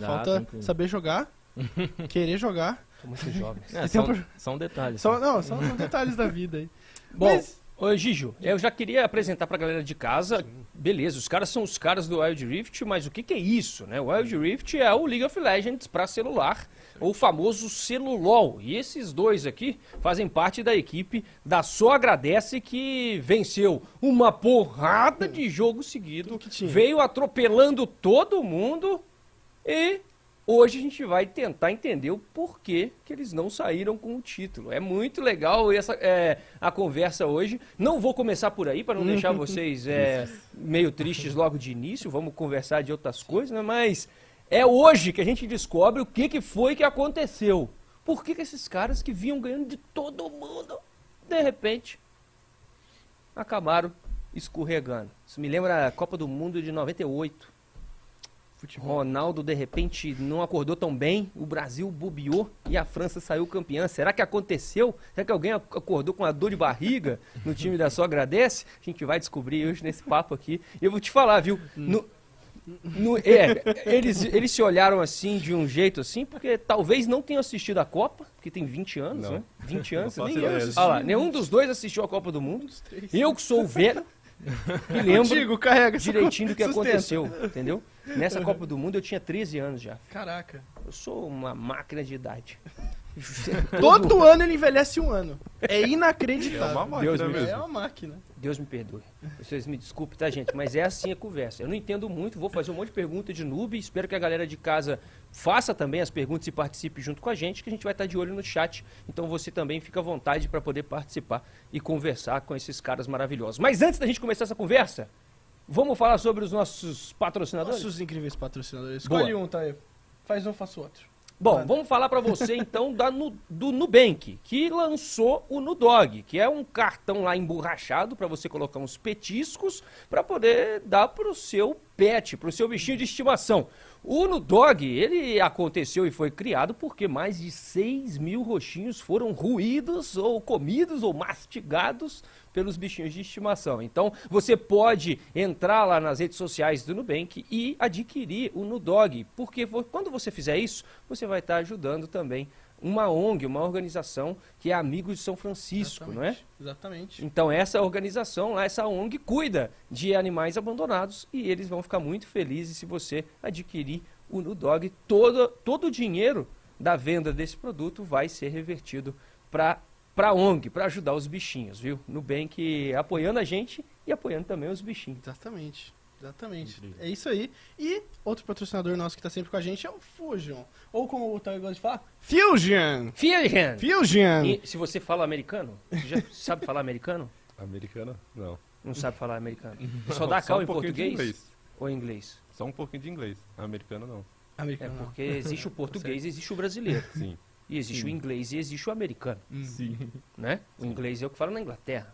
Dá, falta tranquilo. saber jogar, querer jogar. São jovens. É, são, são detalhes. Só, não, são, são detalhes da vida aí. Bom, Mas- ô Gijo, eu já queria apresentar pra galera de casa. Beleza, os caras são os caras do Wild Rift, mas o que, que é isso, né? O Wild Rift é o League of Legends pra celular, ou o famoso celulol. E esses dois aqui fazem parte da equipe da Só Agradece que venceu uma porrada de jogo seguido, Tudo que tinha. veio atropelando todo mundo e Hoje a gente vai tentar entender o porquê que eles não saíram com o título. É muito legal essa é, a conversa hoje. Não vou começar por aí para não deixar vocês é, meio tristes logo de início. Vamos conversar de outras coisas, né? Mas é hoje que a gente descobre o que, que foi que aconteceu. Por que, que esses caras que vinham ganhando de todo mundo, de repente, acabaram escorregando? Isso me lembra a Copa do Mundo de 98. Ronaldo, de repente, não acordou tão bem, o Brasil bobeou e a França saiu campeã. Será que aconteceu? Será que alguém ac- acordou com uma dor de barriga no time da Só Agradece? A gente vai descobrir hoje nesse papo aqui. Eu vou te falar, viu? No- no- é, eles, eles se olharam assim, de um jeito assim, porque talvez não tenham assistido a Copa, porque tem 20 anos, Não. né? 20 anos, nem eu. Olha lá, nenhum dos dois assistiu a Copa do Mundo. Eu que sou o velho, me lembro Contigo, carrega. direitinho do que Sustenta. aconteceu, entendeu? Nessa Copa do Mundo eu tinha 13 anos já. Caraca. Eu sou uma máquina de idade. Todo ano ele envelhece um ano. É É inacreditável. uma máquina Deus me- mesmo. É uma máquina. Deus me perdoe. Vocês me desculpem, tá, gente? Mas é assim a conversa. Eu não entendo muito, vou fazer um monte de pergunta de noob. Espero que a galera de casa faça também as perguntas e participe junto com a gente, que a gente vai estar de olho no chat. Então você também fica à vontade para poder participar e conversar com esses caras maravilhosos. Mas antes da gente começar essa conversa, vamos falar sobre os nossos patrocinadores? Nossos incríveis patrocinadores. Boa. Escolhe um, tá aí. Faz um, faço outro. Bom, vamos falar pra você então da do Nubank, que lançou o Nudog, que é um cartão lá emborrachado pra você colocar uns petiscos pra poder dar pro seu pet, pro seu bichinho de estimação. O Nudog, ele aconteceu e foi criado porque mais de 6 mil roxinhos foram ruídos ou comidos ou mastigados pelos bichinhos de estimação. Então, você pode entrar lá nas redes sociais do Nubank e adquirir o Nudog, porque quando você fizer isso, você vai estar ajudando também uma ONG, uma organização que é Amigos de São Francisco, não é? Exatamente. Então essa organização lá, essa ONG cuida de animais abandonados e eles vão ficar muito felizes se você adquirir o Nudog. Todo, todo o dinheiro da venda desse produto vai ser revertido para para ONG, para ajudar os bichinhos, viu? Nubank apoiando a gente e apoiando também os bichinhos. Exatamente. Exatamente. Incrível. É isso aí. E outro patrocinador nosso que tá sempre com a gente é o Fusion. Ou como o Taio gosta de falar, Fusion! Fusion! Fusion! E se você fala americano, você já sabe falar americano? Americana? Não. Não sabe falar americano. Só dá cal um em português inglês. ou em inglês? Só um pouquinho de inglês. Americana não. É Americano. porque existe o português e existe o brasileiro. Sim. E existe o inglês e existe o americano, Sim. né? O inglês é o que fala na Inglaterra.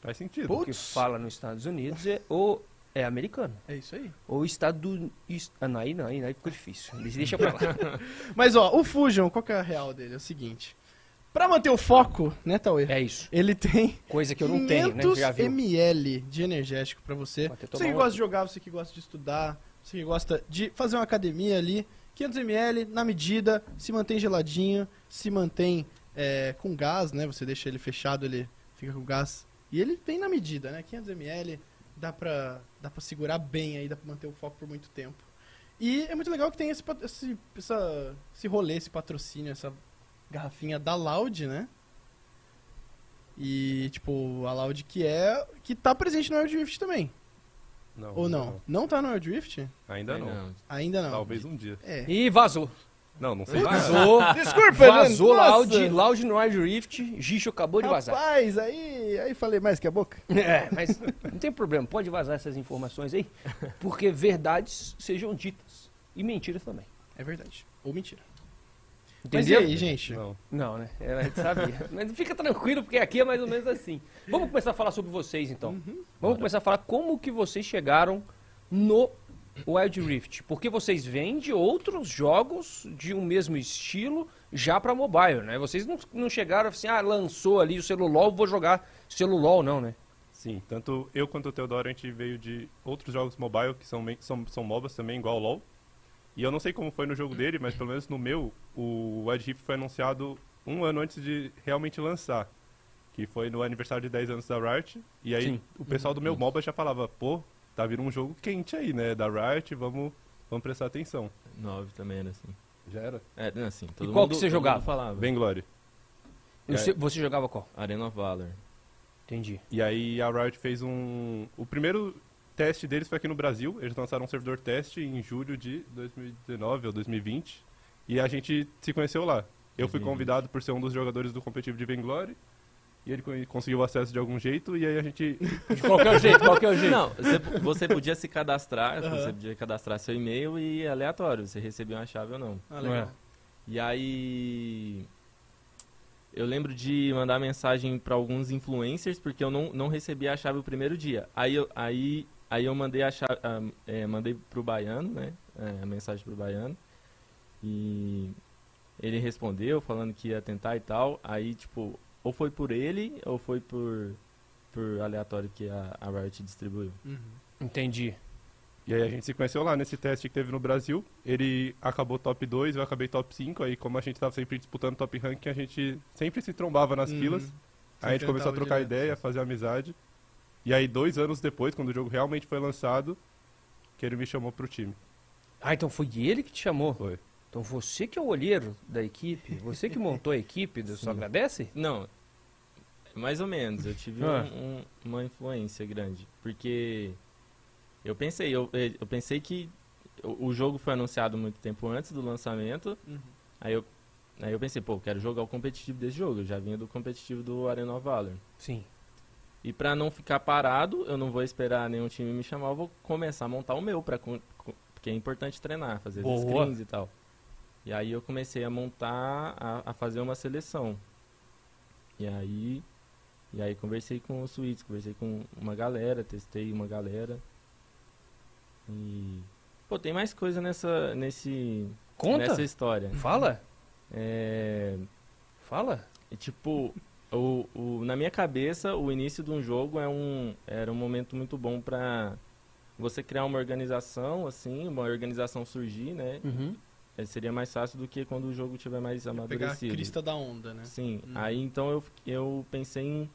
Faz sentido. O que fala nos Estados Unidos é ou é americano. É isso aí. Ou Estado... Ah, não, aí não, aí, aí ficou difícil. Deixa- Deixa pra lá. Mas ó, o Fusion, qual que é a real dele? É o seguinte. Pra manter o foco, né, Tauê? É isso. Ele tem Coisa que eu não tenho, né? 500 Já viu? ml de energético pra você. Você que um gosta aqui. de jogar, você que gosta de estudar, você que gosta de fazer uma academia ali. 500 ml na medida, se mantém geladinho, se mantém é, com gás, né? Você deixa ele fechado, ele fica com gás. E ele vem na medida, né? 500 ml, dá pra, dá pra segurar bem aí, dá pra manter o foco por muito tempo. E é muito legal que tem esse, esse, essa, esse rolê, esse patrocínio, essa garrafinha da Loud, né? E, tipo, a Loud que é. que tá presente no Wild Rift também. Não. Ou não? Não tá no Wild Rift? Ainda não. Não. Ainda não. Talvez um dia. É. E vazou. Não, não sei. Vazou. Desculpa, Vazou Nossa. Loud, Loud no Wild Rift. Gicho acabou de vazar. Rapaz, aí, aí falei mais que a boca. É, mas não tem problema. Pode vazar essas informações aí. Porque verdades sejam ditas. E mentiras também. É verdade. Ou mentira. Entendeu? Mas e aí, gente? Não. Não, né? A gente sabia. Mas fica tranquilo, porque aqui é mais ou menos assim. Vamos começar a falar sobre vocês, então. Uhum. Vamos começar a falar como que vocês chegaram no Wild Rift. Porque vocês vêm de outros jogos de um mesmo estilo já pra mobile, né? Vocês não, não chegaram assim, ah, lançou ali o celulol, vou jogar celulol, não, né? Sim, tanto eu quanto o Teodoro a gente veio de outros jogos mobile que são, são, são MOBAs também, igual o LoL. E eu não sei como foi no jogo dele, mas pelo menos no meu, o Ed Rift foi anunciado um ano antes de realmente lançar. Que foi no aniversário de 10 anos da Riot. E aí Sim. o pessoal do meu Isso. MOBA já falava, pô, tá vindo um jogo quente aí, né? Da Riot, vamos, vamos prestar atenção. 9 também era assim. Já era. É, não, assim, todo qual mundo, que você jogava? falava. E Você, você jogava qual? Arena of Valor. Entendi. E aí a Riot fez um. O primeiro teste deles foi aqui no Brasil. Eles lançaram um servidor teste em julho de 2019 ou 2020. E a gente se conheceu lá. Eu fui 2020. convidado por ser um dos jogadores do competitivo de Vainglory. E ele co- conseguiu acesso de algum jeito. E aí a gente. De qualquer jeito, qualquer jeito. Não, você, você podia se cadastrar, Aham. você podia cadastrar seu e-mail e é aleatório, você recebia uma chave ou não. Ah, legal. E aí. Eu lembro de mandar mensagem pra alguns influencers, porque eu não, não recebi a chave o primeiro dia. Aí eu, aí, aí eu mandei a chave. ah, é, mandei pro baiano, né? é, a mensagem pro baiano. E ele respondeu falando que ia tentar e tal. Aí, tipo, ou foi por ele, ou foi por, por aleatório que a, a Riot distribuiu. Uhum. Entendi. E aí a gente se conheceu lá nesse teste que teve no Brasil. Ele acabou top 2, eu acabei top 5. Aí, como a gente tava sempre disputando top ranking, a gente sempre se trombava nas Uhum. filas. Aí a gente começou a trocar direto. ideia, fazer amizade. E aí, dois anos depois, quando o jogo realmente foi lançado, que ele me chamou pro time. Ah, então foi ele que te chamou? Foi. Então você que é o olheiro da equipe, você que montou a equipe, do só agradece? Não, mais ou menos. Eu tive Ah. um- um- uma influência grande. Porque eu pensei, eu, eu pensei que o, o jogo foi anunciado muito tempo antes do lançamento. Uhum. Aí eu, aí eu pensei, pô, eu quero jogar o competitivo desse jogo. Eu já vinha do competitivo do Arena of Valor. Sim. E pra não ficar parado, eu não vou esperar nenhum time me chamar, eu vou começar a montar o meu, pra, porque é importante treinar, fazer as Boa. screens e tal. E aí eu comecei a montar, a, a fazer uma seleção. E aí, e aí conversei com o Suítes, conversei com uma galera, testei uma galera. E pô, tem mais coisa nessa nesse Conta. nessa história. Fala. É, Fala. e, tipo, o, o, na minha cabeça, o início de um jogo é um, era um momento muito bom pra você criar uma organização, assim, uma organização surgir, né? Uhum. É, seria mais fácil do que quando o jogo tiver mais Pegar a amadurecido. crista da onda, né? Sim, Hum. aí então eu, eu pensei em,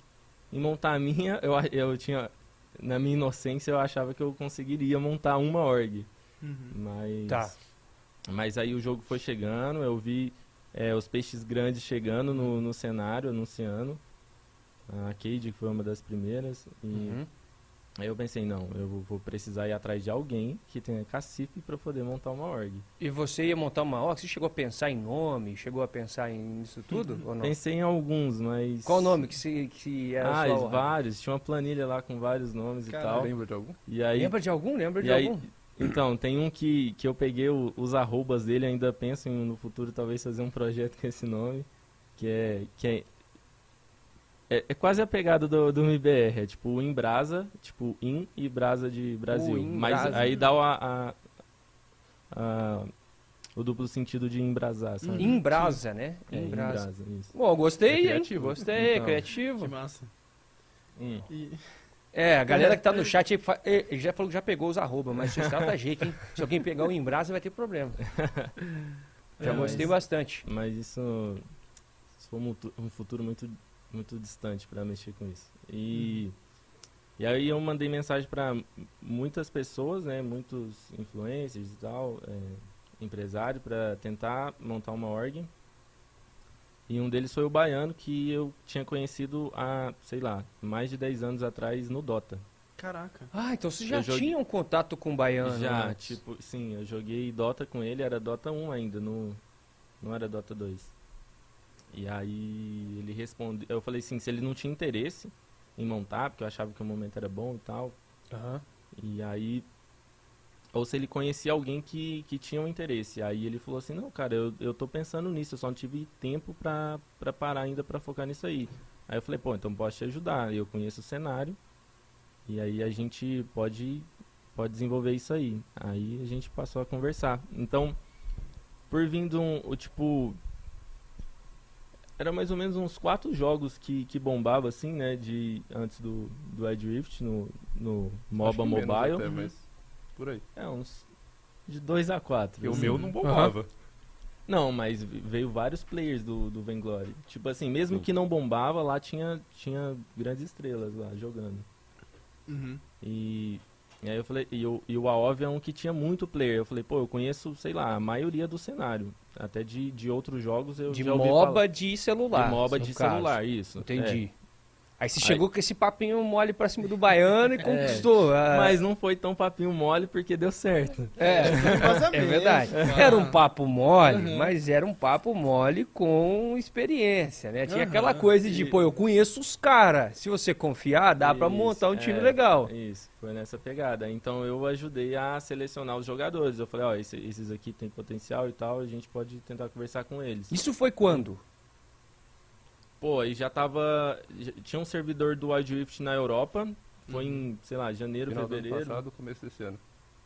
em montar a minha, eu, eu tinha, na minha inocência eu achava que eu conseguiria montar uma org, Uhum. mas... Tá. Mas aí o jogo foi chegando, eu vi é, os peixes grandes chegando no, no cenário, anunciando. A Cade, foi uma das primeiras. E Uhum. aí eu pensei, não, eu vou- precisar ir atrás de alguém que tenha cacife para poder montar uma org. E você ia montar uma org? Você chegou a pensar em nome? Chegou a pensar em isso tudo? ou não? Pensei em alguns, mas... Qual o nome que, se, que era Ah, vários. Tinha uma planilha lá com vários nomes e Caralho. tal. Lembra de algum? E aí, Lembra de algum? Lembra e de aí- algum? Então, tem um que, que eu peguei o- os arrobas dele, ainda penso em no futuro talvez fazer um projeto com esse nome, que é que é, é, é quase a pegada do, do MBR, é tipo o Embrasa, tipo In e Brasa de Brasil. O Mas aí dá o, a, a- a- o duplo sentido de embrasar, sabe? Embrasa, né? É, Embrasa. Embrasa, isso. Bom, gostei, É hein? criativo. Gostei, Então. criativo. Que massa. Hum. E... É, a galera que tá no chat aí eh, ele já falou que já pegou os arroba, mas se trata jeito, hein? Se alguém pegar o Embrasa vai ter problema. Já É, gostei mas- bastante. Mas isso, isso foi um, um futuro muito, muito distante para mexer com isso. E, e aí eu mandei mensagem para muitas pessoas, né, muitos influencers e tal, é, empresários, para tentar montar uma org. E um deles foi o Baiano, que eu tinha conhecido há, sei lá, mais de 10 anos atrás no Dota. Caraca. Ah, então você já tinha um contato com o baiano. Já, antes. tipo, sim, eu joguei Dota com ele, era Dota 1 ainda, no, não era Dota 2. E aí ele respondeu, eu falei assim, se ele não tinha interesse em montar, porque eu achava que o momento era bom e tal, Aham. e aí, ou se ele conhecia alguém que, que tinha um interesse. Aí ele falou assim, não, cara, eu, eu tô pensando nisso, eu só não tive tempo pra, pra parar ainda pra focar nisso aí. Aí eu falei, pô, então posso te ajudar, eu conheço o cenário, e aí a gente pode, pode desenvolver isso aí. Aí a gente passou a conversar. Então, por vindo um, o tipo... Era mais ou menos uns quatro jogos que, que bombava, assim, né, de, antes do, do Ed Rift, no, no MOBA Mobile. até, mas por aí. É, uns, de 2 a 4. Porque o meu não bombava. Não, mas veio vários players do, do Vainglory. Tipo assim, mesmo que não bombava, lá tinha, tinha grandes estrelas lá jogando. Uhum. E, e aí eu falei, e o, e o AOV é um que tinha muito player. Eu falei, pô, eu conheço, sei lá, a maioria do cenário. Até de, de outros jogos eu De já ouvi MOBA falar. de celular. De MOBA de caso. celular, isso. Entendi. Aí você Aí- chegou com esse papinho mole pra cima do baiano e conquistou. É, ah, mas não foi tão papinho mole porque deu certo. É, é Vazamento, verdade. pá. Era um papo mole, Uhum. mas era um papo mole com experiência, né? Tinha Aham. aquela coisa de, E- pô, eu conheço os caras. Se você confiar, dá pra Isso, montar um time é, legal. Isso, foi nessa pegada. Então eu ajudei a selecionar os jogadores. Eu falei, ó, esse- esses aqui têm potencial e tal, a gente pode tentar conversar com eles. Isso foi quando? Pô, aí já tava. já- tinha um servidor do Wild Rift na Europa. Foi em, sei lá, janeiro, Final do ano fevereiro. passado, começo desse ano.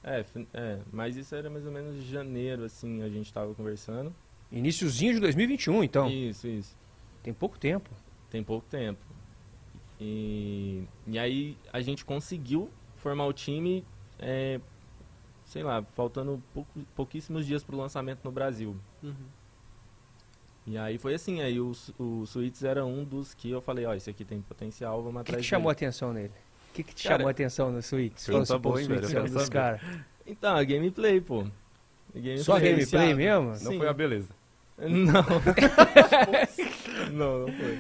É, é, mas isso era mais ou menos de janeiro, assim, a gente tava conversando. Iniciozinho de 2021, então. Isso, isso. Tem pouco tempo. Tem pouco tempo. E, e aí a gente conseguiu formar o time, é, sei lá, faltando pouco- pouquíssimos dias pro lançamento no Brasil. Uhum. E aí foi assim, aí o, o Suítes era um dos que eu falei, ó, esse aqui tem potencial, vamos O que, atrás que chamou a atenção nele? O que, que te Cara, chamou a atenção no Suítes? Fala assim, o hein, Suítes é um Eu dos caras. Então, a gameplay, pô. Gameplay. Só gameplay Diferenciado. mesmo? Não Sim. foi a beleza. Não. não, não foi.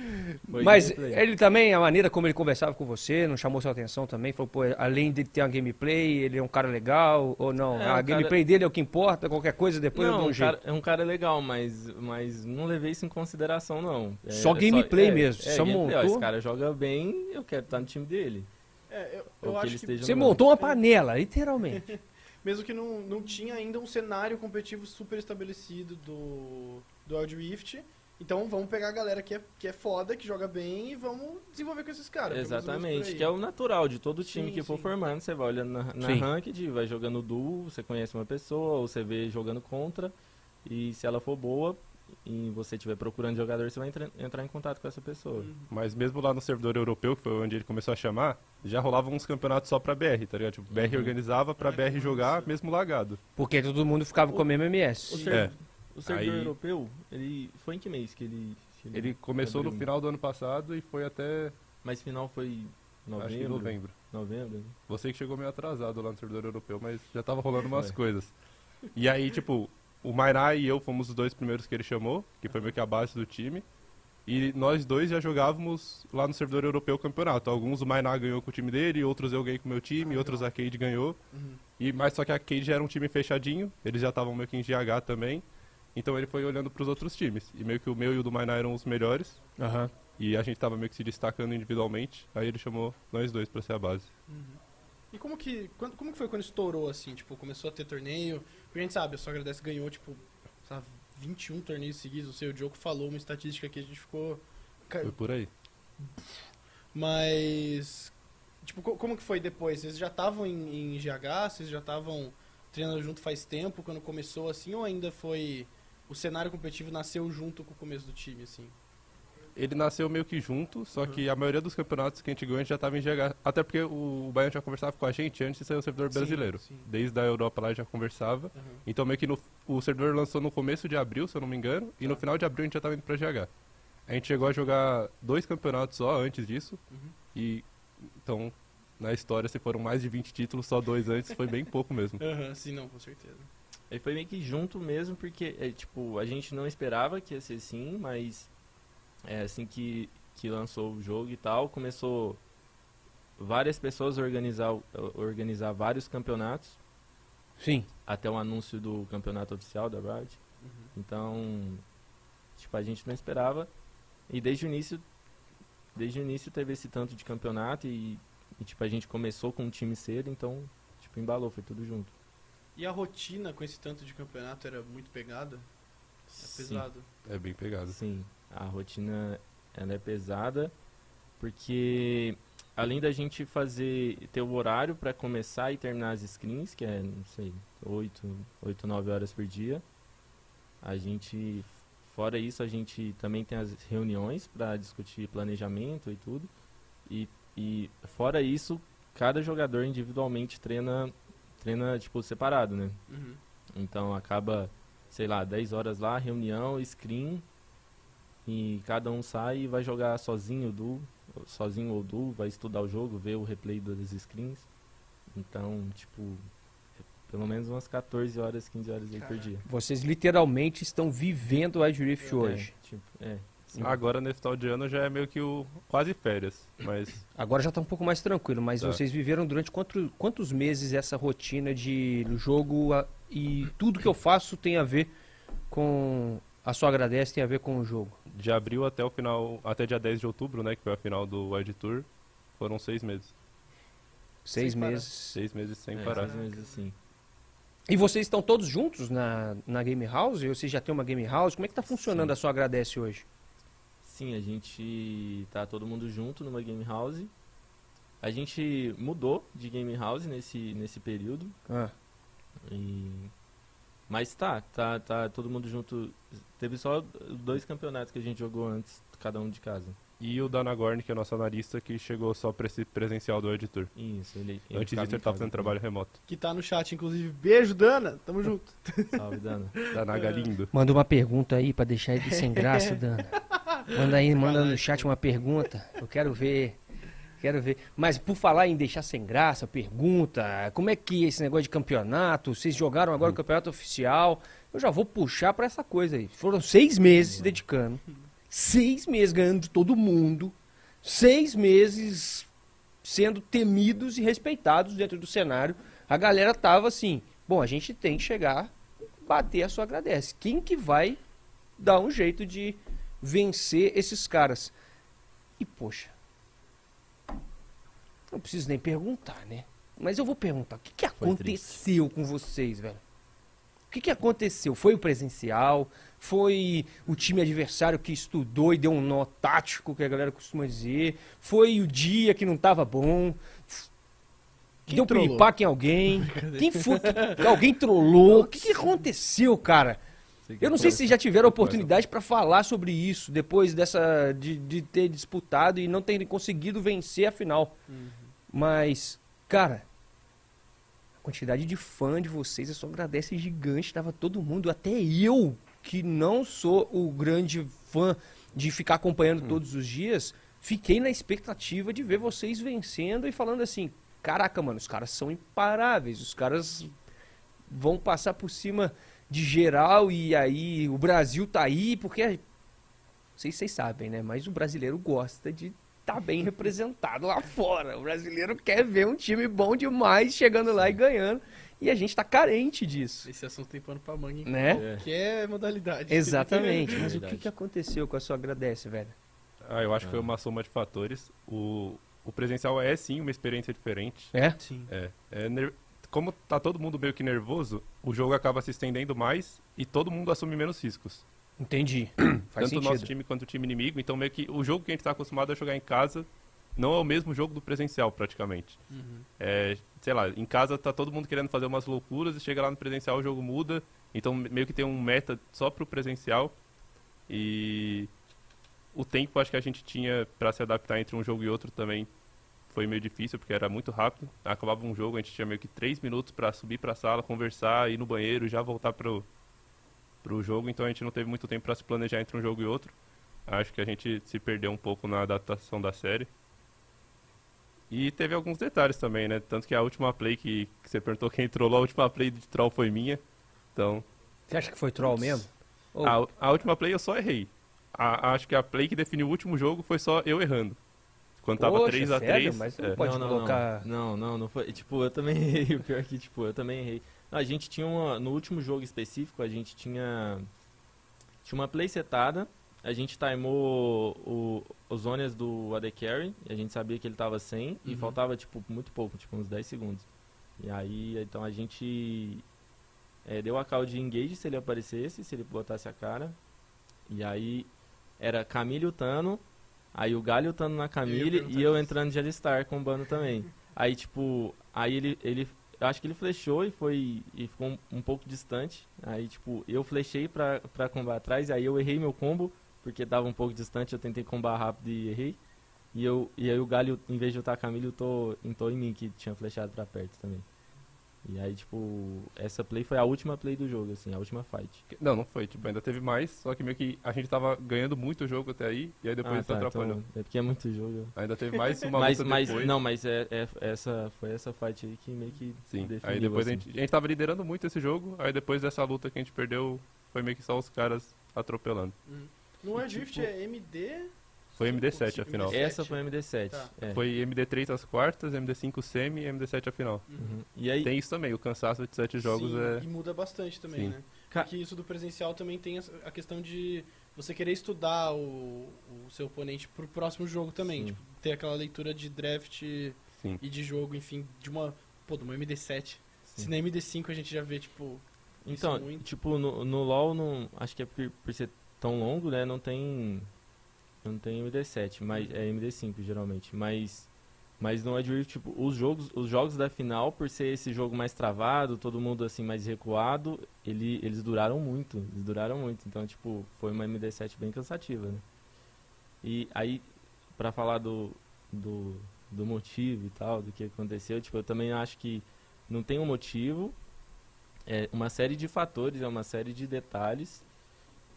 Foi Mas gameplay. ele também, a maneira como ele conversava com você, não chamou sua atenção também? Falou, pô, além de ter uma gameplay, ele é um cara legal ou não? É, a um cara- gameplay dele é o que importa, qualquer coisa depois eu não, dou um um jeito. cara, é um cara legal, mas, mas não levei isso em consideração, não. É, Só é gameplay é, mesmo, É, só gameplay, ó, montou? esse cara joga bem, eu quero estar no time dele. É, eu, eu Você montou uma panela, literalmente. mesmo que não, não tinha ainda um cenário competitivo super estabelecido do, do Wild Rift, então vamos pegar a galera que é, que é foda, que joga bem e vamos desenvolver com esses caras. Exatamente, que é o natural de todo time Sim, que for sim. formando. Você vai olhando na, na Sim. ranked, vai jogando duo, você conhece uma pessoa, ou você vê jogando contra, e se ela for boa e você estiver procurando jogador, você vai entra- entrar em contato com essa pessoa. Uhum. Mas mesmo lá no servidor europeu, que foi onde ele começou a chamar, já rolavam uns campeonatos só pra BR, tá ligado? Tipo, BR Uhum. organizava pra Ah, BR jogar, mesmo lagado. Porque todo mundo ficava com a mesma O, MS. ser- É. o servidor Aí- europeu, ele foi em que mês que ele... que Ele começou no abriu? final do ano passado e foi até, Mas final foi novembro? acho que novembro. Novembro? né? Você que chegou meio atrasado lá no servidor europeu, mas já tava rolando umas Foi. coisas. E aí, tipo, o Mainai e eu fomos os dois primeiros que ele chamou, que foi meio que a base do time. E nós dois já jogávamos lá no servidor europeu o campeonato. Alguns o Mainai ganhou com o time dele, outros eu ganhei com o meu time, Ah, outros a Cade ganhou. Uhum. E, mas só que a Cade já era um time fechadinho, eles já estavam meio que em GH também. Então ele foi olhando pros outros times. E meio que o meu e o do Mainai eram os melhores. Aham. E a gente tava meio que se destacando individualmente. Aí ele chamou nós dois pra ser a base. Uhum. E como que, quando, como que foi quando estourou, assim, tipo, começou a ter torneio? Porque a gente sabe, a Só Agradece ganhou, tipo, sabe, 21 torneios seguidos, não sei, o Diogo falou uma estatística que a gente ficou... Foi por aí. Mas, tipo, co- como que foi depois? Vocês já estavam em, em GH? Vocês já estavam treinando junto faz tempo, quando começou, assim, ou ainda foi... O cenário competitivo nasceu junto com o começo do time, assim? Ele nasceu meio que junto, só Uhum. que a maioria dos campeonatos que a gente ganhou, a gente já tava em GH. Até porque o, o Baiano já conversava com a gente antes de ser o servidor Sim, brasileiro. sim. Desde a Europa lá já conversava. Aham. Então meio que no, o servidor lançou no começo de abril, se eu não me engano, e no Tá. final de abril a gente já tava indo pra GH. A gente chegou a jogar dois campeonatos só antes disso, Uhum. e então na história, se foram mais de 20 títulos, só dois antes, foi bem pouco mesmo. Aham, sim, não, com certeza. Ele foi meio que junto mesmo, porque, é, tipo, a gente não esperava que ia ser assim, mas é, assim que, que lançou o jogo e tal, começou várias pessoas a organizar, organizar vários campeonatos, Sim. até o anúncio do campeonato oficial da Riot. Uhum. Então, tipo, a gente não esperava. E desde o início, desde o início teve esse tanto de campeonato e, e, tipo, a gente começou com um time cedo, então, tipo, embalou, foi tudo junto. E a rotina com esse tanto de campeonato era muito pegada? É pesado. É bem pegado. Sim, a rotina ela é pesada porque além da gente fazer ter o horário para começar e terminar as screens, que é, não sei, 8, 8 9 horas por dia, a gente fora isso a gente também tem as reuniões para discutir planejamento e tudo. E, e fora isso, cada jogador individualmente treina treina tipo separado, né? Uhum. Então acaba, sei lá, 10 horas lá, reunião, screen, e cada um sai e vai jogar sozinho, du, sozinho ou du, vai estudar o jogo, ver o replay das screens. Então, tipo, pelo menos umas 14 horas, 15 horas aí por dia. Vocês literalmente estão vivendo o Edge Rift hoje. É, tipo, é. sim. Agora, nesse final de ano, já é meio que o quase férias. Mas Agora já tá um pouco mais tranquilo, mas Tá. vocês viveram durante quanto- quantos meses essa rotina de jogo a- e tudo que eu faço tem a ver com. A sua agradece tem a ver com o jogo. de abril até o final, até dia 10 de outubro, né, que foi a final do World Tour, foram seis meses. Seis Sem parar. meses. Seis meses sem É, parar. mais ou menos assim. E vocês estão todos juntos na, na Game House? Ou vocês já têm uma Game House? Como é que tá funcionando Sim. a sua agradece hoje? Sim, a gente tá todo mundo junto numa game house. A gente mudou de game house nesse, nesse período. Ah, E... Mas tá, tá, tá todo mundo junto. Teve só dois campeonatos que a gente jogou antes, cada um de casa. E o Dana Gorn, que é nosso analista, que chegou só pra esse presencial do Tour. Isso, ele. ele Antes disso, ele tava fazendo trabalho remoto. Que tá no chat, inclusive. Beijo, Dana. Tamo junto. Salve, Dana. Danaga lindo. Manda uma pergunta aí pra deixar ele sem graça, Dana. Manda aí, manda no chat uma pergunta. Eu quero ver. Quero ver. Mas por falar em deixar sem graça, pergunta, como é que esse negócio de campeonato? Vocês jogaram agora o campeonato oficial? Eu já vou puxar pra essa coisa aí. Foram seis meses se dedicando. Seis meses ganhando de todo mundo. Seis meses sendo temidos e respeitados dentro do cenário. A galera tava assim, bom, a gente tem que chegar, bater a sua agradece. Quem que vai dar um jeito de vencer esses caras? E poxa, não preciso nem perguntar, né? Mas eu vou perguntar, o que, que aconteceu com vocês, velho? O que, que aconteceu? Foi o presencial? Foi o time adversário que estudou e deu um nó tático, que a galera costuma dizer? Foi o dia que não tava bom? Quem deu trollou? piripaque em alguém? Quem foi? que- alguém trollou? O que, que aconteceu, cara? Eu não sei se vocês já tiveram oportunidade para falar sobre isso depois dessa de, de ter disputado e não terem conseguido vencer a final. Mas, cara, a quantidade de fã de vocês, eu só agradece gigante. Tava todo mundo, até eu, que não sou o grande fã de ficar acompanhando todos os dias, fiquei na expectativa de ver vocês vencendo e falando assim: caraca, mano, os caras são imparáveis, os caras vão passar por cima de geral e aí o Brasil tá aí porque não sei se vocês sabem, né? Mas o brasileiro gosta de estar bem representado lá fora. O brasileiro quer ver um time bom demais chegando lá e ganhando. E a gente tá carente disso, Esse assunto tem pano pra manga, hein? né? É. Que é modalidade. Exatamente. Mas o que, que aconteceu com a sua agradece, velho? Ah, eu acho que foi Ah. uma soma de fatores. O, o presencial é sim uma experiência diferente. É? Sim. É, é ner- como tá todo mundo meio que nervoso, o jogo acaba se estendendo mais e todo mundo assume menos riscos. Entendi. Faz Tanto o nosso sentido. time quanto o time inimigo. Então meio que o jogo que a gente tá acostumado a jogar em casa não é o mesmo jogo do presencial, praticamente. Uhum. É, sei lá, em casa tá todo mundo querendo fazer umas loucuras e chega lá no presencial o jogo muda. Então meio que tem um meta só pro presencial. E o tempo acho que a gente tinha pra se adaptar entre um jogo e outro também foi meio difícil, porque era muito rápido. Acabava um jogo, a gente tinha meio que três minutos pra subir pra sala, conversar, ir no banheiro, já voltar pro, pro jogo. Então a gente não teve muito tempo pra se planejar entre um jogo e outro. Acho que a gente se perdeu um pouco na adaptação da série. E teve alguns detalhes também, né? Tanto que a última play que, que você perguntou quem trollou, a última play de troll foi minha. Então, Você acha que foi troll mesmo? Ou- a, a última play eu só errei. A- acho que a play que definiu o último jogo foi só eu errando. Quando tava Poxa, 3 a sério? 3 Mas não é. pode não, não, colocar- Não, não, não foi. Tipo, eu também errei. O pior é que, tipo, eu também errei. A gente tinha uma. No último jogo específico, a gente tinha. Tinha uma play setada. A gente timou o, os zonas do AD Carry. E a gente sabia que ele tava sem. E Uhum. faltava, tipo, muito pouco, tipo, uns 10 segundos. E aí, então a gente. é, deu a call de engage se ele aparecesse, se ele botasse a cara. E aí era Camille e o Tano. Aí o Galho lutando na Camille e eu isso. entrando de Alistar combando também. Aí, tipo, aí ele, ele. Eu acho que ele flechou e foi. E ficou um, um pouco distante. Aí, tipo, eu flechei pra, pra combar atrás, aí eu errei meu combo, porque tava um pouco distante, eu tentei combar rápido e errei. E, eu, e aí o Galho, em vez de lutar a Camille, lutou, entrou em mim, que tinha flechado pra perto também. E aí, tipo, essa play foi a última play do jogo, assim, a última fight. Não, não foi. Tipo, ainda teve mais, só que meio que a gente tava ganhando muito o jogo até aí, e aí depois ah, isso tá, atrapalhou. então, é porque é muito jogo. Ainda teve mais uma mas, luta mas, depois. não, mas é, é- essa, foi essa fight aí que meio que Sim, definiu, aí depois a, assim. gente, a gente tava liderando muito esse jogo, aí depois dessa luta que a gente perdeu, foi meio que só os caras atropelando. No Wild tipo, Rift é MD. Foi MD7 a final. MD7. Essa foi a MD7. Tá. é. Foi MD3 as quartas, MD5 semi e MD7 a final. Uhum. E aí, Tem isso também, o cansaço de sete jogos Sim, é... E muda bastante também, Sim. né? Porque isso do presencial também tem a questão de você querer estudar o, o seu oponente pro próximo jogo também. Tipo, ter aquela leitura de draft Sim. e de jogo, enfim, de uma. Pô, de uma MD7. Sim. Se na MD5 a gente já vê, tipo. Então, tipo, no, no LoL, não, acho que é por, por ser tão longo, né, não tem não tem MD7, mas é MD5 geralmente, mas mas no Wild Rift, tipo, os jogos, os jogos da final, por ser esse jogo mais travado, todo mundo assim mais recuado, ele, eles duraram muito, eles duraram muito, então tipo, foi uma MD7 bem cansativa, né? E aí pra falar do, do do motivo e tal, do que aconteceu, tipo, eu também acho que não tem um motivo, é uma série de fatores, é uma série de detalhes.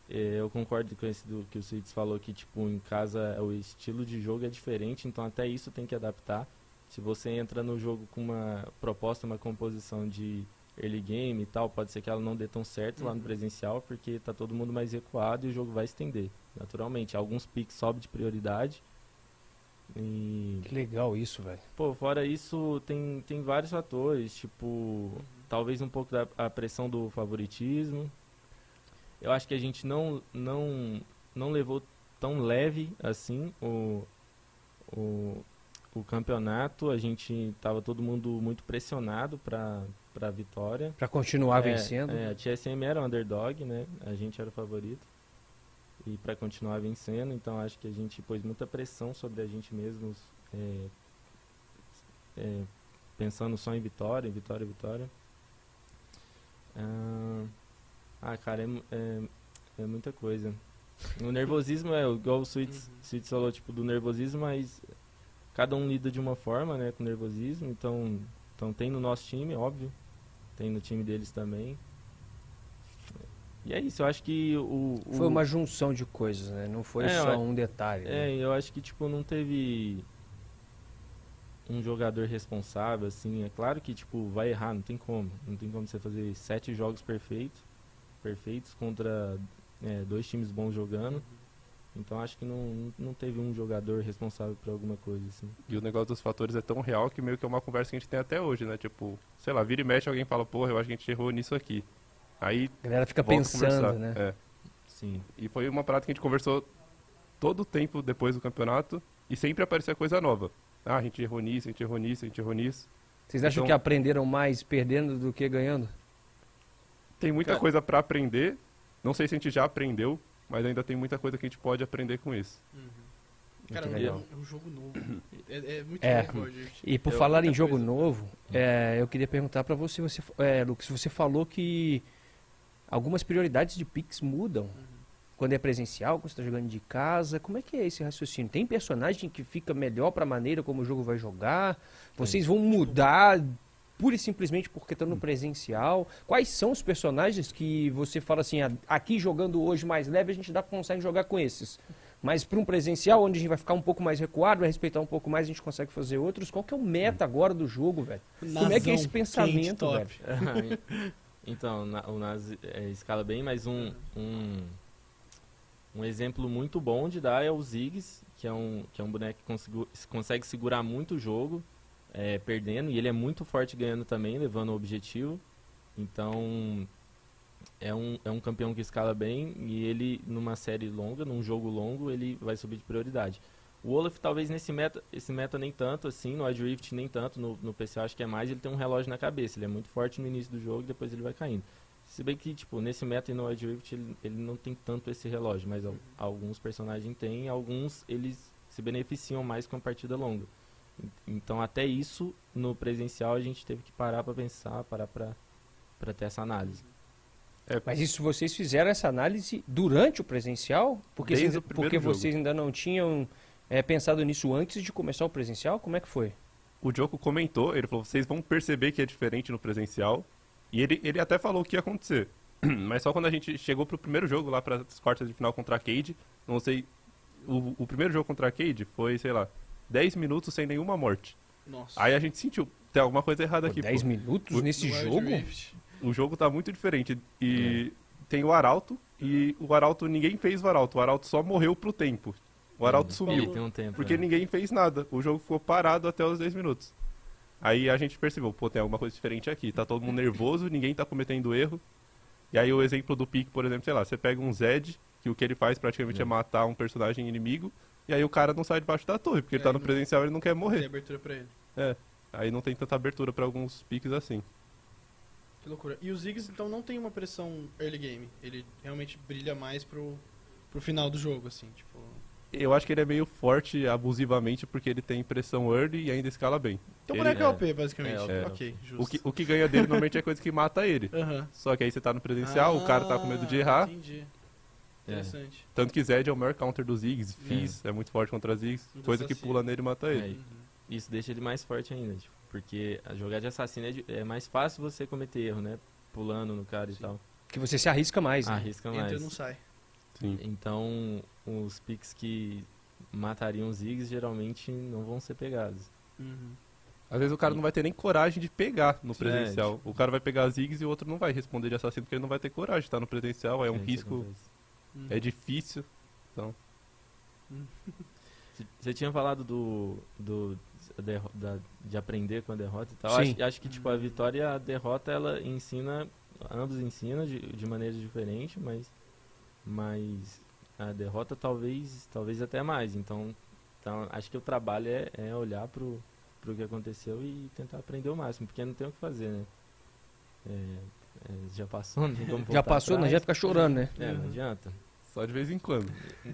É, eu concordo com esse do que o Suítes falou que tipo em casa o estilo de jogo é diferente, então até isso tem que adaptar. Se você entra no jogo com uma proposta, uma composição de early game e tal, pode ser que ela não dê tão certo lá no Uhum. presencial, porque tá todo mundo mais recuado e o jogo vai estender, naturalmente. Alguns picks sobem de prioridade. E Que legal isso, velho. Pô, fora isso, tem, tem vários fatores, tipo, talvez um pouco da a pressão do favoritismo. Eu acho que a gente não, não, não levou tão leve assim o, o, o campeonato. A gente tava todo mundo muito pressionado para a vitória. Pra continuar É, vencendo. É, a TSM era o underdog, né? A gente era o favorito. E para continuar vencendo, então acho que a gente pôs muita pressão sobre a gente mesmos, é, é, pensando só em vitória, vitória, vitória. Ah, ah, cara, é, é, é muita coisa. O nervosismo é igual o Suítes, Suítes falou, tipo, do nervosismo, mas cada um lida de uma forma, né, com nervosismo. Então, então tem no nosso time, óbvio. Tem no time deles também. E é isso, eu acho que o. o Foi uma junção de coisas, né? Não foi É, só eu- um detalhe. né? É, eu acho que, tipo, não teve um jogador responsável, assim. É claro que, tipo, vai errar, não tem como. Não tem como você fazer sete jogos perfeitos, perfeitos contra é, dois times bons jogando. Então acho que não, não teve um jogador responsável por alguma coisa, assim. E o negócio dos fatores é tão real que meio que é uma conversa que a gente tem até hoje, né? Tipo, sei lá, vira e mexe, alguém fala, porra, eu acho que a gente errou nisso aqui. Aí A galera fica pensando, né? É. Sim. E foi uma parada que a gente conversou todo o tempo depois do campeonato e sempre aparecia coisa nova. Ah, a gente errou nisso, a gente errou nisso, a gente errou nisso. Vocês acham Então- que aprenderam mais perdendo do que ganhando? Tem muita Cara- coisa pra aprender. Não sei se a gente já aprendeu, mas ainda tem muita coisa que a gente pode aprender com isso. Cara, Muito é um, é um jogo novo. É, é muito É. Rift. E por Eu- falar em jogo coisa. novo, é, eu queria perguntar pra você, você é, Lucas, você falou que algumas prioridades de Pix mudam. Quando é presencial, quando você está jogando de casa, como é que é esse raciocínio? Tem personagem que fica melhor para a maneira como o jogo vai jogar? Vocês vão mudar pura e simplesmente porque estão no presencial? Quais são os personagens que você fala assim, "Ah, aqui jogando hoje mais leve a gente dá, consegue jogar com esses? Mas para um presencial, onde a gente vai ficar um pouco mais recuado, vai respeitar um pouco mais, a gente consegue fazer outros. Qual que é o meta agora do jogo, velho? Como é que é esse pensamento, velho? então, na- o Nas é, escala bem, mas um, um, um exemplo muito bom de dar é o Ziggs, que é um, que é um boneco que consigo- consegue segurar muito o jogo, é, perdendo, e ele é muito forte ganhando também, levando o objetivo. Então, é um, é um campeão que escala bem, e ele, numa série longa, num jogo longo, ele vai subir de prioridade. O Olaf, talvez nesse meta, esse meta nem tanto, assim, no Wild Rift nem tanto, no, no PC acho que é mais, ele tem um relógio na cabeça, ele é muito forte no início do jogo e depois ele vai caindo. Se bem que, tipo, nesse meta e no Wild Rift ele, ele não tem tanto esse relógio, mas al- alguns personagens têm, alguns eles se beneficiam mais com a partida longa. En- Então até isso, no presencial, a gente teve que parar pra pensar, parar pra, pra ter essa análise. Mas isso vocês fizeram essa análise durante o presencial? Porque, Desde vocês, o primeiro porque jogo. vocês ainda não tinham é, pensado nisso antes de começar o presencial? Como é que foi? o Joko comentou, ele falou, vocês vão perceber que é diferente no presencial. E ele, ele até falou o que ia acontecer. Mas só quando a gente chegou pro primeiro jogo lá para as quartas de final contra a Cade, não sei, o, o primeiro jogo contra a Cade foi, sei lá, 10 minutos sem nenhuma morte. Nossa. Aí a gente sentiu, tem alguma coisa errada Pô, aqui. 10 pô. minutos O- nesse Wild jogo? O jogo tá muito diferente. E tem o Arauto, e o Arauto, ninguém fez o Arauto. O Arauto só morreu pro tempo. O Arauto Ele sumiu. tem um tempo. Porque é. ninguém fez nada. O jogo ficou parado até os 10 minutos. Aí a gente percebeu, pô, tem alguma coisa diferente aqui. Tá todo mundo nervoso, ninguém tá cometendo erro. E aí o exemplo do pique, por exemplo, sei lá, você pega um Zed, que o que ele faz praticamente é, É. matar um personagem inimigo, e aí o cara não sai debaixo da torre, porque ele É, tá no não- presencial e ele não quer Tem morrer. abertura pra ele. Aí não tem tanta abertura pra alguns piques assim. Que loucura. E o Ziggs, então, não tem uma pressão early game. Ele realmente brilha mais pro, pro final do jogo, assim, tipo... Eu acho que ele é meio forte abusivamente porque ele tem pressão early e ainda escala bem. Então o Ele- boneco é OP, basicamente. É, é. Ok, justo. O que, o que ganha dele normalmente é coisa que mata ele. Aham. Só que aí você tá no presencial, o cara tá com medo de Ah, errar. Entendi. É. Interessante. Tanto que Zed é o maior counter dos Ziggs, Fizz é. muito forte contra Ziggs, Do coisa que pula nele e mata ele. É, Uhum. Isso deixa ele mais forte ainda, tipo, porque a jogar de assassino é, de- é mais fácil você cometer erro, né? Pulando no cara e tal. Que você se arrisca mais, né? Arrisca Entra e mais. não sai. Sim. Então, os picks que matariam os Ziggs geralmente não vão ser pegados. Uhum. Às vezes o cara não vai ter nem coragem de pegar no É, presencial. O cara vai pegar Ziggs e o outro não vai responder de assassino porque ele não vai ter coragem de estar no presencial, é um risco, acontece. Uhum. é difícil. C- Você tinha falado do, do da- de aprender com a derrota e tal. Sim. Acho, acho que tipo a vitória e a derrota ela ensina, ambos ensinam de, de maneira diferente, mas mas a derrota talvez talvez até mais. Então, então acho que o trabalho é, é olhar pro pro que aconteceu e tentar aprender o máximo, porque não tem o que fazer, né? É, é, já passou, não tem como Já passou, não já ficar chorando, né? É, não Uhum. adianta. Só de vez em quando.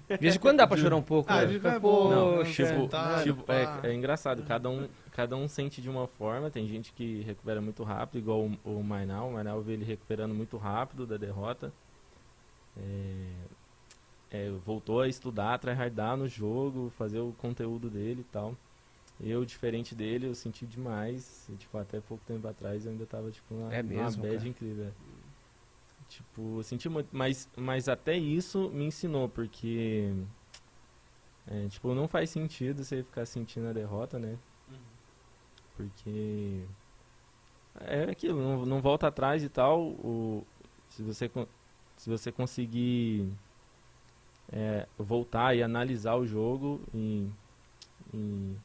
De vez em quando dá pra chorar um pouco. Ah, né? de é bom, Não, né? Poxa, tipo, Tá, tipo, é, é engraçado, cada um, cada um sente de uma forma, tem gente que recupera muito rápido, igual o, o Mainal, o Mainal vi ele recuperando muito rápido da derrota. É, é, voltou a estudar, tryhardar no jogo, fazer o conteúdo dele e tal. Eu, diferente dele, eu senti demais, e, tipo, até pouco tempo atrás eu ainda tava, tipo, numa, É mesmo, bad cara? incrível. Tipo, senti muito, mas, mas até isso me ensinou, porque... É, tipo, não faz sentido você ficar sentindo a derrota, né? Porque é aquilo, não, não volta atrás e tal. O, se, você, se você conseguir é, voltar e analisar o jogo e, e,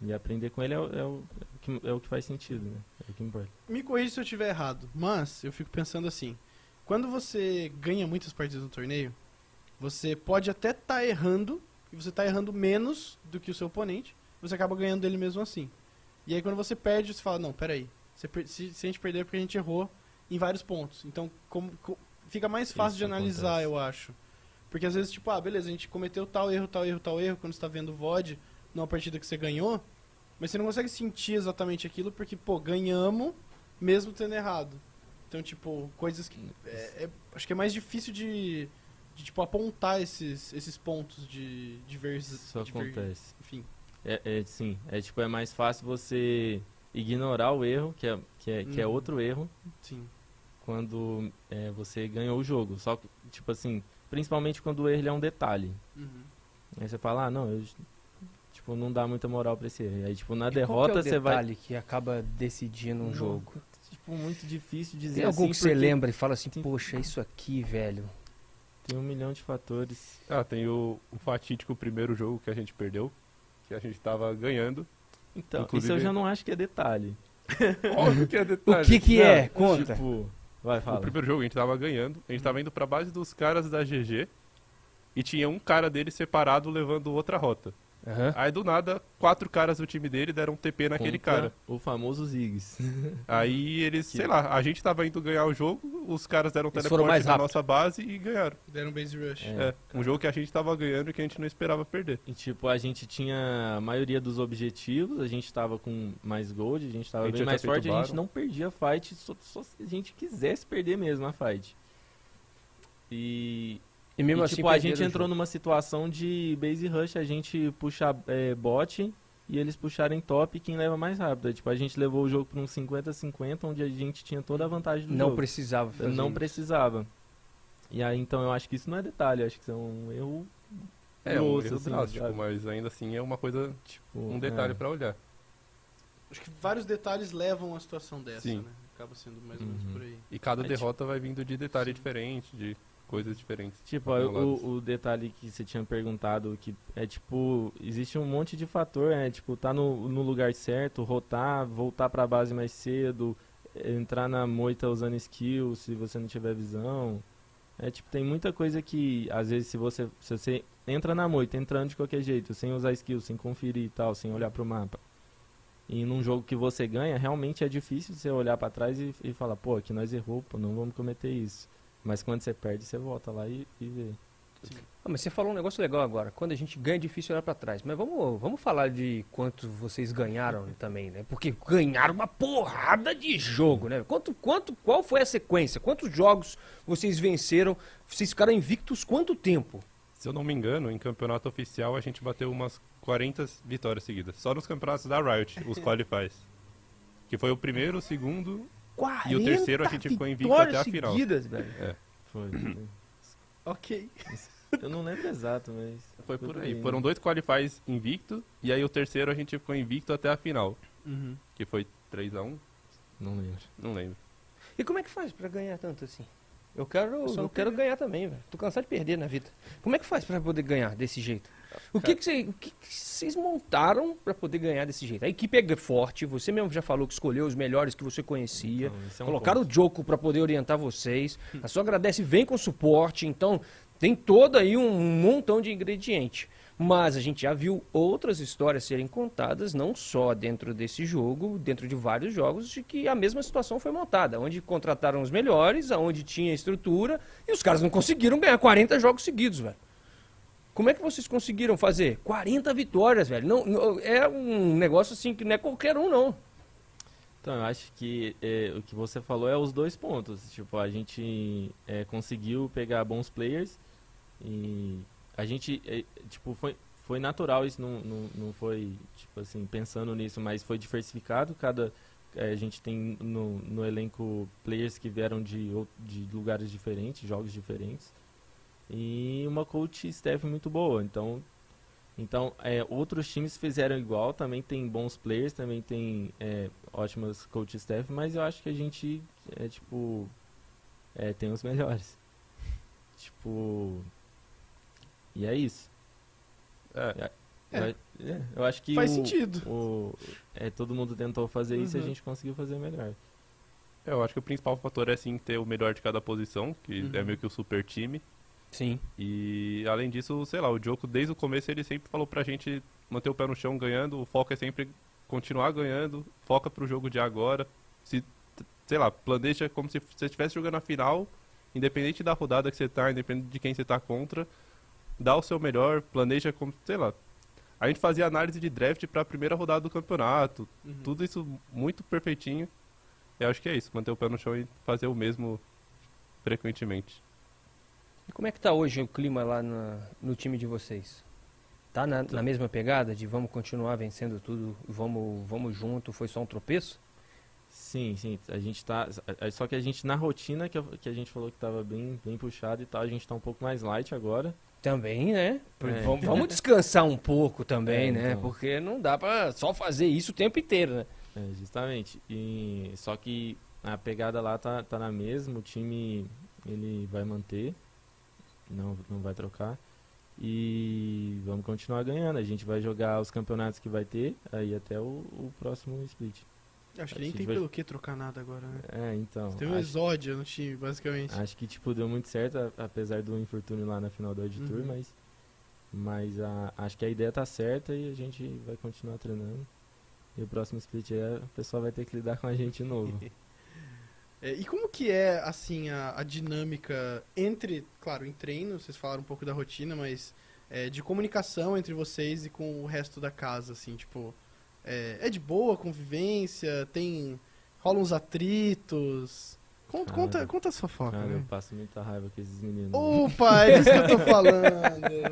e aprender com ele é, o- é o, que, é o que faz sentido, né? É o que importa. Me corrija se eu estiver errado, mas eu fico pensando assim: quando você ganha muitas partidas no torneio, você pode até estar errando, e você está errando menos do que o seu oponente, você acaba ganhando dele mesmo assim. E aí quando você perde, você fala: não, peraí, se, se a gente perder é porque a gente errou em vários pontos. Então como, co- fica mais fácil Isso de analisar, acontece. eu acho. Porque às vezes, tipo, ah, beleza, a gente cometeu tal erro, tal erro, tal erro, quando você tá vendo o VOD numa partida que você ganhou, mas você não consegue sentir exatamente aquilo porque, pô, ganhamos mesmo tendo errado. Então, tipo, coisas que. é- é- acho que é mais difícil de, de tipo, apontar esses, esses pontos de, de ver. Isso de ver- acontece. enfim. É, é, sim, é tipo, é mais fácil você ignorar o erro, que é, que é, que é Uhum. outro erro, Sim. quando é, você ganhou o jogo. Só que, tipo assim, principalmente quando o erro ele é um detalhe. Uhum. Aí você fala, ah, não, eu tipo, não dá muita moral pra esse erro. Aí, tipo, na E é derrota o você vai. detalhe que acaba decidindo um Não, jogo? Tipo, muito difícil dizer Tem algum assim, que você porque lembra e fala assim, tem- poxa, isso aqui, velho. Tem um milhão de fatores. Ah, tem o, o fatídico primeiro jogo que a gente perdeu, que a gente tava ganhando. Então, Inclusive- isso eu já não acho que é detalhe. Óbvio que é O detalhe. que que é? Não, Conta. Tipo, vai, O fala. primeiro jogo a gente tava ganhando, a gente tava indo pra base dos caras da GG e tinha um cara dele separado levando outra rota. Aham. Aí do nada, quatro caras do time dele deram um TP naquele Contra cara. O famoso Ziggs. Aí eles, Que- sei lá, a gente tava indo ganhar o jogo, os caras deram um teleporte mais na nossa base e ganharam. Deram base rush. É. É, um jogo que a gente tava ganhando e que a gente não esperava perder. E, tipo, a gente tinha a maioria dos objetivos, a gente tava com mais gold, a gente tava A gente bem mais forte, a gente não perdia a fight, só, só se a gente quisesse perder mesmo a fight. E, E mesmo e, assim, tipo, a gente entrou jogo. numa situação de base rush, a gente puxa é, bot e eles puxarem top quem leva mais rápido. Aí, tipo, a gente levou o jogo para um 50-50, onde a gente tinha toda a vantagem do Não jogo. precisava fazer não isso. precisava. E aí, então, eu acho que isso não é detalhe, acho que isso é um erro É, um erro assim, drástico, mas ainda assim é uma coisa, Tipo, um detalhe é. pra olhar. Acho que vários detalhes levam a situação dessa, Sim. né? Acaba sendo mais ou menos Uhum. por aí. E cada É, derrota vai vindo de detalhe diferente, de coisas diferentes. Tipo, o, o detalhe que você tinha perguntado, que é tipo, existe um monte de fator, é tipo, tá no, no lugar certo, rotar, voltar pra base mais cedo, entrar na moita usando skill se você não tiver visão. É tipo, tem muita coisa que, às vezes, se você, se você entra na moita, entrando de qualquer jeito, sem usar skill, sem conferir e tal, sem olhar pro mapa. E num jogo que você ganha, realmente é difícil você olhar pra trás e, e falar, pô, aqui nós errou, pô, não vamos cometer isso. Mas quando você perde, você volta lá e, e vê. Ah, mas você falou um negócio legal agora. Quando a gente ganha, é difícil olhar pra trás. Mas vamos, vamos falar de quanto vocês ganharam também, né? Porque ganharam uma porrada de jogo, né? Quanto, quanto, qual foi a sequência? Quantos jogos vocês venceram? Vocês ficaram invictos quanto tempo? Se eu não me engano, em campeonato oficial a gente bateu umas 40 vitórias seguidas. Só nos campeonatos da Riot, os qualifies. Que foi o primeiro, o segundo. 40 E o terceiro a gente ficou invicto até a final. seguidas, velho. Foi. foi. Ok. Eu não lembro exato, mas. Foi por aí. né? Foram dois qualifies invicto. E aí o terceiro a gente ficou invicto até a final. Uhum. Que foi 3x1. Não lembro. Não lembro. E como é que faz pra ganhar tanto assim? Eu quero, É eu não quero ganhar também, velho. Tô cansado de perder na vida. Como é que faz pra poder ganhar desse jeito? O que que cê- o que que vocês montaram pra poder ganhar desse jeito? A equipe é forte, você mesmo já falou que escolheu os melhores que você conhecia. Então, é um Colocaram ponto. o Joko pra poder orientar vocês. A sua agradece vem com suporte, então tem todo aí um montão de ingrediente. Mas a gente já viu outras histórias serem contadas, não só dentro desse jogo, dentro de vários jogos, de que a mesma situação foi montada, onde contrataram os melhores, aonde tinha estrutura, e os caras não conseguiram ganhar 40 jogos seguidos, velho. Como é que vocês conseguiram fazer 40 vitórias, velho? Não, não- é um negócio assim que não é qualquer um, não. Então, eu acho que é, o que você falou é os dois pontos. Tipo, a gente é, conseguiu pegar bons players e a gente, é, tipo, foi, foi natural isso, não, não, não foi, tipo assim, pensando nisso, mas foi diversificado. Cada, é, a gente tem no, no elenco players que vieram de, de lugares diferentes, jogos diferentes. E uma coach staff muito boa. Então, então é, outros times fizeram igual, também tem bons players, também tem é, ótimas coach staff, mas eu acho que a gente é tipo é, tem os melhores. Tipo e é isso. É, Eu, é, eu acho que Faz o- sentido. o- é, todo mundo tentou fazer isso e a Uhum. gente conseguiu fazer melhor. é, eu acho que o principal fator é sim ter o melhor de cada posição, que Uhum. é meio que o super time. Sim. E além disso, sei lá, o Joko desde o começo ele sempre falou pra gente manter o pé no chão ganhando, o foco é sempre continuar ganhando, foca pro jogo de agora. Se, sei lá, planeja como se você estivesse jogando a final, independente da rodada que você tá, independente de quem você tá contra, dá o seu melhor, planeja como, sei lá. A gente fazia análise de draft pra primeira rodada do campeonato, Uhum. tudo isso muito perfeitinho. Eu acho que é isso, manter o pé no chão e fazer o mesmo frequentemente. E como é que tá hoje o clima lá na- no time de vocês? Tá na, na mesma pegada de vamos continuar vencendo tudo, vamos, vamos junto, foi só um tropeço? Sim, sim. A gente tá. Só que a gente, na rotina que, que a gente falou que tava bem, bem puxado e tal, a gente tá um pouco mais light agora. Também, né? É. Vamos, vamos descansar um pouco também, É, né? então. Porque não dá pra só fazer isso o tempo inteiro, né? É, justamente. E, só que a pegada lá tá, tá na mesma, o time ele vai manter, não, não vai trocar. E vamos continuar ganhando. A gente vai jogar os campeonatos que vai ter, aí até o, o próximo split. Acho que nem tem vai- pelo que trocar nada agora, né? É, então. Tem um acho- exódio no time, basicamente. Acho que, tipo, deu muito certo, apesar do infortúnio lá na final do Tour, Uhum. mas, mas a, acho que a ideia tá certa e a gente vai continuar treinando. E o próximo split aí, o pessoal vai ter que lidar com a gente de novo. É, e como que é, assim, a, a dinâmica entre, claro, em treino, vocês falaram um pouco da rotina, mas é, de comunicação entre vocês e com o resto da casa, assim, tipo, é, é de boa a convivência, tem, rolam uns atritos, Conta, conta, conta a sua fofoca. Cara, eu né? passo muita raiva com esses meninos. Opa, é disso que eu tô falando.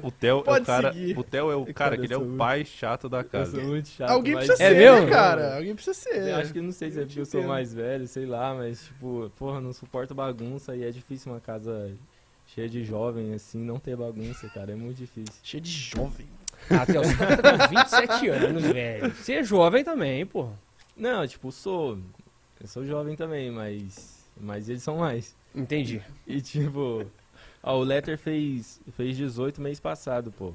O Theo é Pode o cara. seguir. O Theo é o Cara, que eu ele é o muito- pai chato da Eu casa. sou muito chato. Alguém mas- precisa É ser, mesmo? né, cara? Alguém precisa ser. Eu acho que não sei se é Eu porque eu sou mais velho, sei lá, mas tipo, porra, não suporto bagunça e é difícil uma casa cheia de jovem assim não ter bagunça, cara, é muito difícil. Cheio de jovem. Até os caras tá com 27 anos, velho. Você é jovem também, pô. Não, tipo, sou eu sou jovem também, mas mas eles são mais. Entendi. E tipo, ó, o Letter fez fez 18 mês passado, pô.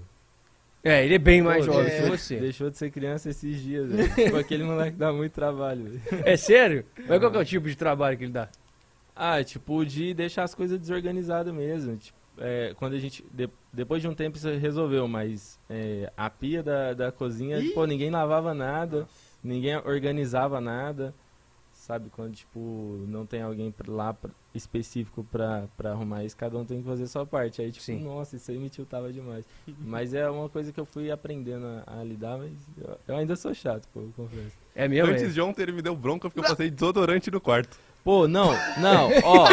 É, ele é bem mais Pô, jovem é. que você. Deixou de ser criança esses dias, tipo, aquele moleque dá muito trabalho. É sério? Mas qual que é o tipo de trabalho que ele dá? Ah, tipo, de deixar as coisas desorganizadas mesmo. Tipo, é, quando a gente. de- depois de um tempo isso resolveu, mas é, a pia da, da cozinha, Ih! pô, ninguém lavava nada, ninguém organizava nada. Sabe, quando, tipo, não tem alguém pra- lá pra- específico pra, pra arrumar isso, cada um tem que fazer a sua parte. Aí, tipo, Sim. nossa, isso aí me tiltava demais. mas é uma coisa que eu fui aprendendo a, a lidar, mas eu, eu ainda sou chato, pô, eu confesso. É mesmo? Antes de ontem ele me deu bronca porque eu passei desodorante no quarto. Pô, não, não, ó.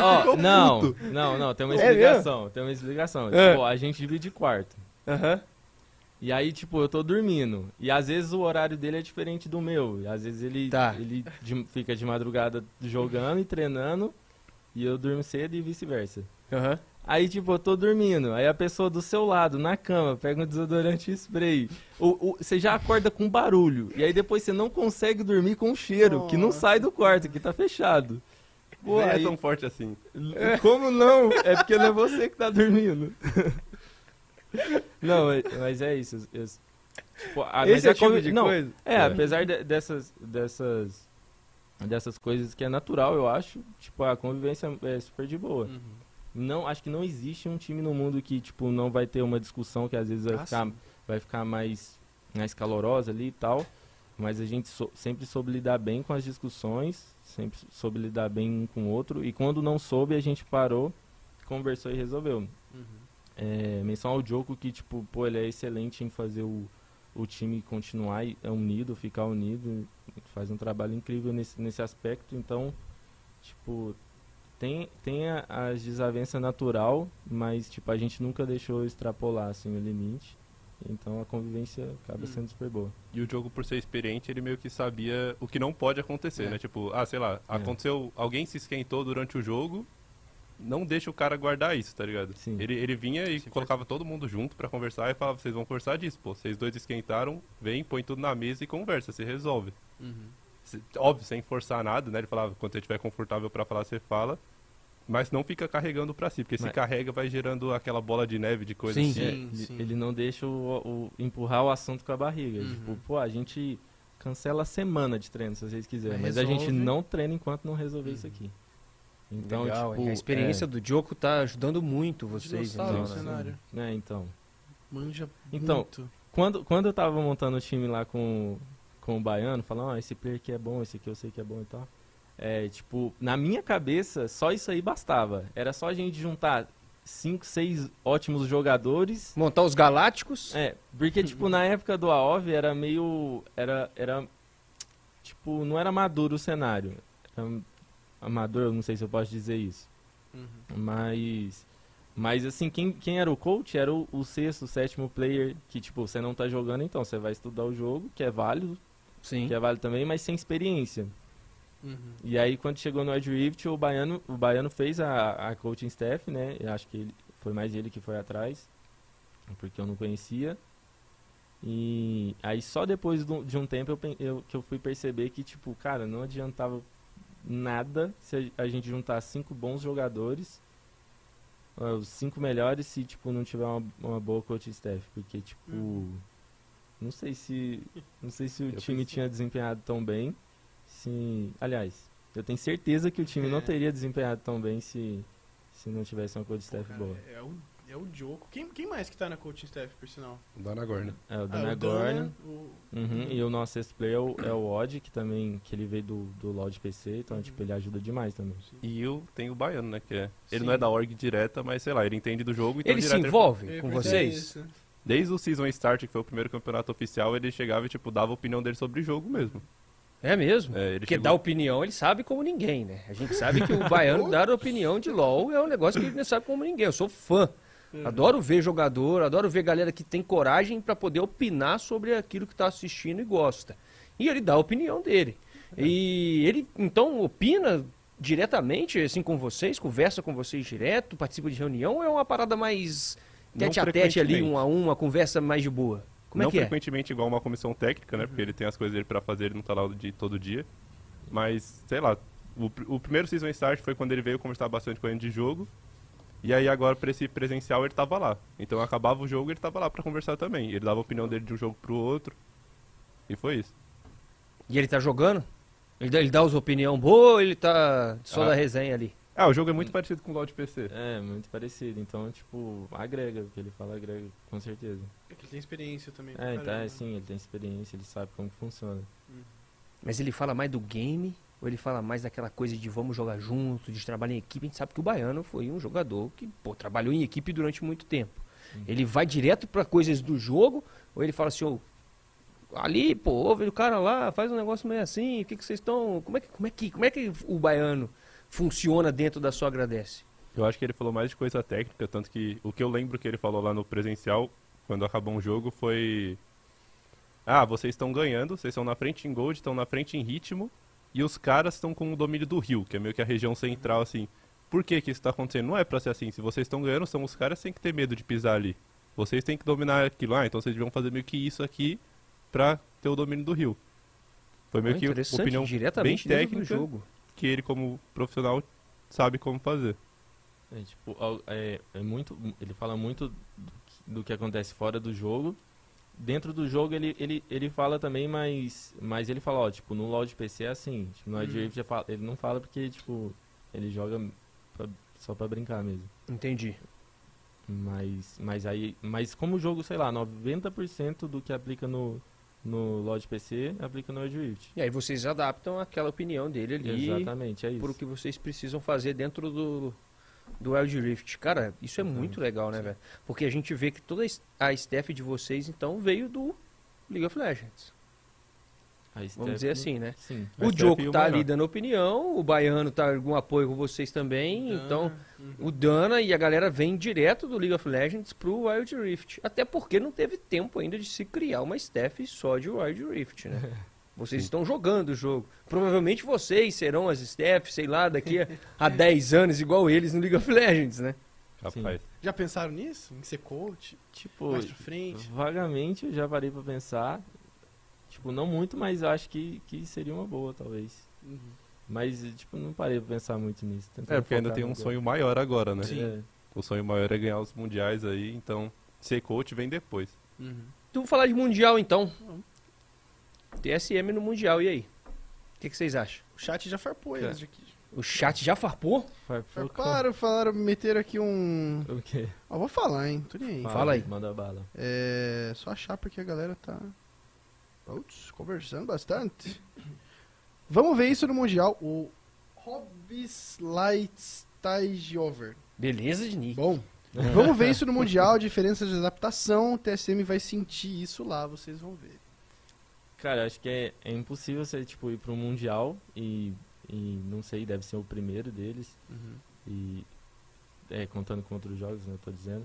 ó, ficou não, puto. não, não, tem uma É explicação, tem uma explicação. É. Tipo, a gente divide quarto. Aham. E aí, tipo, eu tô dormindo. E às vezes o horário dele é diferente do meu. E às vezes ele, Tá. ele de- fica de madrugada jogando e treinando. E eu durmo cedo e vice-versa. Aham. Aí, tipo, eu tô dormindo. Aí a pessoa do seu lado, na cama, pega um desodorante e spray. O, o- você já acorda com barulho. E aí depois você não consegue dormir com cheiro, que não sai do quarto, que tá fechado. Pô, Nem aí, é tão forte assim. como não? É porque não é você que tá dormindo. Não, mas- é isso. tipo, mas Esse é a o tipo de não, coisa? É, É. apesar de- dessas, dessas, dessas coisas que é natural, eu acho, tipo, a convivência é super de boa. Uhum. Não, acho que não existe um time no mundo que, tipo, não vai ter uma discussão que às vezes vai, Ah, ficar, sim. vai ficar mais, mais calorosa ali e tal. Mas a gente sou- sempre soube lidar bem com as discussões, sempre soube lidar bem um com o outro. E quando não soube, a gente parou, conversou e resolveu. Uhum. É, menção ao Joko que, tipo, pô, ele é excelente em fazer o, o time continuar é unido, ficar unido. Faz um trabalho incrível nesse, nesse aspecto. Então, tipo, tem, tem a, as desavenças natural, mas, tipo, a gente nunca deixou extrapolar, assim, o limite. Então a convivência acaba Hum. sendo super boa. E o jogo, por ser experiente, ele meio que sabia o que não pode acontecer, É. né? Tipo, ah, sei lá, aconteceu, alguém se esquentou durante o jogo, não deixa o cara guardar isso, tá ligado? Sim. Ele, ele vinha e Sim, colocava todo mundo junto pra conversar e falava, vocês vão conversar disso, pô. Vocês dois esquentaram, vem, põe tudo na mesa e conversa, se resolve. Uhum. Se- óbvio, sem forçar nada, né? Ele falava, quando você estiver confortável pra falar, você fala. Mas não fica carregando pra si, porque se Mas- carrega vai gerando aquela bola de neve de coisa Sim. assim. É, Sim, ele, sim. ele não deixa o, o- empurrar o assunto com a barriga. Uhum. Tipo, pô, a gente cancela a semana de treino, se vocês quiserem. Mas a Resolve. gente não treina enquanto não resolver isso Uhum. aqui. Então, Legal, tipo, a experiência é, do Joko tá ajudando muito vocês. Então, no né? cenário. né, então. Manja Então, muito. Quando, quando eu tava montando o time lá com, com o Baiano, falando, ó, esse player aqui é bom, esse aqui eu sei que é bom e tal. É, tipo, na minha cabeça, só isso aí bastava. Era só a gente juntar cinco, seis ótimos jogadores Montar os Galácticos. É, porque, tipo, na época do AOV era meio. Era. era tipo, não era maduro o cenário. Era amador, eu não sei se eu posso dizer isso. Uhum. Mas. Mas, assim, quem, quem era o coach era o, o sexto, o sétimo player. Que, tipo, você não tá jogando, então você vai estudar o jogo, que é válido, Sim. que é válido também, mas sem experiência. Uhum. E aí, quando chegou no Ed Rift, o Baiano, o Baiano fez a, a coaching staff, né? Eu acho que ele, foi mais ele que foi atrás, porque eu não conhecia. E aí, só depois do- de um tempo eu, eu- que eu fui perceber que, tipo, cara, não adiantava nada se a, gente juntar cinco bons jogadores, ah, os cinco melhores, se, tipo, não tiver uma, uma boa coaching staff. Porque, tipo, Uhum. não sei se, não sei se o Eu time pensei. tinha desempenhado tão bem. Se, aliás, eu tenho certeza que o time não É. teria desempenhado tão bem se, se não tivesse uma coach staff Cara, boa. É o, é o Joko. Quem, quem mais que tá na coaching staff, por sinal? O Dana Gorna. É o Ah, Dana o. Dana, o- Uhum, e o nosso sexto player é o, é o Odd, que também que ele veio do, do Loud PC, então tipo, ele ajuda demais também. E o, tem o Baiano, né? Que é, ele Sim. não é da org direta, mas sei lá, ele entende do jogo. Então Ele se ele- envolve Eu com vocês? isso. Desde o Season Start, que foi o primeiro campeonato oficial, ele chegava e, tipo, dava a opinião dele sobre o jogo mesmo. É mesmo? É, ele Porque chegou- dar opinião ele sabe como ninguém, né? A gente sabe que o baiano dar opinião de LOL é um negócio que ele não sabe como ninguém. Eu sou fã. Adoro ver jogador, adoro ver galera que tem coragem pra poder opinar sobre aquilo que tá assistindo e gosta. E ele dá a opinião dele. E ele, então, opina diretamente, assim, com vocês, conversa com vocês direto, participa de reunião, ou é uma parada mais Não tete a tete ali, um a um, uma conversa mais de boa? Como não é que é? frequentemente igual uma comissão técnica, né? Porque ele tem as coisas dele pra fazer, ele não tá lá de todo dia. Mas, sei lá, o, o primeiro Season Start foi quando ele veio conversar bastante com a gente de jogo. E aí agora pra esse presencial ele tava lá. Então acabava o jogo ele tava lá pra conversar também. Ele dava a opinião dele de um jogo pro outro. E foi isso. E ele tá jogando? Ele dá, ele dá as opinião boa ou ele tá só Ah. da resenha ali? Ah, o jogo é muito parecido com o LoL de PC. É, muito parecido. Então, tipo, agrega, o que ele fala agrega, com certeza. É que ele tem experiência também. É, então, caramba. é, sim, ele tem experiência, ele sabe como que funciona. Mas ele fala mais do game ou ele fala mais daquela coisa de vamos jogar junto, de trabalhar em equipe? A gente sabe que o Baiano foi um jogador que pô, trabalhou em equipe durante muito tempo. Sim. Ele vai direto pra coisas do jogo ou ele fala assim, ô, ali, pô, ouve o cara lá, faz um negócio meio assim, o que, que vocês estão. Como é que, como, é que, como é que o Baiano funciona dentro da sua agradece? Eu acho que ele falou mais de coisa técnica, tanto que o que eu lembro que ele falou lá no presencial, quando acabou um jogo, foi. Ah, vocês estão ganhando, vocês estão na frente em gold, estão na frente em ritmo, e os caras estão com o domínio do rio, que é meio que a região central, assim. Por que que isso tá acontecendo? Não é pra ser assim. Se vocês estão ganhando, são os caras que têm que ter medo de pisar ali. Vocês têm que dominar aquilo. Ah, então vocês deviam fazer meio que isso aqui pra ter o domínio do rio. Foi meio Ah, que opinião diretamente bem técnica jogo. que ele, como profissional, sabe como fazer. É, tipo, é, é muito, ele fala muito do que, do que acontece fora do jogo. Dentro do jogo ele, ele, ele fala também, mas, mas ele fala, ó, tipo, no LoL de PC é assim. Tipo, no ele fala- ele não fala porque, tipo, ele joga pra- só pra brincar mesmo. Entendi. Mas, mas aí, mas como o jogo, sei lá, 90% do que aplica no, no LoL de PC aplica no Ed Rift. E aí vocês adaptam aquela opinião dele ali Exatamente, é isso. por o que vocês precisam fazer dentro do, do Wild Rift. Cara, isso é Uhum. muito legal, né, velho? Porque a gente vê que toda a staff de vocês, então, veio do League of Legends. Vamos dizer assim, né? Sim. O staff Diogo e o tá ali dando opinião, o Baiano tá algum apoio com vocês também, Dana, então uhum. o Dana e a galera vem direto do League of Legends pro Wild Rift. Até porque não teve tempo ainda de se criar uma staff só de Wild Rift, né? Vocês estão jogando o jogo. Provavelmente vocês serão as staffs, sei lá, daqui a, a 10 anos, igual eles no League of Legends, né? Rapaz. Já pensaram nisso? Em ser coach? Tipo, mais pra frente? vagamente eu já parei pra pensar. Tipo, não muito, mas acho que, que seria uma boa, talvez. Uhum. Mas, tipo, não parei pra pensar muito nisso. É, porque ainda tem um jogo. sonho maior agora, né? Sim. É. O sonho maior é ganhar os mundiais aí, então ser coach vem depois. Uhum. Tu vamos falar de Mundial, então. Vamos. TSM no Mundial, e aí? O que, que vocês acham? O chat já farpou eles aqui. O chat já farpou? Focar. Farparam, falaram, meteram aqui um... O quê? Ó, vou falar, hein? Tô nem aí. Fala aí. Manda bala. É só achar porque a galera tá putz, conversando bastante. Vamos ver isso no Mundial. O Hobbs Lightstageover. Beleza, de Nick. Bom, vamos ver isso no Mundial, diferença de adaptação. O TSM vai sentir isso lá, vocês vão ver. Cara, acho que é, é impossível você, tipo, ir pro Mundial e, e não sei, deve ser o primeiro deles. E é, contando com outros jogos, né, eu tô dizendo.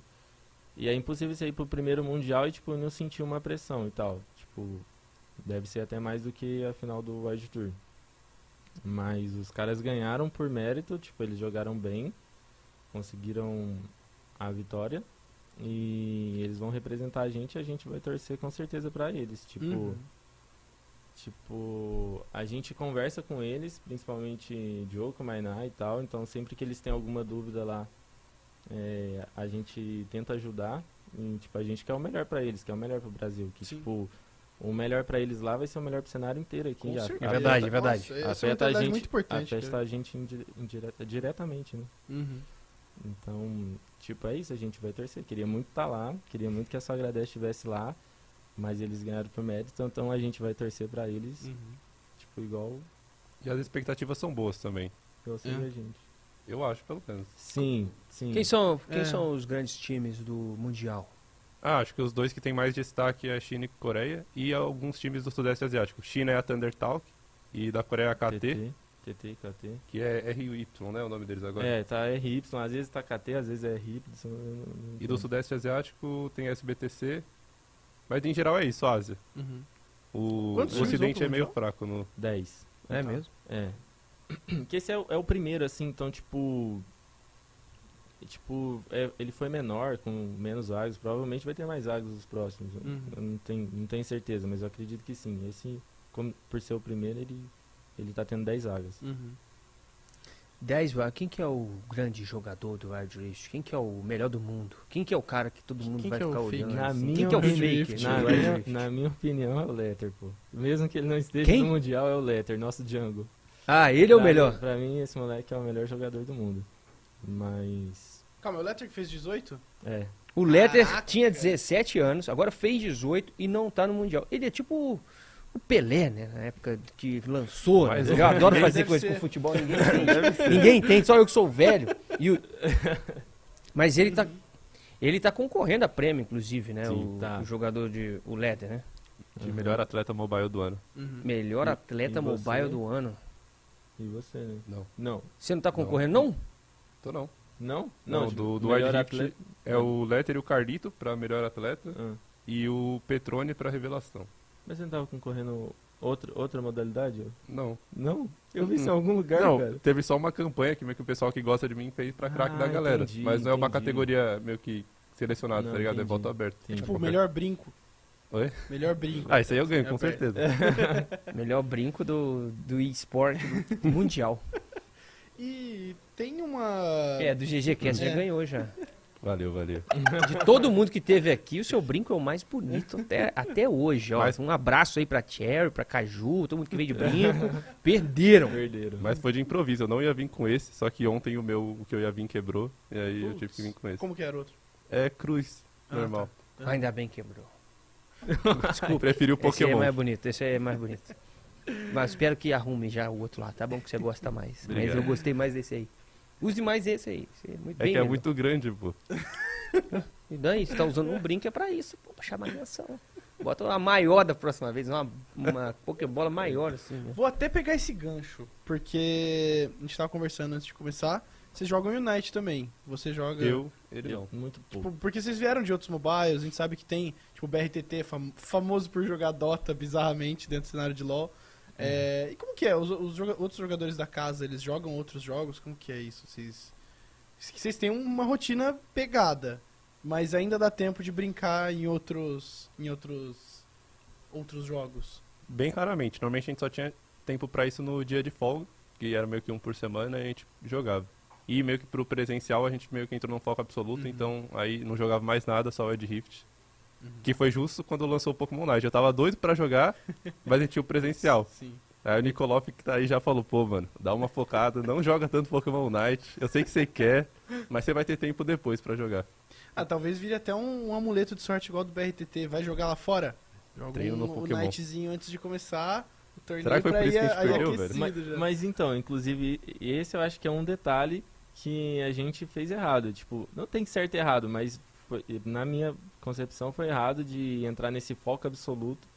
E é impossível você ir pro primeiro Mundial e, tipo, não sentir uma pressão e tal. Tipo, deve ser até mais do que a final do World Tour. Mas os caras ganharam por mérito, tipo, eles jogaram bem, conseguiram a vitória. E eles vão representar a gente e a gente vai torcer com certeza pra eles. Tipo, Uhum. Tipo, a gente conversa com eles, principalmente Diogo, Mainá e tal, então sempre que eles têm alguma dúvida lá, é, a gente tenta ajudar. E, tipo, a gente quer o melhor pra eles, quer o melhor pro Brasil. Que, Sim. tipo, o melhor pra eles lá vai ser o melhor pro cenário inteiro aqui. Com já. certeza. É verdade, é verdade. Nossa, essa é uma Afeta a mentalidade gente, muito importante. afeta cara. a gente indire- indireta- diretamente, né? Uhum. Então, tipo, é isso, a gente vai torcer. Queria muito estar lá, queria muito que a Sagradez estivesse lá, mas eles ganharam por mérito, então a gente vai torcer pra eles, Uhum. tipo, igual E as expectativas são boas também. você É. e a gente. Eu acho, pelo menos. Sim, sim. Quem são, quem É. são os grandes times do Mundial? Ah, acho que os dois que têm mais destaque é a China e Coreia e alguns times do Sudeste Asiático. China é a Thunder Talk E da Coreia KT, TT, TT, KT. que é RY, né? O nome deles agora. É, tá RY, às vezes tá KT, às vezes é RY. eu E do Sudeste Asiático tem SBTC. Mas em geral é isso, Ásia. Uhum. O, Quantos o Ocidente é meio Mundial? fraco no. 10. É Tá. mesmo? É. Que esse é, o- é o primeiro, assim, então, tipo. é, Tipo, é- ele foi menor, com menos vagas. Provavelmente vai ter mais vagas nos próximos. Eu- Uhum. Eu não tenho, não tenho certeza, mas eu acredito que sim. Esse, como, por ser o primeiro, ele, ele tá tendo 10 vagas. Uhum. 10, vai. Quem que é o grande jogador do Wild Rift? Quem que é o melhor do mundo? Quem que é o cara que todo mundo Quem vai que é o ficar fake? olhando? Na assim? minha Quem que é o opinião- fake? Na minha, na minha opinião, é o Letter, pô. Mesmo que ele não esteja Quem? no Mundial, é o Letter, nosso Django. Ah, ele é o Pra melhor. mim- Pra mim, esse moleque é o melhor jogador do mundo. Mas. Calma, o Letter que fez 18? É. O Letter Caraca. tinha 17 anos, agora fez 18 e não tá no Mundial. Ele é tipo o- Pelé, né? Na época que lançou. né? Mas Eu ele adoro fazer coisa ser. com futebol, ninguém entende. ninguém entende, só eu que sou velho. E o- Mas ele tá, ele tá concorrendo a prêmio, inclusive, né? Sim, o, tá. o jogador de. O Letter, né? De melhor atleta mobile do ano. Uhum. Melhor E- atleta e você? mobile do ano. E você, né? Não. Não. Você não tá concorrendo, não? Tô não. Não? Não, tipo, do, do melhor atleta- é o Letter e o Carlito pra melhor atleta Ah, e o Petrone pra revelação. Mas você não tava concorrendo outra, outra modalidade? Não. Não? Eu vi isso em algum lugar, não, cara. teve só uma campanha que meio que o pessoal que gosta de mim fez pra craque Ah, da galera. entendi, mas não é uma entendi. categoria meio que selecionada, Não, tá ligado? É entendi. voto aberto. Entendi. Tipo, o melhor brinco. Oi? Melhor brinco. Ah, isso aí eu ganho, É com certeza. Melhor brinco do, do eSport mundial. E tem uma. É, do GG Cast É. já ganhou já. Valeu, valeu. De todo mundo que teve aqui, o seu brinco é o mais bonito até, até hoje, ó. Mas- Um abraço aí pra Cherry, pra Caju, todo mundo que veio de brinco. Perderam. Perderam. Mas foi de improviso, eu não ia vir com esse, só que ontem o meu, o que eu ia vir quebrou, e aí eu Putz. tive que vir com esse. Como que era outro? É cruz, Ah, normal. Ainda bem que quebrou. Desculpa, preferi o Esse aí é Pokémon. mais bonito, esse aí é mais bonito. Mas espero que arrume já o outro lá, tá bom que você gosta mais. Mas Obrigado. eu gostei mais desse aí. Use mais esse aí. esse é muito É bem que é muito grande, pô. E daí, você tá usando um brinco é pra isso, pô, pra chamar atenção. Bota uma maior da próxima vez, uma, uma Pokébola maior, assim, né? Vou até pegar esse gancho, porque a gente tava conversando antes de começar. Vocês jogam Unite também. Você joga. Eu, ele Eu- não. Muito pouco. Tipo, porque vocês vieram de outros mobiles, a gente sabe que tem, tipo, o BRTT, fam- famoso por jogar Dota bizarramente dentro do cenário de LoL. É, e como que é? Os, os joga- outros jogadores da casa, eles jogam outros jogos? Como que é isso? Vocês, vocês têm uma rotina pegada, mas ainda dá tempo de brincar em outros, em outros, outros jogos. Bem raramente. Normalmente a gente só tinha tempo pra isso no dia de folga, que era meio que um por semana, e a gente jogava. E meio que pro presencial a gente meio que entrou num foco absoluto, Uhum. então aí não jogava mais nada, só o Ed Rift. Que foi justo quando lançou o Pokémon Night. Eu tava doido pra jogar, mas a gente tinha o presencial. Sim. Aí o Nikolov que tá aí já falou, pô, mano, dá uma focada, não joga tanto Pokémon Night. Eu sei que você quer, mas você vai ter tempo depois pra jogar. Ah, talvez vire até um, um amuleto de sorte igual do BRTT. Vai jogar lá fora? Joga Treino um, no o Pokémon. Nightzinho antes de começar o torneio Será que foi pra por isso ir que a gente perdeu, aquecido velho? Mas, mas então, inclusive, esse eu acho que é um detalhe que a gente fez errado. Tipo, não tem certo e errado, mas foi- na minha concepção foi errado de entrar nesse foco absoluto.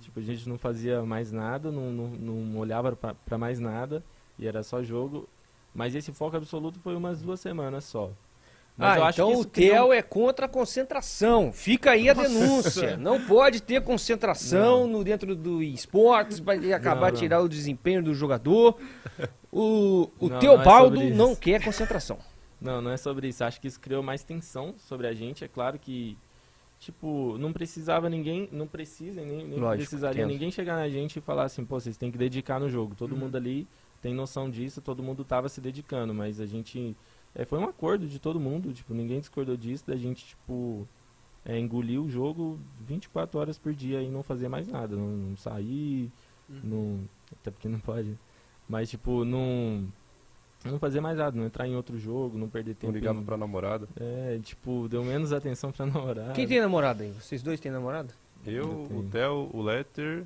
Tipo, a gente não fazia mais nada, não, não, não olhava pra, pra mais nada, e era só jogo. Mas esse foco absoluto foi umas duas semanas só. Mas ah, eu acho então que o Theo é contra a concentração. Fica aí a denúncia. Não pode ter concentração no dentro do esportes, vai acabar Não, de tirar o desempenho do jogador. O, o Não, Teobaldo não é não quer concentração. Não, não é sobre isso. Acho que isso criou mais tensão sobre a gente. É claro que, tipo, não precisava ninguém, não precisa, nem, nem Lógico, precisaria entendo. ninguém chegar na gente e falar assim, pô, vocês têm que dedicar no jogo. Todo Uhum. mundo ali tem noção disso, todo mundo tava se dedicando, mas a gente. é, foi um acordo de todo mundo, tipo, ninguém discordou disso, da gente, tipo, é, engolir o jogo 24 horas por dia e não fazer mais nada. Não, não sair, Uhum. não. Até porque não pode. Mas, tipo, não. Não fazer mais nada, não entrar em outro jogo, não perder tempo. Não ligava em- pra namorada. é, tipo, deu menos atenção pra namorar. Quem tem namorada aí? Vocês dois têm namorada? Eu, o Theo, o Letter,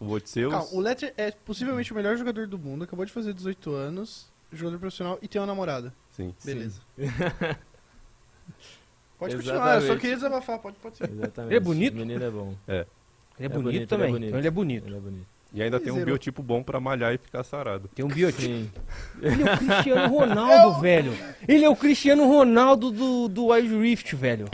o Odisseus. Calma, o Letter é possivelmente o melhor jogador do mundo, acabou de fazer 18 anos, jogador profissional e tem uma namorada. Sim. Beleza. pode continuar, eu só Exatamente. queria desabafar, pode, pode ser. Exatamente. Ele é bonito? O menino é bom. Ele é, É bonito, bonito, ele é também. bonito. Então ele é bonito. Ele é bonito. E ainda tem um Zerou. biotipo bom pra malhar e ficar sarado. Tem um biotipo. Sim. Ele é o Cristiano Ronaldo, velho. Ele é o Cristiano Ronaldo do, do Wild Rift, velho.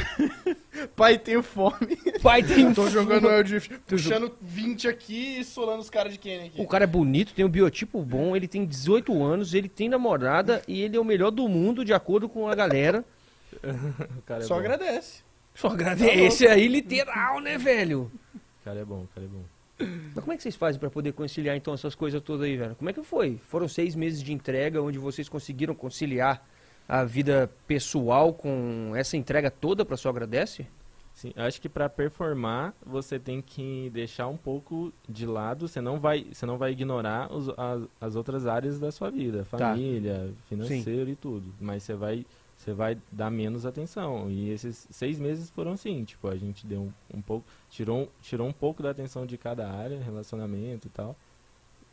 Pai, tenho fome. Pai tem Tô jogando Wild Drift, puxando 20 aqui e solando os caras de Kenny aqui. O cara é bonito, tem um biotipo bom, ele tem 18 anos, ele tem namorada e ele é o melhor do mundo, de acordo com a galera. O cara é Só bom. agradece. Só agradecer. Esse aí, literal, né, velho? O cara é bom, o cara é bom. Mas como é que vocês fazem pra poder conciliar, então, essas coisas todas aí, velho? Como é que foi? Foram seis meses de entrega, onde vocês conseguiram conciliar a vida pessoal com essa entrega toda pra só agradece? Sim, acho que para performar você tem que deixar um pouco de lado, você não vai, você não vai ignorar os- as, as outras áreas da sua vida, família, financeiro e tudo, mas você vai, você vai dar menos atenção. E esses seis meses foram assim, tipo, a gente deu um, um pouco, tirou, um- tirou um pouco da atenção de cada área, relacionamento e tal,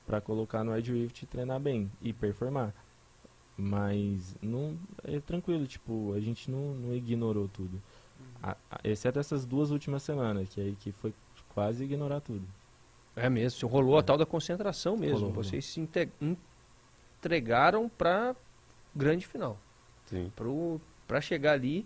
para colocar no Edge Rift e treinar bem e performar. Mas não é tranquilo, tipo, a gente não, não ignorou tudo. A- a- exceto essas duas últimas semanas, que aí que foi quase ignorar tudo. É mesmo, rolou a tal da concentração mesmo. Rolou, rolou. Vocês se inte- entregaram pra grande final. Sim. pra chegar ali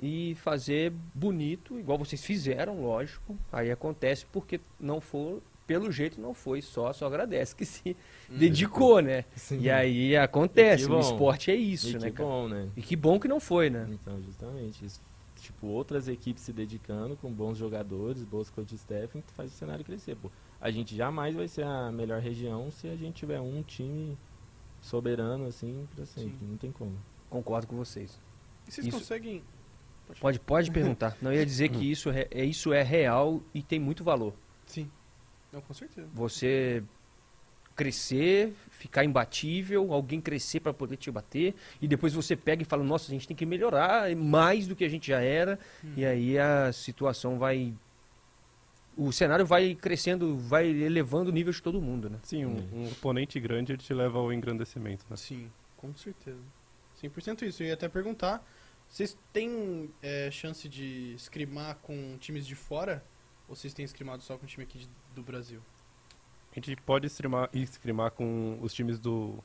e fazer bonito, igual vocês fizeram, lógico. Aí acontece porque não for, pelo jeito não foi só, só agradece que se dedicou, né? E aí acontece, E que bom. esporte é e isso, que né, cara? bom, né? E que bom que não foi, né? Então, justamente. Isso, tipo, outras equipes se dedicando com bons jogadores, boas coach staff, que faz o cenário crescer, pô. A gente jamais vai ser a melhor região se a gente tiver um time soberano, assim, pra sempre. Sim. Não tem como. Concordo com vocês. E vocês Isso- conseguem. Pode, pode perguntar. Não ia dizer que isso é, é- isso é real e tem muito valor. Sim. Não, com certeza. Você crescer, ficar imbatível, alguém crescer para poder te bater, e depois você pega e fala, nossa, a gente tem que melhorar mais do que a gente já era, e aí a situação vai. O cenário vai crescendo, vai elevando o nível de todo mundo, né? Sim, um, um oponente grande ele te leva ao engrandecimento, né? Sim, com certeza. 100% isso. Eu ia até perguntar, vocês têm é, chance de escrimar com times de fora? Ou vocês têm escrimado só com o time aqui de- do Brasil? A gente pode streamar com os times do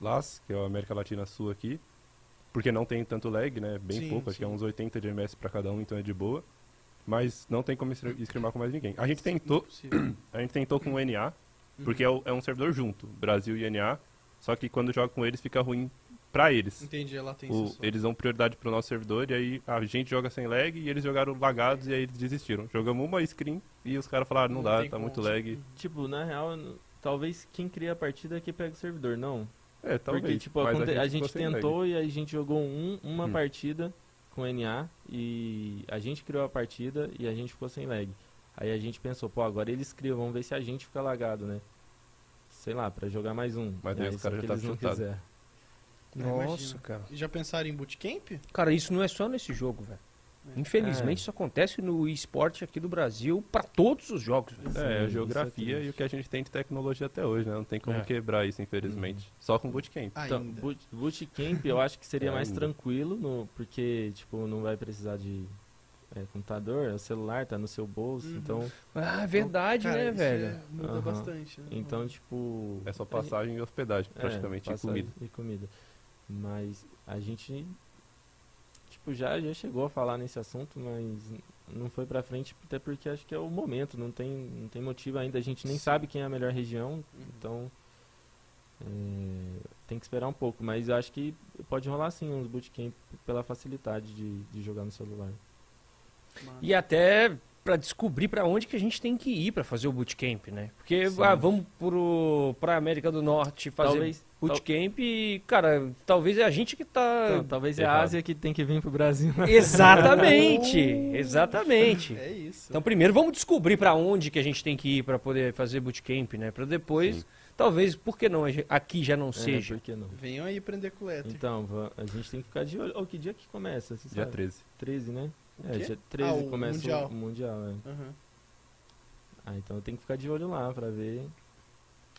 LAS, que é a América Latina Sul aqui, porque não tem tanto lag, né? Bem Sim, pouco, acho que é sim. uns 80 de MS pra cada um, então é de boa. Mas não tem como streamar com mais ninguém. A gente tentou, Impossível. a gente tentou com o NA, porque é, o- é um servidor junto, Brasil e NA, só que quando joga com eles fica ruim pra eles. Entendi, a latência O- só. eles dão prioridade pro nosso servidor e aí a gente joga sem lag e eles jogaram lagados e aí eles desistiram. Jogamos uma screen e os caras falaram, não, dá, tem tá como. muito lag. Tipo, na real, talvez quem cria a partida é que pega o servidor, não? É, talvez. Porque, tipo, mas aconte- a gente, sem lag. tentou e a gente jogou um, uma Hum. partida com NA e a gente criou a partida e a gente ficou sem lag. Aí a gente pensou, pô, agora eles criam, vamos ver se a gente fica lagado, né? Sei lá, pra jogar mais um. Mas aí aí os caras já tá eles não chutado. quiseram. É, Nossa, imagina. cara. E já pensaram em bootcamp? Cara, isso não é só nesse jogo, velho. Infelizmente, É. isso acontece no esporte aqui do Brasil pra todos os jogos, velho. Sim, É, a geografia é e o que a gente tem de tecnologia até hoje, né? Não tem como É. quebrar isso, infelizmente. Só com bootcamp. Então, Ainda. boot, bootcamp eu acho que seria É, mais ainda. tranquilo, no, porque, tipo, não vai precisar de é, computador, o celular tá no seu bolso, Uhum. então, Ah, é verdade, Cara, né, isso velho? é- muda Aham. bastante, né? então, tipo... É só passagem e hospedagem, É, praticamente, e comida. E comida. Mas a gente, tipo, já, já chegou a falar nesse assunto, mas não foi pra frente, até porque acho que é o momento, não tem, não tem motivo ainda. A gente nem Sim. sabe quem é a melhor região, Uhum. então é, tem que esperar um pouco. Mas eu acho que pode rolar sim uns bootcamp pela facilidade de, de jogar no celular. Massa. E até pra descobrir pra onde que a gente tem que ir pra fazer o bootcamp, né? Porque ah, vamos pro, pra América do Norte fazer Talvez, bootcamp e, cara, talvez é a gente que tá... não, talvez é a. Ásia que tem que vir pro Brasil. Exatamente, exatamente. É isso. Então primeiro vamos descobrir pra onde que a gente tem que ir pra poder fazer bootcamp, né? Pra depois, Sim. talvez, por que não, a aqui já não É, seja. por que não? Venham aí prender com o. Então, a gente tem que ficar de olho. Oh, que dia que começa? Dia sabe? 13. 13, né? É, dia 13 Ah, o começa Mundial. o Mundial, é. Aham. Ah, então tem que ficar de olho lá pra ver.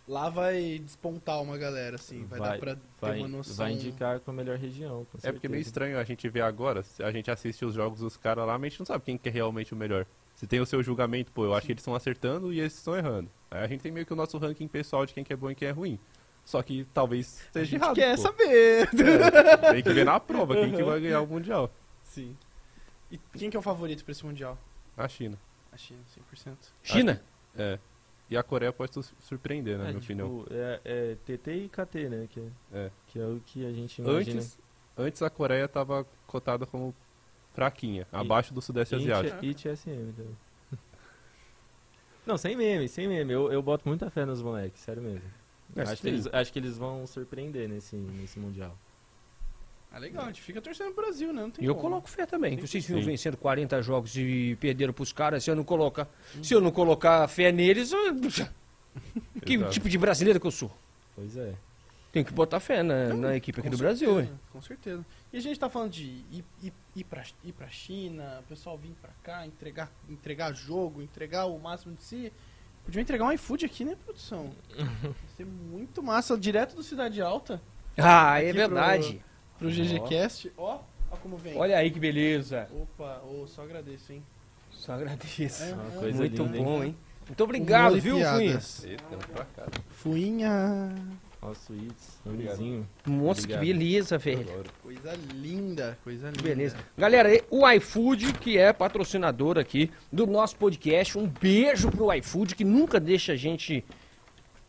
Lá vai despontar uma galera, assim. Vai, dar pra ter vai, uma noção. vai indicar com a melhor região. Com É porque é meio estranho a gente ver agora, se a gente assiste os jogos dos caras lá, mas a gente não sabe quem que é realmente o melhor. Você tem o seu julgamento, pô, eu acho que eles estão acertando e eles estão errando. Aí a gente tem meio que o nosso ranking pessoal de quem que é bom e quem é ruim. Só que talvez A seja gente errado. quer pô. saber. É, tem que ver na prova quem que vai ganhar o Mundial. Sim. E quem que é o favorito pra esse Mundial? A China. A China, 100%. China? É. E a Coreia pode su- surpreender, né, na É, minha opinião. tipo, é, é TT e KT, né? Que é, É. que é o que a gente imagina. Antes, antes a Coreia tava cotada como fraquinha, abaixo do Sudeste It- Asiático. It SM também. Não, sem meme, sem meme. Eu, eu boto muita fé nos moleques, sério mesmo. É, acho, que eles, acho que eles vão surpreender nesse, nesse Mundial. Ah, legal, a gente fica torcendo pro Brasil, né? Não tem E eu como. coloco fé também. Sim, Vocês vinham vencendo 40 jogos e perderam pros caras. Se eu não colocar, se eu não colocar fé neles, eu- que Exato. tipo de brasileiro que eu sou? Pois é. Tem que botar fé na, Então, na equipe aqui do Brasil, certeza, hein? Com certeza. E a gente tá falando de ir, ir, ir, pra, ir pra China, o pessoal vir pra cá, entregar, entregar jogo, entregar o máximo de si. Podia entregar um iFood aqui, né, produção? Ia ser muito massa, direto do Cidade Alta, Ah, é verdade. pro GGCast. Ó, ó como vem. Olha aí que beleza. Opa, ô, só agradeço, hein? Só agradeço. É, Uma é. coisa Muito linda, hein? bom, hein? Muito obrigado, Humor viu, cá. Fuinha. Ó, Obrigado. nomezinho. Nossa, que beleza, velho. Coisa linda, coisa linda. Beleza. Galera, o iFood, que é patrocinador aqui do nosso podcast, um beijo pro iFood, que nunca deixa a gente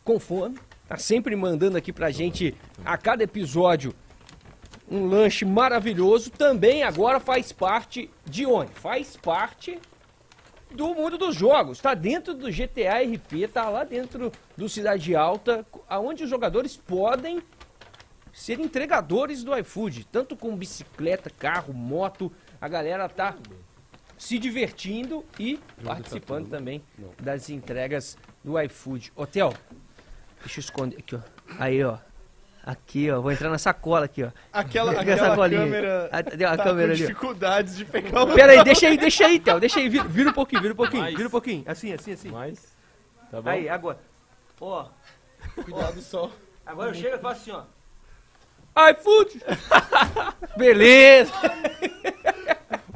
com fome. Tá sempre mandando aqui pra gente, a cada episódio, um lanche maravilhoso. Também agora faz parte de onde? Faz parte do mundo dos jogos. Tá dentro do GTA RP, tá lá dentro do Cidade Alta, aonde os jogadores podem ser entregadores do iFood, tanto com bicicleta, carro, moto. A galera tá se divertindo e participando também das entregas do iFood. Hotel, deixa eu esconder aqui, ó. Aí, ó. Aqui, ó. Vou entrar na sacola aqui, ó. Aquela, aquela câmera Ah, Deu a tá câmera com ali. ó. dificuldades de pegar o... Pera aí, deixa aí, deixa aí, Théo. Deixa aí, vira, vira um pouquinho, vira um pouquinho, Mais. vira um pouquinho. Assim, assim, assim. Mas, tá bom? Aí, agora. Ó, Cuidado só. agora eu chego e faço assim, ó. iFood! Beleza!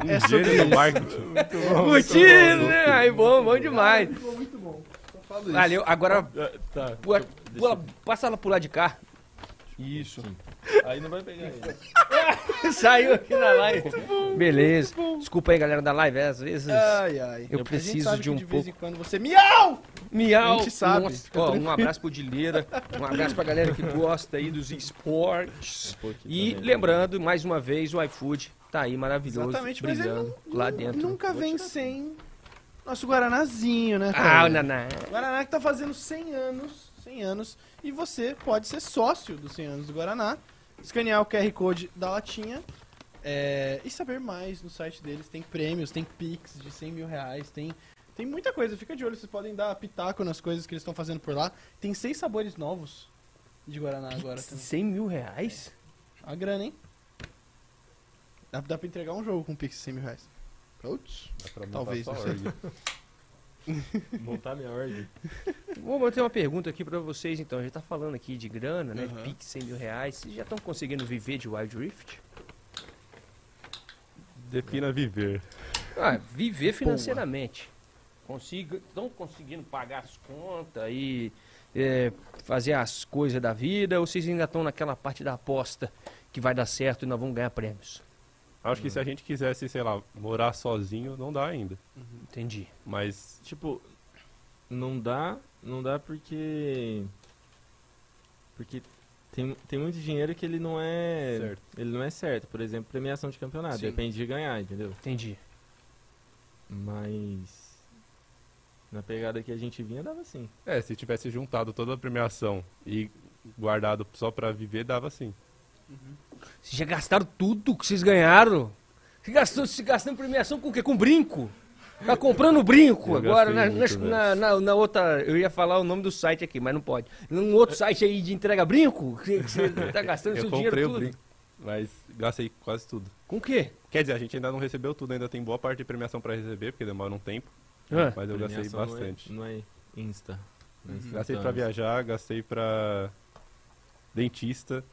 Um É sobre no marketing. Curtindo, né? Aí, bom, bom demais. Muito bom. Só falo isso. Valeu, agora Ah, Tá. pula, pula, passa ela pro lado de cá. Isso. Aí não vai pegar ele. Saiu aqui na live. Beleza. Desculpa aí, galera da live. Às vezes. Ai, ai. Eu preciso de um de vez pouco. em quando você... Miau! Miau. A gente sabe, Nossa, ó, um abraço pro Dileira. Um abraço pra galera que gosta aí dos esportes. Um E também. lembrando, mais uma vez, o iFood tá aí maravilhoso, Exatamente, brilhando não- lá dentro. Nunca vem sem nosso Guaranazinho, né? Ah, o Naná. Guaraná que tá fazendo 100 anos, 100 anos, e você pode ser sócio dos 100 anos do Guaraná, escanear o QR Code da latinha é, e saber mais no site deles. Tem prêmios, tem Pix de 100 mil reais, tem, tem muita coisa. Fica de olho, vocês podem dar pitaco nas coisas que eles estão fazendo por lá. Tem seis sabores novos de Guaraná agora também. 100 mil reais? A grana, hein? Dá, dá pra entregar um jogo com Pix de 100 mil reais. Putz. Dá pra montar Talvez, não sei. Montar minha ordem. Vou ter uma pergunta aqui pra vocês, então. A gente tá falando aqui de grana, né? De Pix 100 mil reais. Vocês já estão conseguindo viver de Wild Rift? Defina viver. Ah, viver financeiramente. Estão conseguindo pagar as contas e é, fazer as coisas da vida? Ou vocês ainda estão naquela parte da aposta que vai dar certo e nós vamos ganhar prêmios? Acho que se a gente quisesse, sei lá, morar sozinho, não dá ainda. Entendi. Mas Tipo, não dá, não dá porque porque tem, tem muito dinheiro que ele não é Certo. ele não é certo. Por exemplo, premiação de campeonato, Sim. depende de ganhar, entendeu? Entendi. Mas na pegada que a gente vinha dava sim. É, se tivesse juntado toda a premiação e guardado só pra viver, dava sim. Vocês já gastaram tudo que vocês ganharam? Você gastou, se gastando premiação com o quê? Com brinco? Tá comprando brinco Eu agora na, gastei na, velho. na- na outra. Eu ia falar o nome do site aqui, mas não pode. Num outro site aí de entrega brinco? Que, que você tá gastando Eu seu comprei dinheiro o tudo? brinco, mas gastei quase tudo. Com o quê? Quer dizer, a gente ainda não recebeu tudo, ainda tem boa parte de premiação pra receber, porque demora um tempo. Ah, Mas eu gastei Premiação não é- bastante. Não é, Insta. não é Gastei pra instantâneo. viajar, gastei pra dentista.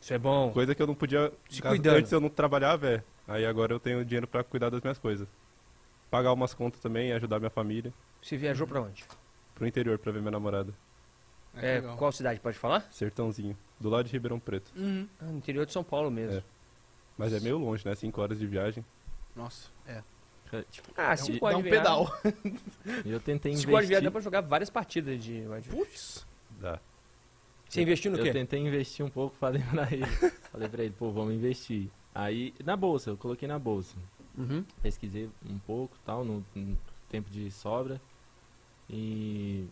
Isso é bom. Coisa que eu não podia. Se gas- cuidando. Antes eu não trabalhava, é. Aí agora eu tenho dinheiro pra cuidar das minhas coisas. pagar umas contas também, ajudar minha família. Você viajou pra onde? Pro interior pra ver minha namorada. É, É, qual cidade, pode falar? Sertãozinho. Do lado de Ribeirão Preto. Uhum. Ah, no interior de São Paulo mesmo. É. Mas é meio longe, né? Cinco horas de viagem. Nossa, é. Tipo, Ah, É cinco um, horas dá um de viagem. pedal. eu tentei Cinco horas de viagem dá investir. pra jogar várias partidas de. Putz. Dá. Você investiu no eu quê? tentei investir um pouco, falei pra ele. falei pra ele, pô, vamos investir. Aí, na bolsa, eu coloquei na bolsa. Uhum. Pesquisei um pouco, tal, no, no tempo de sobra. E...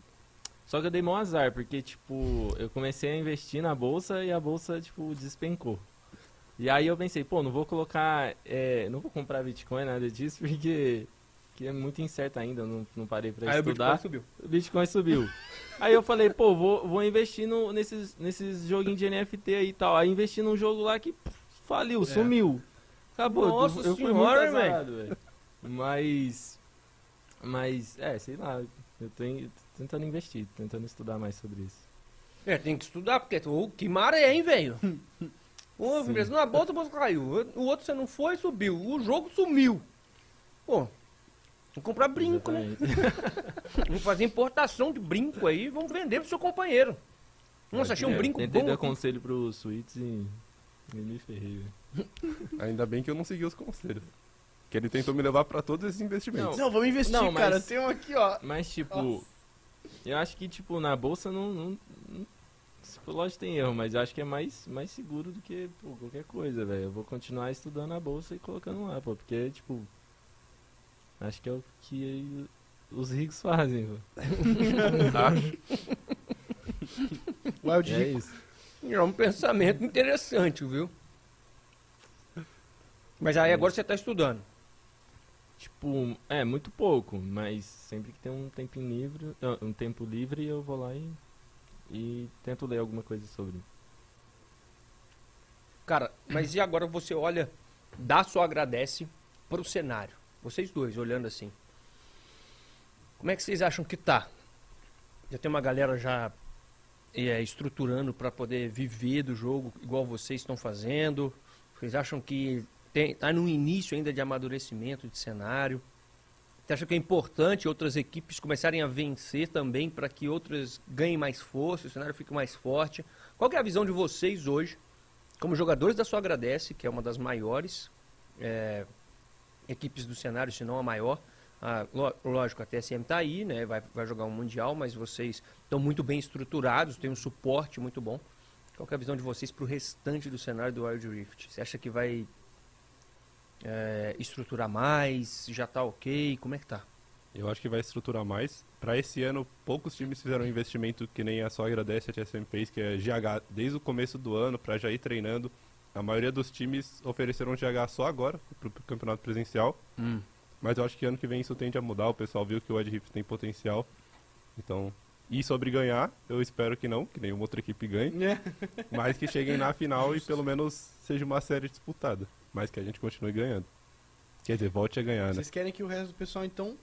Só que eu dei mó azar, porque, tipo, eu comecei a investir na bolsa e a bolsa, tipo, despencou. E aí eu pensei, pô, não vou colocar, é, não vou comprar Bitcoin, nada disso, porque que é muito incerto ainda, eu não, não parei pra Aí o estudar. Bitcoin subiu. O Bitcoin subiu. aí eu falei, pô, vou, vou investir no, nesses, nesses joguinhos de NFT aí e tal. Aí investi num jogo lá que pff, faliu, É. sumiu. Acabou. Nossa eu fui senhora, muito azarado, velho. Mas. Mas, é, sei lá. Eu tô, em- tô tentando investir, tentando estudar mais sobre isso. É, tem que estudar, porque ô, que maré, hein, velho? Ô, Sim. beleza, na bolsa, a bolsa caiu. O outro você não foi, subiu. O jogo sumiu. Pô, vamos comprar brinco, né? Vamos fazer importação de brinco aí e vamos vender pro seu companheiro. Nossa, achei um É, brinco Tentei bom. dar conselho pros suítes e. e me ferrei, velho. Ainda bem que eu não segui os conselhos. Que ele tentou me levar pra todos esses investimentos. Não, vamos investir, Não, mas- cara. Tem um aqui, ó. Mas, tipo, Nossa. eu acho que, tipo, na bolsa não. não, não tipo, lógico tem erro, mas eu acho que é mais, mais seguro do que pô, qualquer coisa, velho. Eu vou continuar estudando a bolsa e colocando lá, pô, porque, tipo. Acho que é o que os ricos fazem, pô. Wild É Rift. isso. É um pensamento interessante, viu? Mas aí agora você tá estudando. Tipo, é, muito pouco, mas sempre que tem um tempinho livre, ah, um tempo livre, eu vou lá e, e tento ler alguma coisa sobre. Cara, mas e agora você olha, dá só agradece pro cenário. Vocês dois olhando assim. Como é que vocês acham que tá? Já tem uma galera já é, estruturando para poder viver do jogo igual vocês estão fazendo? Vocês acham que tem, tá no início ainda de amadurecimento de cenário? Você acha que é importante outras equipes começarem a vencer também para que outras ganhem mais força, o cenário fique mais forte? Qual é a visão de vocês hoje como jogadores da sua agradece, que é uma das maiores é, equipes do cenário, se não a maior. Ah, lógico, a TSM está aí, né? Vai, vai jogar um mundial, mas vocês estão muito bem estruturados, têm um suporte muito bom. Qual é a visão de vocês para o restante do cenário do Wild Rift? Você acha que vai é, estruturar mais? Já está ok? Como é que tá? Eu acho que vai estruturar mais. Pra esse ano, poucos times fizeram um investimento que nem a só agradece a TSM fez, que é GH desde o começo do ano, pra já ir treinando. A maioria dos times ofereceram GH só agora, pro, pro campeonato presencial. Mas eu acho que ano que vem isso tende a mudar. O pessoal viu que o Ed Rift tem potencial. Então, e sobre ganhar, eu espero que não, que nenhuma outra equipe ganhe. É. Mas que cheguem na final e pelo menos seja uma série disputada. Mas que a gente continue ganhando. Quer dizer, volte a ganhar, né? Vocês querem que o resto do pessoal, então,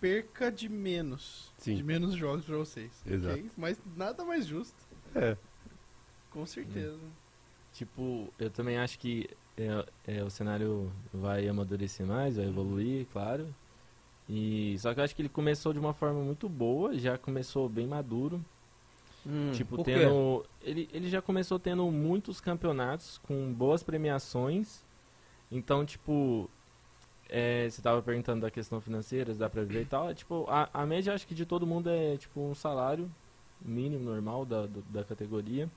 perca de menos. Sim. De menos jogos pra vocês. Exato. Ok? Mas nada mais justo. É. Com certeza. Tipo, eu também acho que é, é, o cenário vai amadurecer mais, vai evoluir, claro. E só que eu acho que ele começou de uma forma muito boa, já começou bem maduro. tipo, por quê? tendo. Ele, ele já começou tendo muitos campeonatos com boas premiações. Então, tipo. é, você tava perguntando da questão financeira, se dá pra viver e tal. É, tipo, a, a média acho que de todo mundo é tipo um salário mínimo normal da, do- da categoria.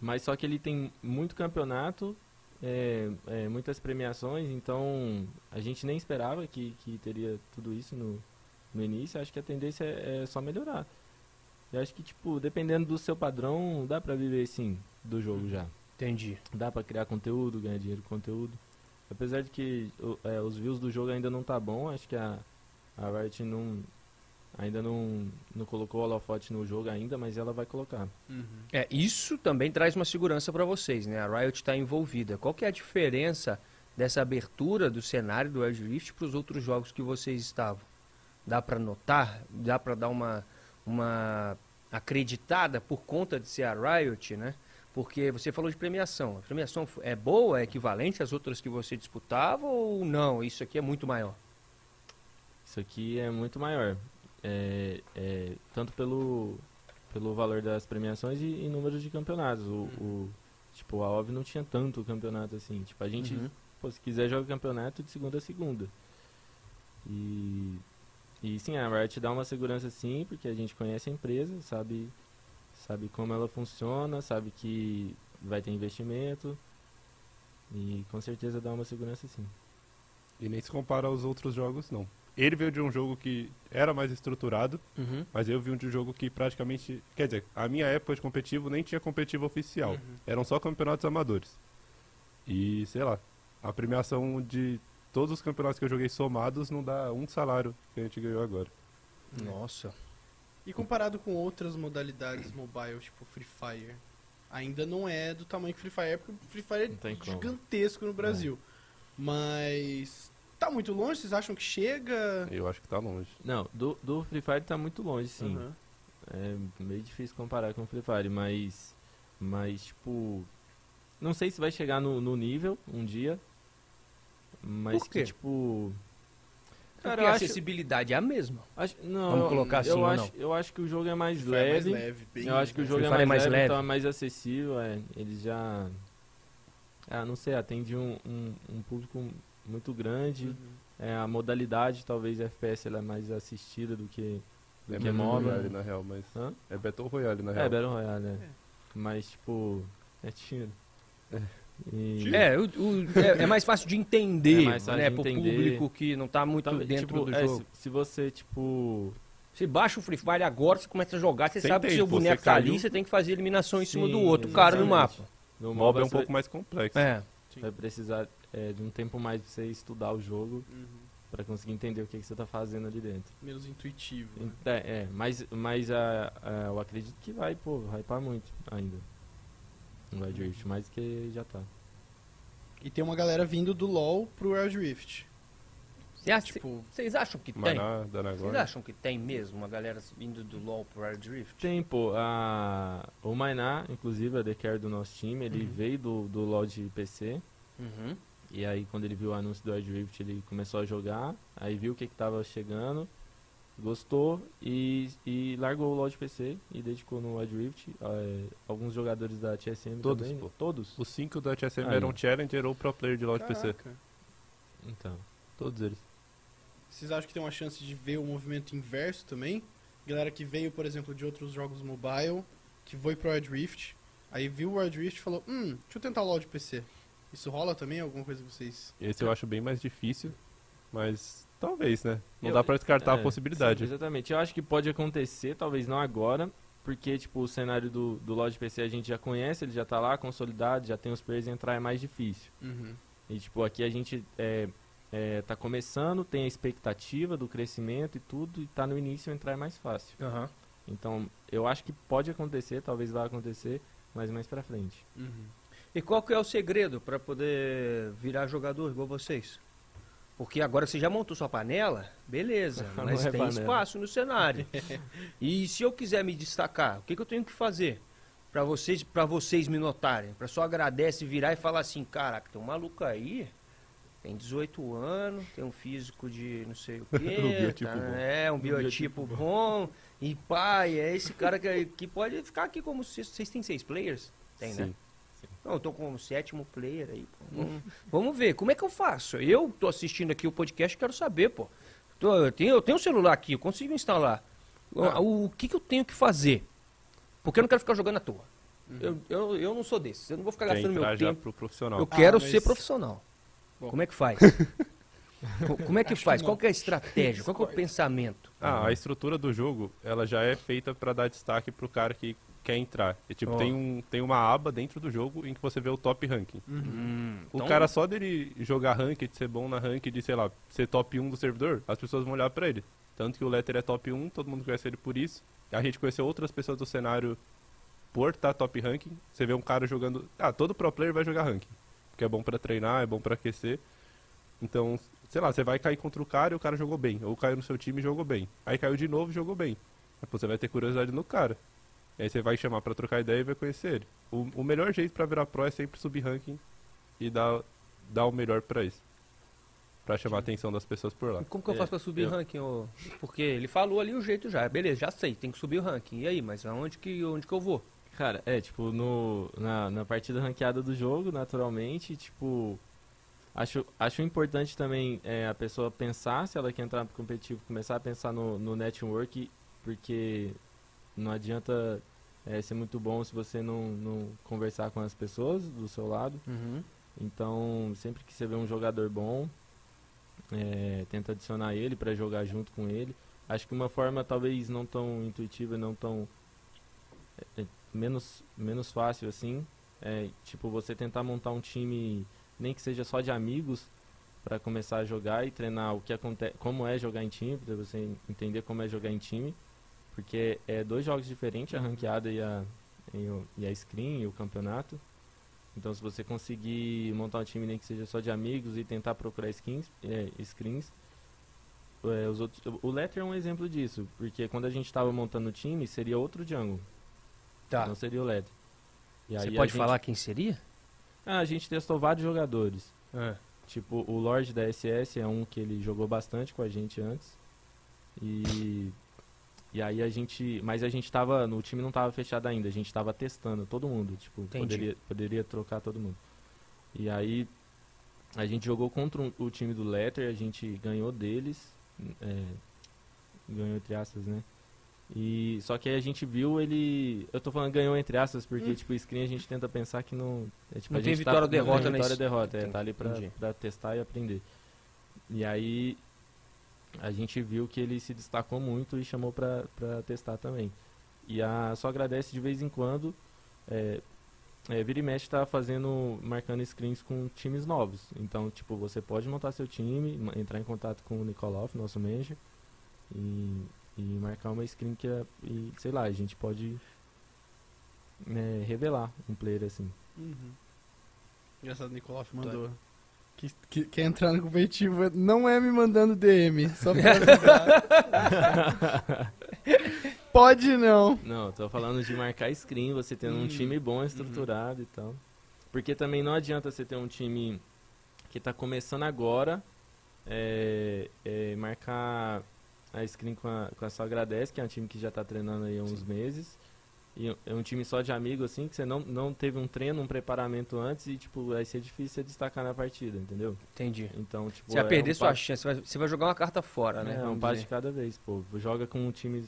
Mas só que ele tem muito campeonato, é, é, muitas premiações, então a gente nem esperava que, que teria tudo isso no, no início. Acho que a tendência é, é só melhorar. Eu acho que, tipo, dependendo do seu padrão, dá pra viver sim do jogo já. Entendi. Dá pra criar conteúdo, ganhar dinheiro com conteúdo. Apesar de que o- é, os views do jogo ainda não tá bom, acho que a, a Riot não, ainda não, não colocou o holofote no jogo ainda, mas ela vai colocar. É, isso também traz uma segurança para vocês, né? A Riot está envolvida. Qual que é a diferença dessa abertura do cenário do Wild Rift para os outros jogos que vocês estavam? Dá para notar? Dá para dar uma, uma acreditada por conta de ser a Riot, né? Porque você falou de premiação. A premiação é boa, é equivalente às outras que você disputava ou não? Isso aqui é muito maior? Isso aqui é muito maior. É, é, tanto pelo, pelo valor das premiações e, e número de campeonatos. O, o- tipo, a OV não tinha tanto campeonato assim. Tipo, a gente, Uhum. pô, se quiser, joga campeonato de segunda a segunda. E, e sim, a Riot dá uma segurança sim, porque a gente conhece a empresa, sabe, sabe como ela funciona, sabe que vai ter investimento. E com certeza dá uma segurança sim. E nem se compara aos outros jogos, não. Ele veio de um jogo que era mais estruturado, Uhum. mas eu vi um de um jogo que praticamente. Quer dizer, a minha época de competitivo nem tinha competitivo oficial. Eram só campeonatos amadores. E, sei lá, a premiação de todos os campeonatos que eu joguei somados não dá um salário que a gente ganhou agora. Nossa. E comparado com outras modalidades mobile, tipo Free Fire, ainda não é do tamanho que Free Fire é, porque o Free Fire é como. gigantesco no Brasil. Mas tá muito longe? Vocês acham que chega? Eu acho que tá longe. Não, do, do Free Fire tá muito longe, sim. Aham. É meio difícil comparar com o Free Fire, mas. Mas, tipo. Não sei se vai chegar no, no nível um dia. Mas Por quê? que, tipo. Cara, a acho, acessibilidade é a mesma. acho- não, Vamos eu- colocar assim eu ou acho, eu acho que o jogo é mais Free Fire é mais leve. leve, bem Eu acho que o leve. jogo Free é Fire é mais, mais leve, leve. então é mais acessível. É, eles já. Ah, não sei, atende um, um, um público muito grande. Uhum. É, a modalidade, talvez FPS, ela é mais assistida do que, do É que Battle MOBA. Royale na real, mas. Hã? É Battle Royale na É, real. Battle Royale, né? Mas, tipo, é tiro. E... É, o- o- é, é mais fácil de entender, É mais fácil né? de pro entender. público que não tá muito dentro tipo, do é, jogo. se, se você, tipo... Você baixa o Free Fire agora, você começa a jogar, você Sem sabe que tempo, seu boneco você tá ali, você tem que fazer eliminação em cima do Sim, outro cara no exatamente. mapa. No MOBA é um pouco mais complexo. É. vai precisar é, de um tempo mais pra você estudar o jogo Uhum. pra conseguir entender o que, que você tá fazendo ali dentro. Menos intuitivo. né? É, é mas, mas a, a- eu acredito que vai, pô, hypar muito ainda. No Wild Rift, mais que já tá. E tem uma galera vindo do LoL pro Wild Rift. Você acha- Tipo, Vocês acham que tem? Vocês acham que tem mesmo uma galera vindo do LoL pro Wild Rift? Tem, pô, a, o Mainá, inclusive, a The Care do nosso time, ele Uhum. veio do, do LoL de PC. Uhum. E aí, quando ele viu o anúncio do Wild Rift, ele começou a jogar. Aí viu o que, que tava chegando, gostou e, e largou o LoL de PC e dedicou no Wild Rift. É, alguns jogadores da TSM Todos, também. pô. Todos? Os cinco da TSM Aí. eram Challenger ou Pro Player de LoL de PC. Então. Todos eles. Vocês acham que tem uma chance de ver o movimento inverso também? Galera que veio, por exemplo, de outros jogos mobile, que foi pro Wild Rift, aí viu o Wild Rift e falou, hum, deixa eu tentar o LoL de PC. Isso rola também? Alguma coisa que vocês... Esse eu acho bem mais difícil, mas talvez, né? Não Eu- dá pra descartar É, a possibilidade. sim, exatamente. Eu acho que pode acontecer, talvez não agora, porque tipo, o cenário do, do LoL de PC a gente já conhece, ele já tá lá, consolidado, já tem os players, entrar é mais difícil. Uhum. E tipo, aqui a gente é, é, tá começando, tem a expectativa do crescimento e tudo, e tá no início, entrar é mais fácil. Aham. Então, eu acho que pode acontecer, talvez vá acontecer, mas mais pra frente. Uhum. E qual que é o segredo pra poder virar jogador igual vocês? Porque agora você já montou sua panela, beleza, Não mas é tem panela. espaço no cenário. e se eu quiser me destacar, o que, que eu tenho que fazer pra vocês, para vocês me notarem? Pra só agradece, virar e falar assim, caraca, tem um maluco aí, tem 18 anos, tem um físico de não sei o quê, Um biotipo tá, bom. é, um biotipo bom, e pai, é esse cara que, que pode ficar aqui como, vocês vocês têm seis players? Tem, né? Não, eu tô com o sétimo player aí. pô. Vamos, vamos ver, como é que eu faço? Eu tô assistindo aqui o podcast, quero saber, pô. Tô- eu, tenho, eu tenho um celular aqui, eu consigo instalar. O- Ah. O, que, que eu tenho que fazer? Porque eu não quero ficar jogando à toa. Uhum. Eu, eu, eu não sou desses, eu não vou ficar Quer gastando meu tempo. pro profissional. Eu Ah, quero mas- ser profissional. Bom. Como é que faz? Co- Como é que Acho que faz? não. Qual que é a estratégia? Qual que é o pensamento? Ah, a estrutura do jogo, ela já é feita pra dar destaque pro cara que quer entrar. E, tipo, Ó. tem, um, tem uma aba dentro do jogo em que você vê o top ranking. Uhum. Hum, O então- cara só dele jogar ranked, ser bom na ranked, sei lá, ser top 1 do servidor, as pessoas vão olhar pra ele. Tanto que o Letter é top 1, todo mundo conhece ele por isso. A gente conheceu outras pessoas do cenário por estar top ranking. Você vê um cara jogando. Ah, todo pro player vai jogar ranking. Porque é bom pra treinar, é bom pra aquecer. Então, sei lá, você vai cair contra o cara e o cara jogou bem. Ou caiu no seu time e jogou bem. Aí caiu de novo e jogou bem. Aí, pô, você vai ter curiosidade no cara. E aí você vai chamar pra trocar ideia e vai conhecer ele. O, o melhor jeito pra virar pro é sempre subir ranking e dar, dar o melhor pra isso. pra chamar a atenção das pessoas por lá. E como que eu É, faço pra subir eu- o ranking? ô? Porque ele falou ali o jeito já. Beleza, já sei, tem que subir o ranking. E aí, mas aonde que, onde que eu vou? Cara, é, tipo, no, na, na partida ranqueada do jogo, naturalmente, tipo, acho, acho importante também é, a pessoa pensar, se ela quer entrar no competitivo, começar a pensar no, no network, porque não adianta é, ser muito bom se você não, não conversar com as pessoas do seu lado. Então, sempre que você vê um jogador bom, é, tenta adicionar ele para jogar junto com ele. Acho que uma forma talvez não tão intuitiva, não tão é, menos menos fácil assim, é tipo você tentar montar um time nem que seja só de amigos para começar a jogar e treinar o que acontece, como é jogar em time, para você entender como é jogar em time, porque é dois jogos diferentes, a ranqueada e a e, o- e a screen e o campeonato. Então, se você conseguir montar um time nem que seja só de amigos e tentar procurar skins, é, screens, é, os outros, o Letter é um exemplo disso, porque quando a gente estava montando o time, seria outro jungle, Tá. não seria o Letter. E Você pode gente- falar quem seria? Ah, a gente testou vários jogadores. Tipo, o Lorde da SS é um que ele jogou bastante com a gente antes. E e aí a gente, mas a gente tava, no time não tava fechado ainda, a gente tava testando todo mundo, tipo, Entendi. poderia poderia trocar todo mundo. E aí a gente jogou contra o time do Letter, a gente ganhou deles, é, ganhou entre aspas, né? E só que aí a gente viu ele, eu tô falando ganhou entre aspas porque tipo screen a gente tenta pensar que não, é, tipo, Não a tem gente vitória tá, não derrota vitória nesse- ou derrota, é, tá ali pra testar e aprender. E aí a gente viu que ele se destacou muito e chamou pra, pra testar também. E a só agradece de vez em quando. É, é, Vira e mexe tá fazendo, marcando screens com times novos. Então, tipo, você pode montar seu time, entrar em contato com o Nikolov, nosso manager, e, e marcar uma screen que é, e, sei lá, a gente pode é, revelar um player assim. Uhum. Engraçado, o mandou. Que, que- quer entrar no competitivo não é me mandando DM, só pra. Pode não. Não, tô falando de marcar screen, você tendo Hum, um time bom, estruturado e tal. Porque também não adianta você ter um time que tá começando agora, é, é, marcar a screen com a, com a só agradece, que é um time que já tá treinando aí há uns meses. E é um time só de amigo, assim, que você não, não teve um treino, um preparamento antes e, tipo, vai ser difícil você destacar na partida, entendeu? Entendi. Então, tipo... Você vai é perder um sua chance, você vai, você vai jogar uma carta fora, né? é, um dizer. de cada vez, pô. Joga com um time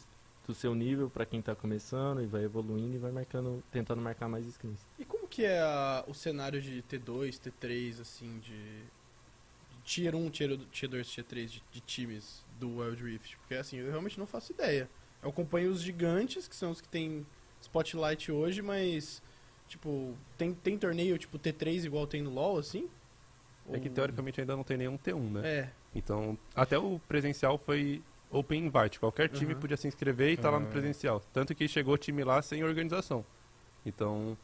do seu nível pra quem tá começando e vai evoluindo e vai marcando, tentando marcar mais skins. E como que é a- o cenário de T2, T3, assim, de, de Tier 1, Tier, tier 2, Tier 3 de, de times do Wild Rift? Porque, assim, eu realmente não faço ideia. Eu acompanho os gigantes, que são os que tem Spotlight hoje, mas, tipo, tem, tem torneio, tipo, T3 igual tem no LoL, assim? É que teoricamente ainda não tem nenhum T1, né? É, Então, até o presencial foi open invite. Qualquer time Uhum. podia se inscrever e tá lá no Ah. presencial. Tanto que chegou time lá sem organização. Então,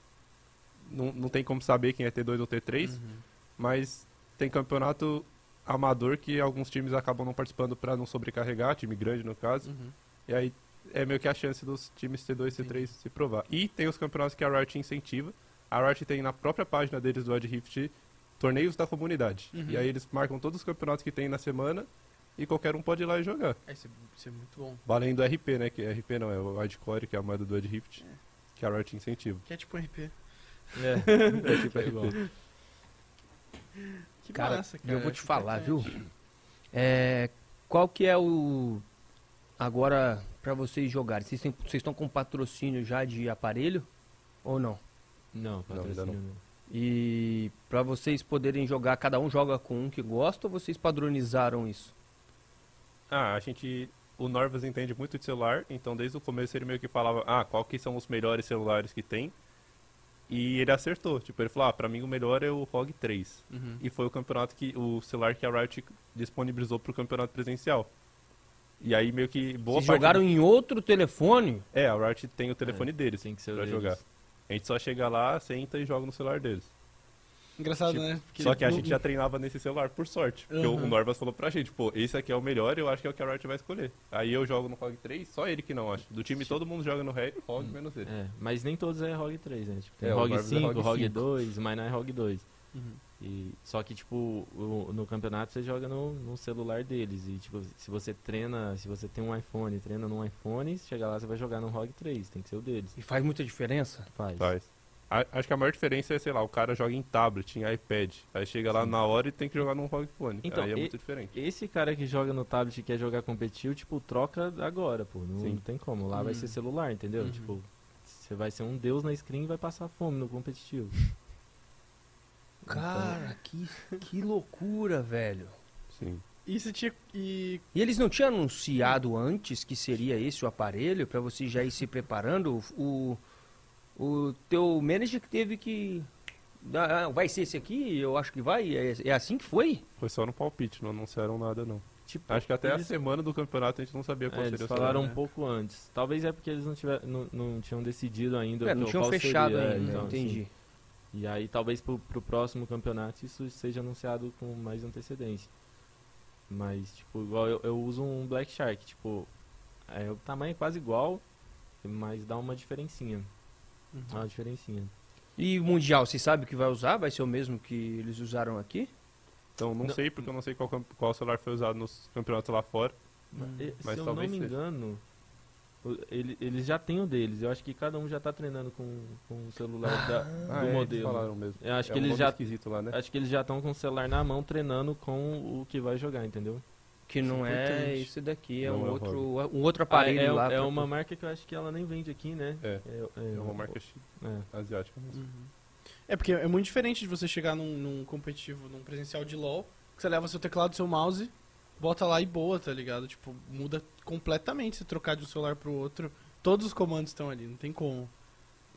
não, não tem como saber quem é T2 ou T3, Uhum. mas tem campeonato amador que alguns times acabam não participando pra não sobrecarregar, time grande no caso. Uhum. E aí é meio que a chance dos times T2 e T3 se provar. E tem os campeonatos que a Riot incentiva. A Riot tem na própria página deles do Wild Rift torneios da comunidade. Uhum. E aí eles marcam todos os campeonatos que tem na semana e qualquer um pode ir lá e jogar. É, isso, é, isso é muito bom. Valendo o RP, né? Que é RP não, é o Wildcore, que é a moeda do Wild Rift, que a Riot incentiva. Que é tipo um RP. É, é tipo é igual. Que Cara, massa, cara. eu vou te é falar, viu? É, qual que é o... Agora, pra vocês jogarem, vocês têm- vocês estão com patrocínio já de aparelho? Ou não? Não, patrocínio não. não. E pra vocês poderem jogar, cada um joga com um que gosta ou vocês padronizaram isso? Ah, a gente. O Norvas entende muito de celular, então desde o começo ele meio que falava, ah, qual que são os melhores celulares que tem. E ele acertou. Tipo, ele falou, ah, pra mim o melhor é o ROG 3. Uhum. E foi o campeonato que. o celular que a Riot disponibilizou pro campeonato presencial. E aí meio que boa Vocês parte jogaram do- em outro telefone? É, a Riot tem o telefone deles Tem que ser pra deles. jogar. A gente só chega lá, senta e joga no celular deles. Engraçado, Tipo, né? Porque Só que a gente já treinava nesse celular, por sorte. Porque o- Uhum. o Norvas falou pra gente, pô, esse aqui é o melhor, eu acho que é o que a Riot vai escolher. Aí eu jogo no ROG 3, só ele que não, acho. Do time todo mundo joga no ROG, menos ele. É, mas nem todos é ROG 3, né? Tipo, tem É, ROG Norvas é 5, ROG ROG 5. 2, Mainai ROG 2. Uhum. E, só que, tipo, o- no campeonato você joga no, no celular deles. E, tipo, se você treina, se você tem um iPhone, treina num iPhone, se chegar lá você vai jogar no ROG 3, tem que ser o deles. E faz muita diferença? Faz. Faz. A- Acho que a maior diferença é, sei lá, o cara joga em tablet, em iPad. Aí chega lá na hora e tem que jogar num ROG Phone. Então, aí é e- muito diferente. Esse cara que joga no tablet e quer jogar competitivo, tipo, troca agora, pô. Não, Sim. não tem como. Lá vai Hum. ser celular, entendeu? Uhum. Tipo, você vai ser um deus na screen e vai passar fome no competitivo. Cara, que, que loucura, velho. Sim. E você tinha. E. E eles não tinham anunciado antes que seria esse o aparelho pra você já ir se preparando? O, o teu manager que teve que. Ah, vai ser esse aqui? Eu acho que vai. É, é assim que foi? Foi só no palpite, não anunciaram nada, não. Tipo, Acho que até eles- a semana do campeonato a gente não sabia qual É, seria eles falaram celular. um pouco antes. Talvez é porque eles não, tiver, não, não tinham decidido ainda. É, não tinham qual fechado seria, ainda, então, entendi. assim. E aí talvez pro, pro próximo campeonato isso seja anunciado com mais antecedência. Mas, tipo, igual eu, eu uso um Black Shark, tipo, é, o tamanho é quase igual, mas dá uma diferencinha. Dá uma diferencinha. E o Mundial, você sabe o que vai usar? Vai ser o mesmo que eles usaram aqui? Então não, Não. sei, porque eu não sei qual, qual celular foi usado nos campeonatos lá fora. E, Se Mas eu não me seja. engano, ele- eles já têm o deles. Eu acho que cada um já tá treinando com, com o celular da- Ah, do é, eles modelo. falaram mesmo. Eu acho é que um eles já esquisito lá, né? Acho que eles já estão com o celular na mão treinando com o que vai jogar, entendeu? Que não é esse daqui, é Não um é outro, um outro aparelho Ah, é, lá. é pra- uma marca que eu acho que ela nem vende aqui, né? É. É, É uma marca é. asiática mesmo. Uhum. É porque é muito diferente de você chegar num, num competitivo, num presencial de LoL, que você leva seu teclado, seu mouse, bota lá e boa, tá ligado? Tipo, muda completamente se trocar de um celular pro outro. Todos os comandos estão ali, não tem como.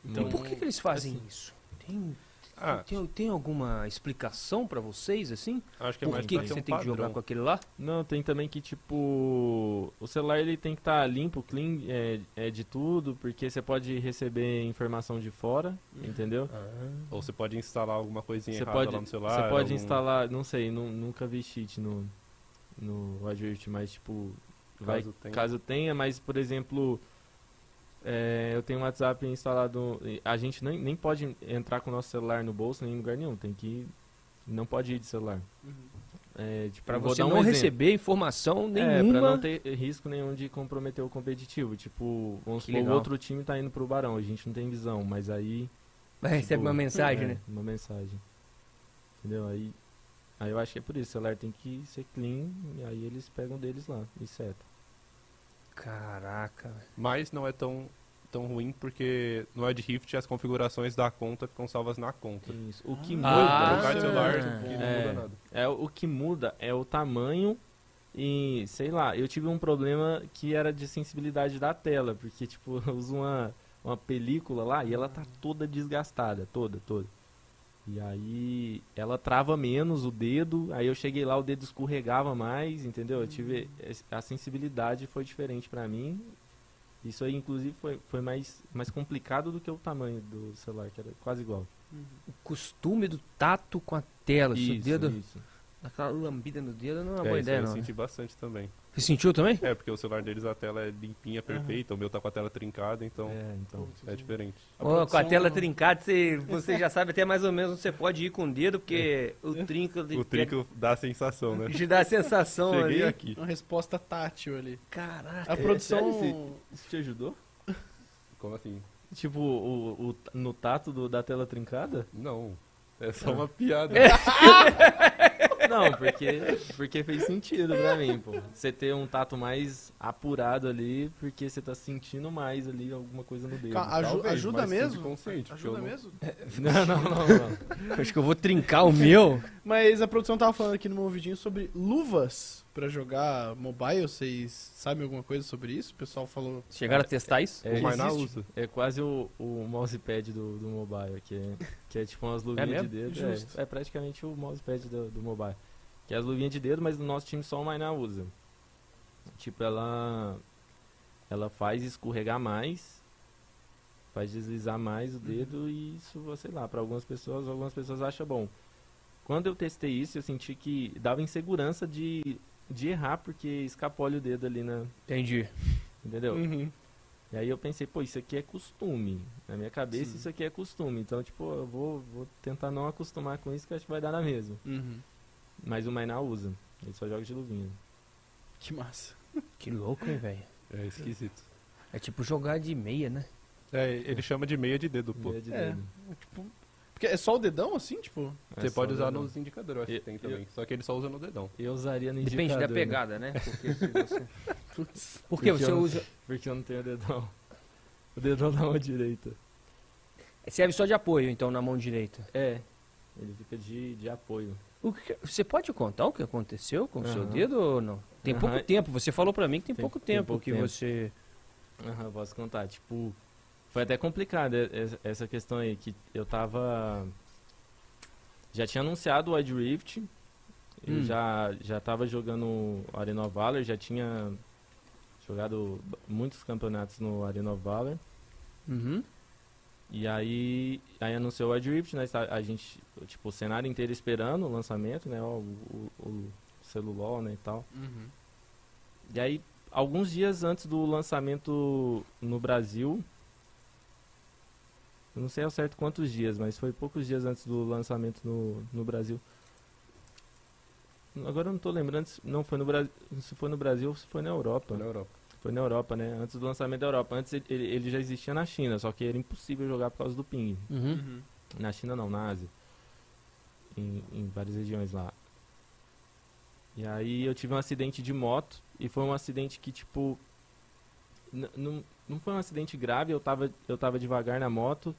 Então, Então, por que, que eles fazem assim- isso? Tem, Ah, tem, tem alguma explicação pra vocês, assim? acho que é Por mais que, pra que ter você um tem que jogar com aquele lá? Não, tem também que, tipo, o celular ele tem que estar limpo, clean é, é de tudo, porque você pode receber informação de fora, entendeu? Ou você pode instalar alguma coisinha Você errada pode, lá no celular. você pode algum- instalar, não sei, nu- nunca vi cheat no, no Advert, mas, tipo, vai, Caso tenha. caso tenha, mas, por exemplo, é, eu tenho um WhatsApp instalado. A gente nem, nem pode entrar com o nosso celular no bolso nem em lugar nenhum. Tem que. Não pode ir de celular. É, tipo, Pra vou você um não exemplo. receber informação É, nenhuma. pra não ter risco nenhum de comprometer o competitivo. Tipo, vamos Que supor, o outro time tá indo pro Barão, a gente não tem visão, mas aí. Vai receber tipo, uma mensagem, é, né? Uma mensagem. Entendeu? Aí. Aí eu acho que é por isso, o celular tem que ser clean, e aí eles pegam deles lá, e seta. Caraca. velho. Mas não é tão, tão ruim porque no Ed Rift as configurações da conta ficam salvas na conta. Isso. O que Então, muda. Ah, trocar de celular é. que não É. muda nada. É, o que muda é o tamanho e, sei lá, eu tive um problema que era de sensibilidade da tela, porque, tipo, eu uso uma, uma película lá e ela tá toda desgastada, toda, toda. E aí ela trava menos o dedo, aí eu cheguei lá, o dedo escorregava mais, entendeu? Eu tive, es- a sensibilidade foi diferente pra mim. Isso aí, inclusive, foi, foi mais, mais complicado do que o tamanho do celular, que era quase igual. O costume do tato com a tela. Se o Isso, dedo. isso. Aquela lambida no dedo não é uma É, boa isso ideia, aí não. eu né? senti bastante também. Você sentiu também? É, porque o celular deles a tela é limpinha, perfeita, o meu tá com a tela trincada, então É, então. é diferente. A Ó, com a produção- tela trincada, você, você já sabe até mais ou menos onde você pode ir com o dedo, porque o trinco. O trinco dá a sensação, né? te dá a sensação Cheguei ali. aqui. Uma resposta tátil ali. Caraca. A produção. sério Isso te ajudou? Como assim? Tipo, o, o- no tato do- da tela trincada? Não. É só uma piada. Não, porque, porque fez sentido pra mim, pô. Você ter um tato mais apurado ali, porque você tá sentindo mais ali alguma coisa no dedo. Ca- aju- Talvez, ajuda mesmo? Ajuda não- mesmo? Não, não, não, não. Acho que eu vou trincar o meu. Mas a produção tava falando aqui no meu vidinho sobre luvas pra jogar mobile. Vocês sabem alguma coisa sobre isso? O pessoal falou. Chegaram a testar isso? É, o Mainá usa. É quase o, o mousepad do, do mobile, que é, que é tipo umas luvinhas mesmo? de dedo. Justo. É, é praticamente o mousepad do, do mobile. Que é as luvinhas de dedo, mas no nosso time só o Mainá usa. Tipo, ela. Ela faz escorregar mais, faz deslizar mais o dedo e isso, sei lá, para algumas pessoas, algumas pessoas acham bom. Quando eu testei isso, eu senti que dava insegurança de, de errar, porque escapole o dedo ali na. Entendi. Entendeu? Uhum. E aí eu pensei, pô, isso aqui é costume. Na minha cabeça Sim. isso aqui é costume. Então, tipo, eu vou, vou tentar não acostumar com isso que eu acho que vai dar na mesma. Uhum. Mas o Mainá usa. Ele só joga de luvinha. Que massa. Que louco, hein, velho? É esquisito. É tipo jogar de meia, né? É, ele chama de meia de dedo, pô. Meia de É. dedo. Tipo, porque é só o dedão assim, tipo? É Você pode usar nos indicadores, eu acho que tem Eu- também. Só que ele só usa no dedão. Eu usaria no Depende da indicador, pegada, né? Porque se você... Putz. Por que Porque você não- usa... Porque eu não tenho dedão. O dedão da mão direita. Serve só de apoio, então, na mão direita. É. Ele fica de, de apoio. O que- Você pode contar o que aconteceu com o seu Aham. dedo ou não? Tem Aham. pouco tempo. Você falou pra mim que tem, Tem- pouco tem tempo pouco que tempo. você... Aham, posso contar. Tipo, foi até complicado essa questão aí, que eu tava. Já tinha anunciado o Wide Rift. Eu Hum. já, já tava jogando Arena of Valor, já tinha jogado muitos campeonatos no Arena of Valor. Uhum. E aí, aí anunciou o Wide Rift, né? A a gente, tipo, o cenário inteiro esperando o lançamento, né? O, o, o celular, né, e tal. Uhum. E aí, alguns dias antes do lançamento no Brasil, eu não sei ao certo quantos dias, mas foi poucos dias antes do lançamento no, no Brasil. Agora eu não tô lembrando se não foi no Brasil, se foi no Brasil ou se foi na Europa. Na Europa. Foi na Europa, né? Antes do lançamento da Europa. Antes ele, ele- já existia na China, só que era impossível jogar por causa do ping. Uhum. Uhum. Na China não, na Ásia. Em, em várias regiões lá. E aí eu tive um acidente de moto. E foi um acidente que, tipo. Não, não foi um acidente grave, eu tava, eu tava devagar na moto.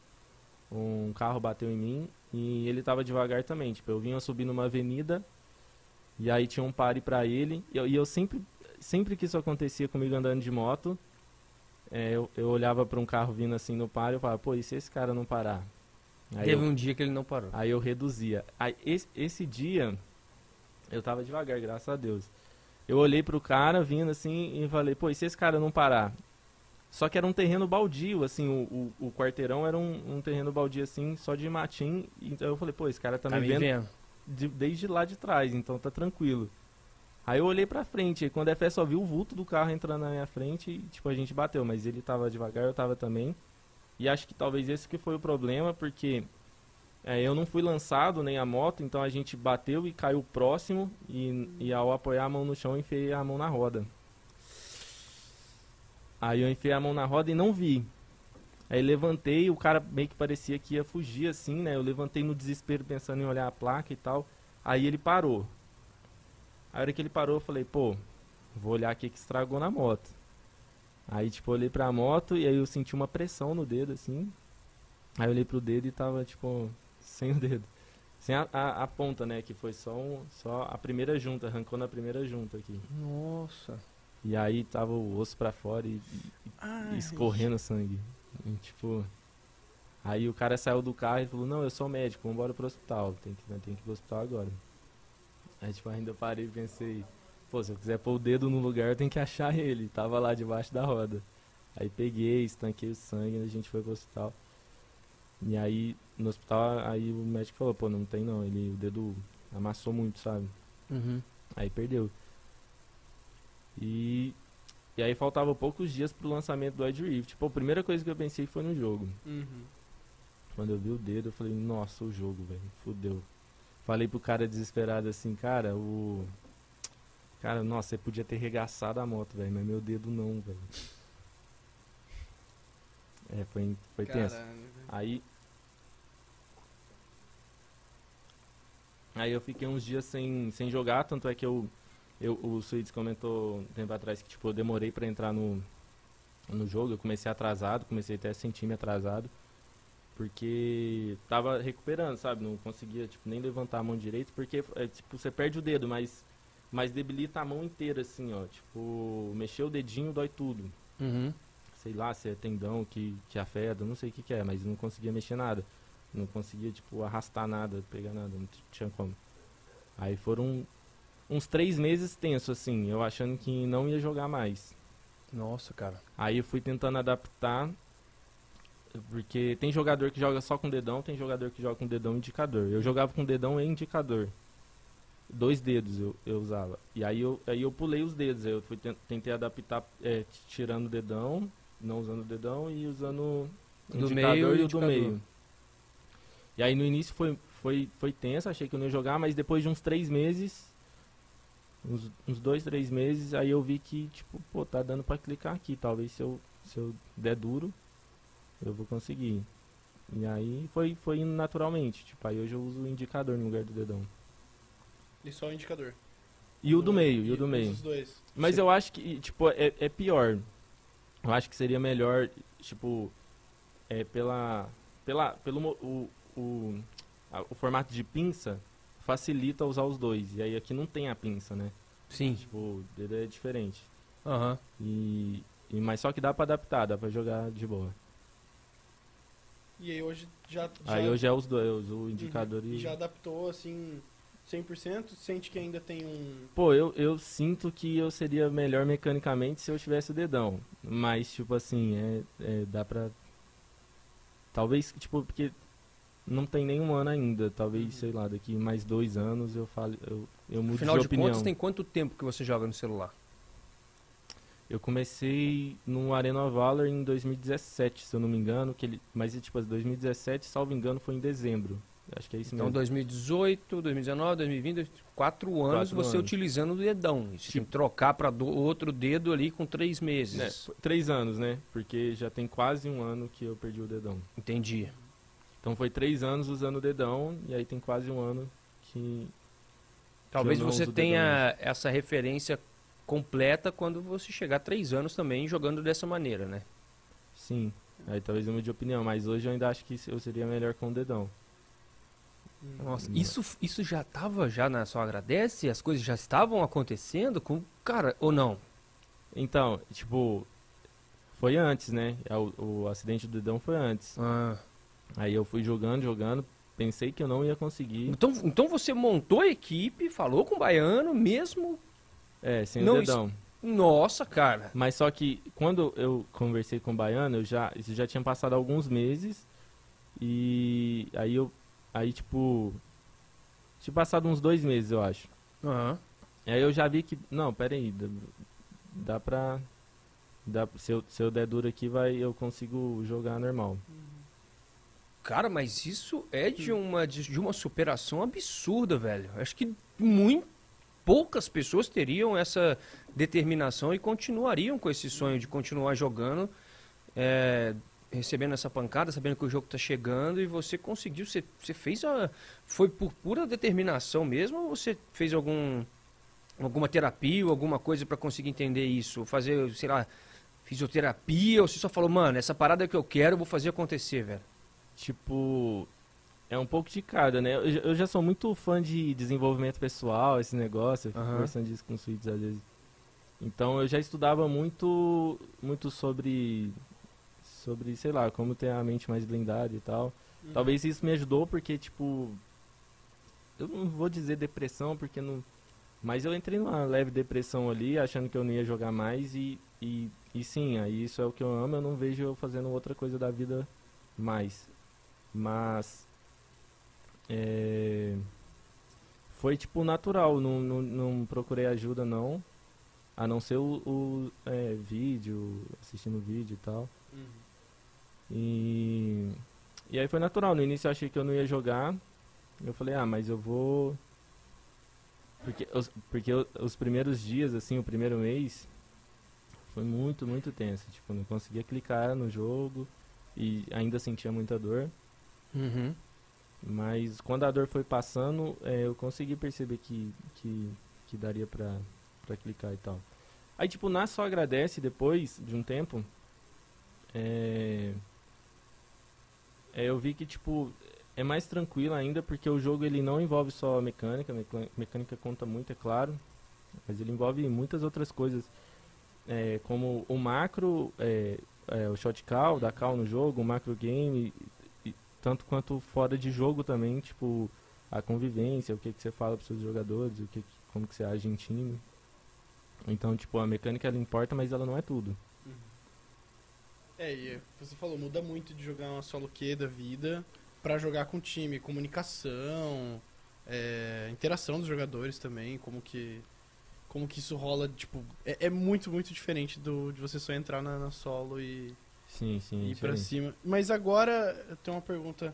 Um carro bateu em mim. E ele tava devagar também. Tipo, eu vinha subir numa avenida. E aí tinha um pare pra ele. E eu, e eu sempre, sempre que isso acontecia comigo andando de moto. é, eu, eu olhava pra um carro vindo assim no pare e eu falava, pô, e se esse cara não parar? Aí Teve eu- um dia que ele não parou. Aí eu reduzia. Aí esse, esse dia, eu tava devagar, graças a Deus. Eu olhei pro cara vindo assim e falei, pô, e se esse cara não parar? Só que era um terreno baldio, assim, o, o, o quarteirão era um, um terreno baldio, assim, só de matim. Então eu falei, pô, esse cara tá, Tá me vendo vendo? de- desde lá de trás, então tá tranquilo. Aí eu olhei pra frente, e quando é fé só vi o vulto do carro entrando na minha frente e, tipo, a gente bateu, mas ele tava devagar, eu tava também. E acho que talvez esse que foi o problema, porque é, eu não fui lançado nem a moto, então a gente bateu e caiu próximo, e, e ao apoiar a mão no chão, enfiei a mão na roda. Aí eu enfiei a mão na roda e não vi. Aí levantei, o cara meio que parecia que ia fugir assim, né? Eu levantei no desespero pensando em olhar a placa e tal. Aí ele parou. A hora que ele parou, eu falei, pô, vou olhar aqui que estragou na moto. Aí, tipo, olhei pra moto e aí eu senti uma pressão no dedo, assim. Aí eu olhei pro dedo e tava, tipo, sem o dedo. Sem a, a, a ponta, né? Que foi só, um, só a primeira junta, arrancou na primeira junta aqui. Nossa. E aí tava o osso pra fora e, e- e escorrendo sangue. E, tipo. Aí o cara saiu do carro e falou, não, eu sou médico, vambora pro hospital. Tem que, tem que ir pro hospital agora. Aí tipo, ainda parei e pensei, pô, se eu quiser pôr o dedo no lugar, eu tenho que achar ele. Tava lá debaixo da roda. Aí peguei, estanquei o sangue e a gente foi pro hospital. E aí, no hospital, aí o médico falou, pô, não tem não, ele, o dedo amassou muito, sabe? Uhum. Aí perdeu. E, e aí faltava poucos dias pro lançamento do Edge Rift. Pô, a primeira coisa que eu pensei foi no jogo. Uhum. Quando eu vi o dedo, eu falei, nossa, o jogo, velho, fudeu. Falei pro cara desesperado assim, cara, o. Cara, nossa, você podia ter regaçado a moto, velho, mas meu dedo não, velho. É, foi, foi tenso. Aí. Aí eu fiquei uns dias sem, sem jogar, tanto é que eu. Eu o Suídes comentou um tempo atrás que tipo, eu demorei pra entrar no, no jogo, eu comecei atrasado, comecei até a sentir-me atrasado. Porque tava recuperando, sabe? Não conseguia tipo, nem levantar a mão direito, porque é, tipo, você perde o dedo, mas, mas debilita a mão inteira, assim, ó. Tipo, mexer o dedinho dói tudo Uhum. sei lá, se é tendão que, que afeta, não sei o que, que é, mas não conseguia mexer nada. Não conseguia, tipo, arrastar nada, pegar nada, não tinha como. Aí foram uns três meses tenso, assim, eu achando que não ia jogar mais. Nossa, cara. Aí eu fui tentando adaptar, porque tem jogador que joga só com dedão, tem jogador que joga com dedão e indicador. Eu jogava com dedão e indicador. Dois dedos eu, eu usava. E aí eu, aí eu pulei os dedos, eu fui ten- tentei adaptar é, tirando o dedão não usando o dedão e usando o Do meio e o do meio. E aí no início foi, foi, foi tenso, achei que eu não ia jogar, mas depois de uns três meses, uns, uns dois, três meses, aí eu vi que, tipo, pô, tá dando pra clicar aqui. Talvez se eu, se eu der duro, eu vou conseguir. E aí foi, foi indo naturalmente. Tipo, aí hoje eu uso o indicador no lugar do dedão. E só o indicador. E o do meio, e o do meio. Os dois. Mas eu acho que, tipo, é, é pior. Eu acho que seria melhor, tipo, é pela, pela, pelo o, o, a- o formato de pinça facilita usar os dois. E aí aqui não tem a pinça, né? Sim. Tipo, o dedo é diferente. Aham. E, e mas só que dá pra adaptar, dá pra jogar de boa. E aí hoje já, já, Aí hoje é os dois, o indicador Uhum. e... e já adaptou assim 100%, sente que ainda tem um Pô, eu, eu sinto que eu seria melhor mecanicamente se eu tivesse o dedão. Mas, tipo assim, é, é, dá pra. Talvez, tipo, porque não tem nenhum ano ainda. Talvez, Uhum. sei lá, daqui mais dois anos eu falo, eu, eu mudo Afinal de de opinião. contas, tem quanto tempo que você joga no celular? Eu comecei no Arena Valor em 2017, se eu não me engano. Que ele, mas, tipo, 2017, salvo engano, foi em dezembro. Acho que é isso Então, mesmo. 2018, 2019, 2020, quatro anos Quatro você anos. utilizando o dedão. Você tem que trocar para outro dedo ali com três meses. É, foi três anos, né? Porque já tem quase um ano que eu perdi o dedão. Entendi. Então foi três anos usando o dedão e aí tem quase um ano que. Talvez não você tenha essa referência completa quando você chegar a três anos também jogando dessa maneira, né? Sim. Aí talvez eu mude de opinião, mas hoje eu ainda acho que eu seria melhor com o dedão. Nossa, Hum. isso, isso já estava já na sua agradece? As coisas já estavam acontecendo com cara ou não? Então, tipo, foi antes, né? É, O, o acidente do dedão foi antes. Ah. Aí eu fui jogando, jogando, pensei que eu não ia conseguir. Então, então você montou a equipe, falou com o baiano mesmo. É, sem Não, o isso- dedão. Nossa, cara. Mas só que quando eu conversei com o Baiano, eu já, isso já tinha passado alguns meses. E aí eu. Aí tipo. Tinha passado uns dois meses, eu acho. Aham. E aí eu já vi que. Não, pera aí. Dá, dá pra. Dá, se, eu, se eu der duro aqui, vai, eu consigo jogar normal. Cara, mas isso é de uma, de, de uma superação absurda, velho. Acho que muito poucas pessoas teriam essa determinação e continuariam com esse sonho de continuar jogando, é, recebendo essa pancada, sabendo que o jogo tá chegando e você conseguiu, você, você fez a... Foi por pura determinação mesmo ou você fez algum alguma terapia ou alguma coisa pra conseguir entender isso? Fazer, sei lá, fisioterapia ou você só falou, mano, essa parada que eu quero, eu vou fazer acontecer, velho? Tipo. É um pouco de cada, né? Eu, já- eu já sou muito fã de desenvolvimento pessoal, esse negócio. Eu fico Aham. conversando disso com os filhos às vezes. Então eu já estudava muito, muito sobre, sobre, sei lá, como ter a mente mais blindada e tal. Uhum. Talvez isso me ajudou porque, tipo, eu não vou dizer depressão porque não, mas eu entrei numa leve depressão ali, achando que eu não ia jogar mais e, e, e sim, aí isso é o que eu amo, eu não vejo eu fazendo outra coisa da vida mais. Mas é, foi tipo natural, não, não, não procurei ajuda não, a não ser o, o, é, vídeo, assistindo vídeo e tal. Uhum. E, e aí foi natural. No início eu achei que eu não ia jogar. Eu falei, ah, mas eu vou. Porque, os, porque os primeiros dias, assim, o primeiro mês, foi muito, muito tenso. Tipo, não conseguia clicar no jogo e ainda sentia muita dor. Uhum. Mas quando a dor foi passando, é, eu consegui perceber que, que, que daria pra, pra clicar e tal. Aí, tipo, na Só Agradece, depois de um tempo, é, é, eu vi que, tipo, é mais tranquilo ainda, porque o jogo ele não envolve só mecânica, mecânica conta muito, é claro, mas ele envolve muitas outras coisas, é, como o macro, é, é, o shot call, da call no jogo, o macro game, tanto quanto fora de jogo também, tipo, a convivência, o que, que você fala para seus jogadores, o que, que- como que você age em time. Então, tipo, a mecânica ela importa, mas ela não é tudo. É, e você falou, muda muito de jogar uma solo Q da vida pra jogar com time, comunicação, é, interação dos jogadores também, como que como que isso rola, tipo, é, é muito, muito diferente do, de você só entrar na, na solo e, Sim, sim. e ir pra cima. Mas agora, eu tenho uma pergunta,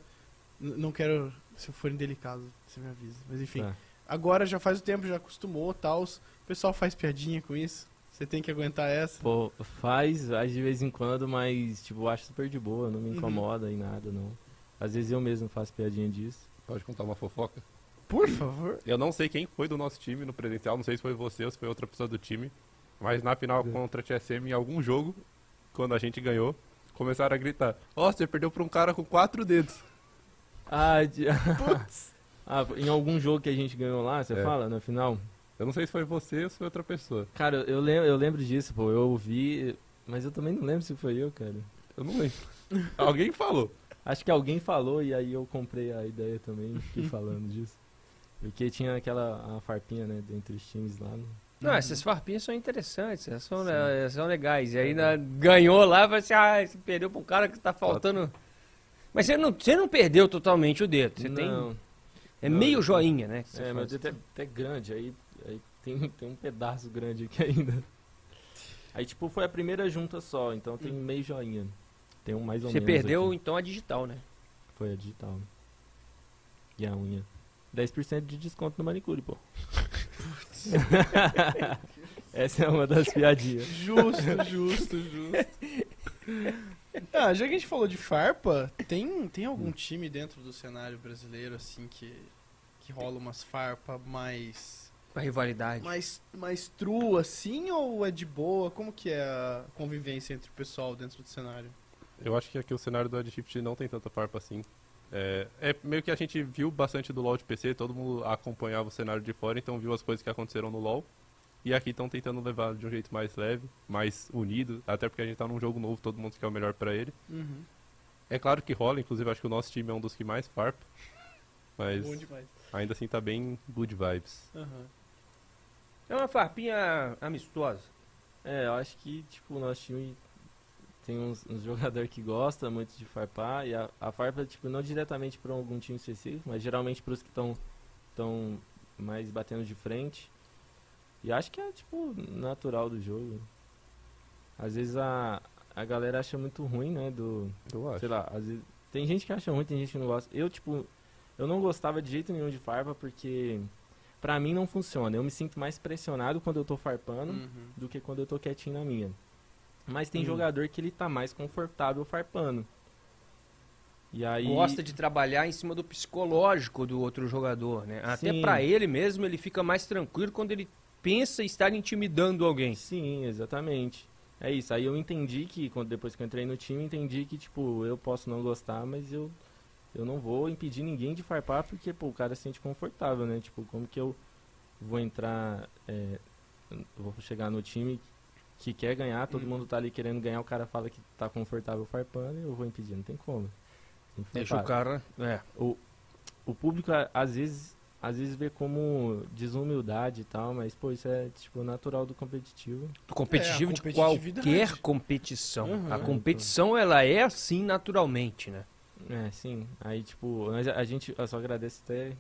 N- não quero, se eu for indelicado, você me avisa, mas enfim. Tá. Agora já faz o tempo, já acostumou, tal, o pessoal faz piadinha com isso, você tem que aguentar essa. Pô, faz, faz de vez em quando, mas, tipo, eu acho super de boa, não me Uhum. incomoda em nada, não. Às vezes eu mesmo faço piadinha disso. Pode contar uma fofoca? Por favor. Eu não sei quem foi do nosso time no presencial, não sei se foi você ou se foi outra pessoa do time, mas na final contra a TSM, em algum jogo, quando a gente ganhou, começaram a gritar: Ó, você perdeu pra um cara com quatro dedos. Ah, de... ah, em algum jogo que a gente ganhou lá, você É. fala, no final? Eu não sei se foi você ou se foi outra pessoa. Cara, eu lembro, eu lembro disso, pô. Eu ouvi, mas eu também não lembro se foi eu, cara. Eu não lembro. Alguém falou. Acho que alguém falou e aí eu comprei a ideia também, fiquei falando disso. Porque tinha aquela a farpinha, né, dentre os times lá. no- Não, essas farpinhas são interessantes, elas são, eh, são legais. E aí na- ganhou lá, assim, ah, você perdeu pra um cara que tá faltando. Mas você não, você não perdeu totalmente o dedo. Você tem. Não, É Não, meio joinha, né? você é, meu dedo é até grande, aí, aí tem, tem um pedaço grande aqui ainda. Aí, tipo, foi a primeira junta só, então tem meio joinha. Tem um mais ou Você menos perdeu aqui. então a digital, né? Foi a digital. E a unha. 10% de desconto no manicure, pô. Essa é uma das piadinhas. Justo, justo, justo. Ah, já que a gente falou de farpa, tem, tem algum time dentro do cenário brasileiro, assim, que, que rola umas farpa mais, A rivalidade. mais, mais true, assim, ou é de boa? Como que é a convivência entre o pessoal dentro do cenário? Eu acho que aqui o cenário do Shift não tem tanta farpa assim. É, é meio que a gente viu bastante do LoL de PC, todo mundo acompanhava o cenário de fora, então viu as coisas que aconteceram no LoL. E aqui estão tentando levar de um jeito mais leve, mais unido, até porque a gente tá num jogo novo, todo mundo quer o melhor pra ele. Uhum. É claro que rola, inclusive acho que o nosso time é um dos que mais farpa. Mas ainda assim tá bem good vibes. Aham. É uma farpinha amistosa. É, eu acho que, tipo, o nosso time tem uns, uns jogadores que gostam muito de farpar, e a, a farpa, tipo, não diretamente para algum time específico, mas geralmente para os que estão tão mais batendo de frente. E acho que é, tipo, natural do jogo. Às vezes a, a galera acha muito ruim, né, do... Eu acho. Sei lá, às vezes... Tem gente que acha ruim, tem gente que não gosta. Eu, tipo, eu não gostava de jeito nenhum de farpa, porque... Pra mim não funciona. Eu me sinto mais pressionado quando eu tô farpando Uhum. do que quando eu tô quietinho na minha. Mas tem Hum. jogador que ele tá mais confortável farpando. E aí. Gosta de trabalhar em cima do psicológico do outro jogador, né? Até pra ele mesmo, ele fica mais tranquilo quando ele pensa em estar intimidando alguém. Sim, exatamente. É isso. Aí eu entendi que, quando, depois que eu entrei no time, entendi que, tipo, eu posso não gostar, mas eu, eu não vou impedir ninguém de farpar porque, pô, o cara se sente confortável, né? Tipo, como que eu vou entrar. é, eu vou chegar no time que quer ganhar, todo Hum. mundo tá ali querendo ganhar, o cara fala que tá confortável farpando e eu vou impedir, não tem como. Tem Deixa o cara. É. o, o público às vezes às vezes vê como desumildade e tal, mas pô, isso é tipo natural do competitivo. Do competitivo É, de qualquer competição. Uhum. A competição, ela é assim naturalmente, né? É, sim. Aí tipo, a gente eu só agradece até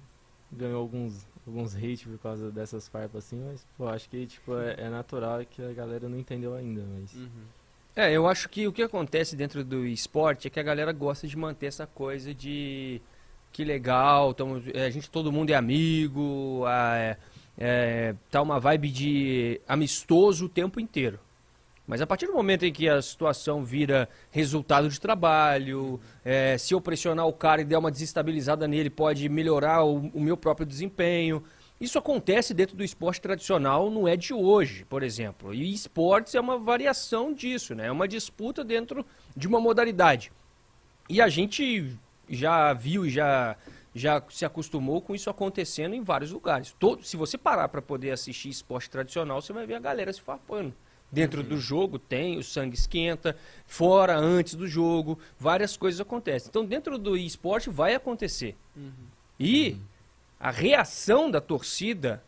ganhou alguns alguns hate por causa dessas farpas assim, mas pô, acho que tipo é, é natural que a galera não entendeu ainda, mas Uhum. É, eu acho que o que acontece dentro do esporte é que a galera gosta de manter essa coisa de que legal, tamo, é, a gente todo mundo é amigo, a- é, é, tá uma vibe de amistoso o tempo inteiro. Mas a partir do momento em que a situação vira resultado de trabalho, é, se eu pressionar o cara e der uma desestabilizada nele, pode melhorar o, o meu próprio desempenho. Isso acontece dentro do esporte tradicional, não é de hoje, por exemplo. E esportes é uma variação disso, né? É uma disputa dentro de uma modalidade. E a gente já viu e já, já se acostumou com isso acontecendo em vários lugares. Todo, se você parar para poder assistir esporte tradicional, você vai ver a galera se farpando. Dentro do jogo tem, o sangue esquenta, fora, antes do jogo, várias coisas acontecem. Então, dentro do esporte vai acontecer. Uhum. E a reação da torcida,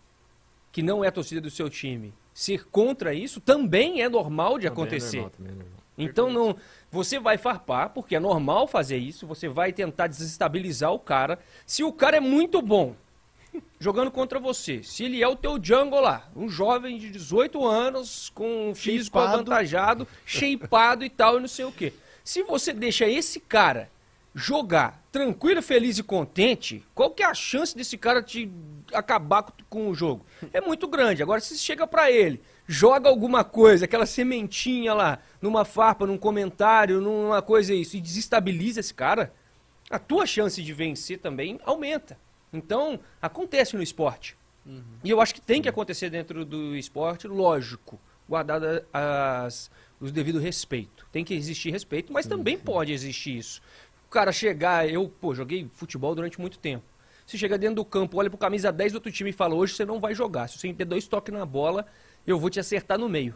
que não é a torcida do seu time, ser contra isso também é normal de Também é acontecer. normal, também é normal. Então não, você vai farpar, porque é normal fazer isso, você vai tentar desestabilizar o cara. Se o cara é muito bom jogando contra você, se ele é o teu jungle lá, um jovem de 18 anos, com um físico Shapeado. avantajado, shapeado e tal, e não sei o quê. Se você deixa esse cara jogar tranquilo, feliz e contente, qual que é a chance desse cara te acabar com, o jogo? É muito grande. Agora, se chega pra ele, joga alguma coisa, aquela sementinha lá, numa farpa, num comentário, numa coisa isso, e desestabiliza esse cara, a tua chance de vencer também aumenta. Então, acontece no esporte. E eu acho que tem que acontecer dentro do esporte, lógico, guardado as, os devido respeito. Tem que existir respeito, mas também pode existir isso. O cara chegar, eu, pô, joguei futebol durante muito tempo. Se chega dentro do campo, olha pro camisa 10 do outro time e fala, hoje você não vai jogar. Se você der dois toques na bola, eu vou te acertar no meio.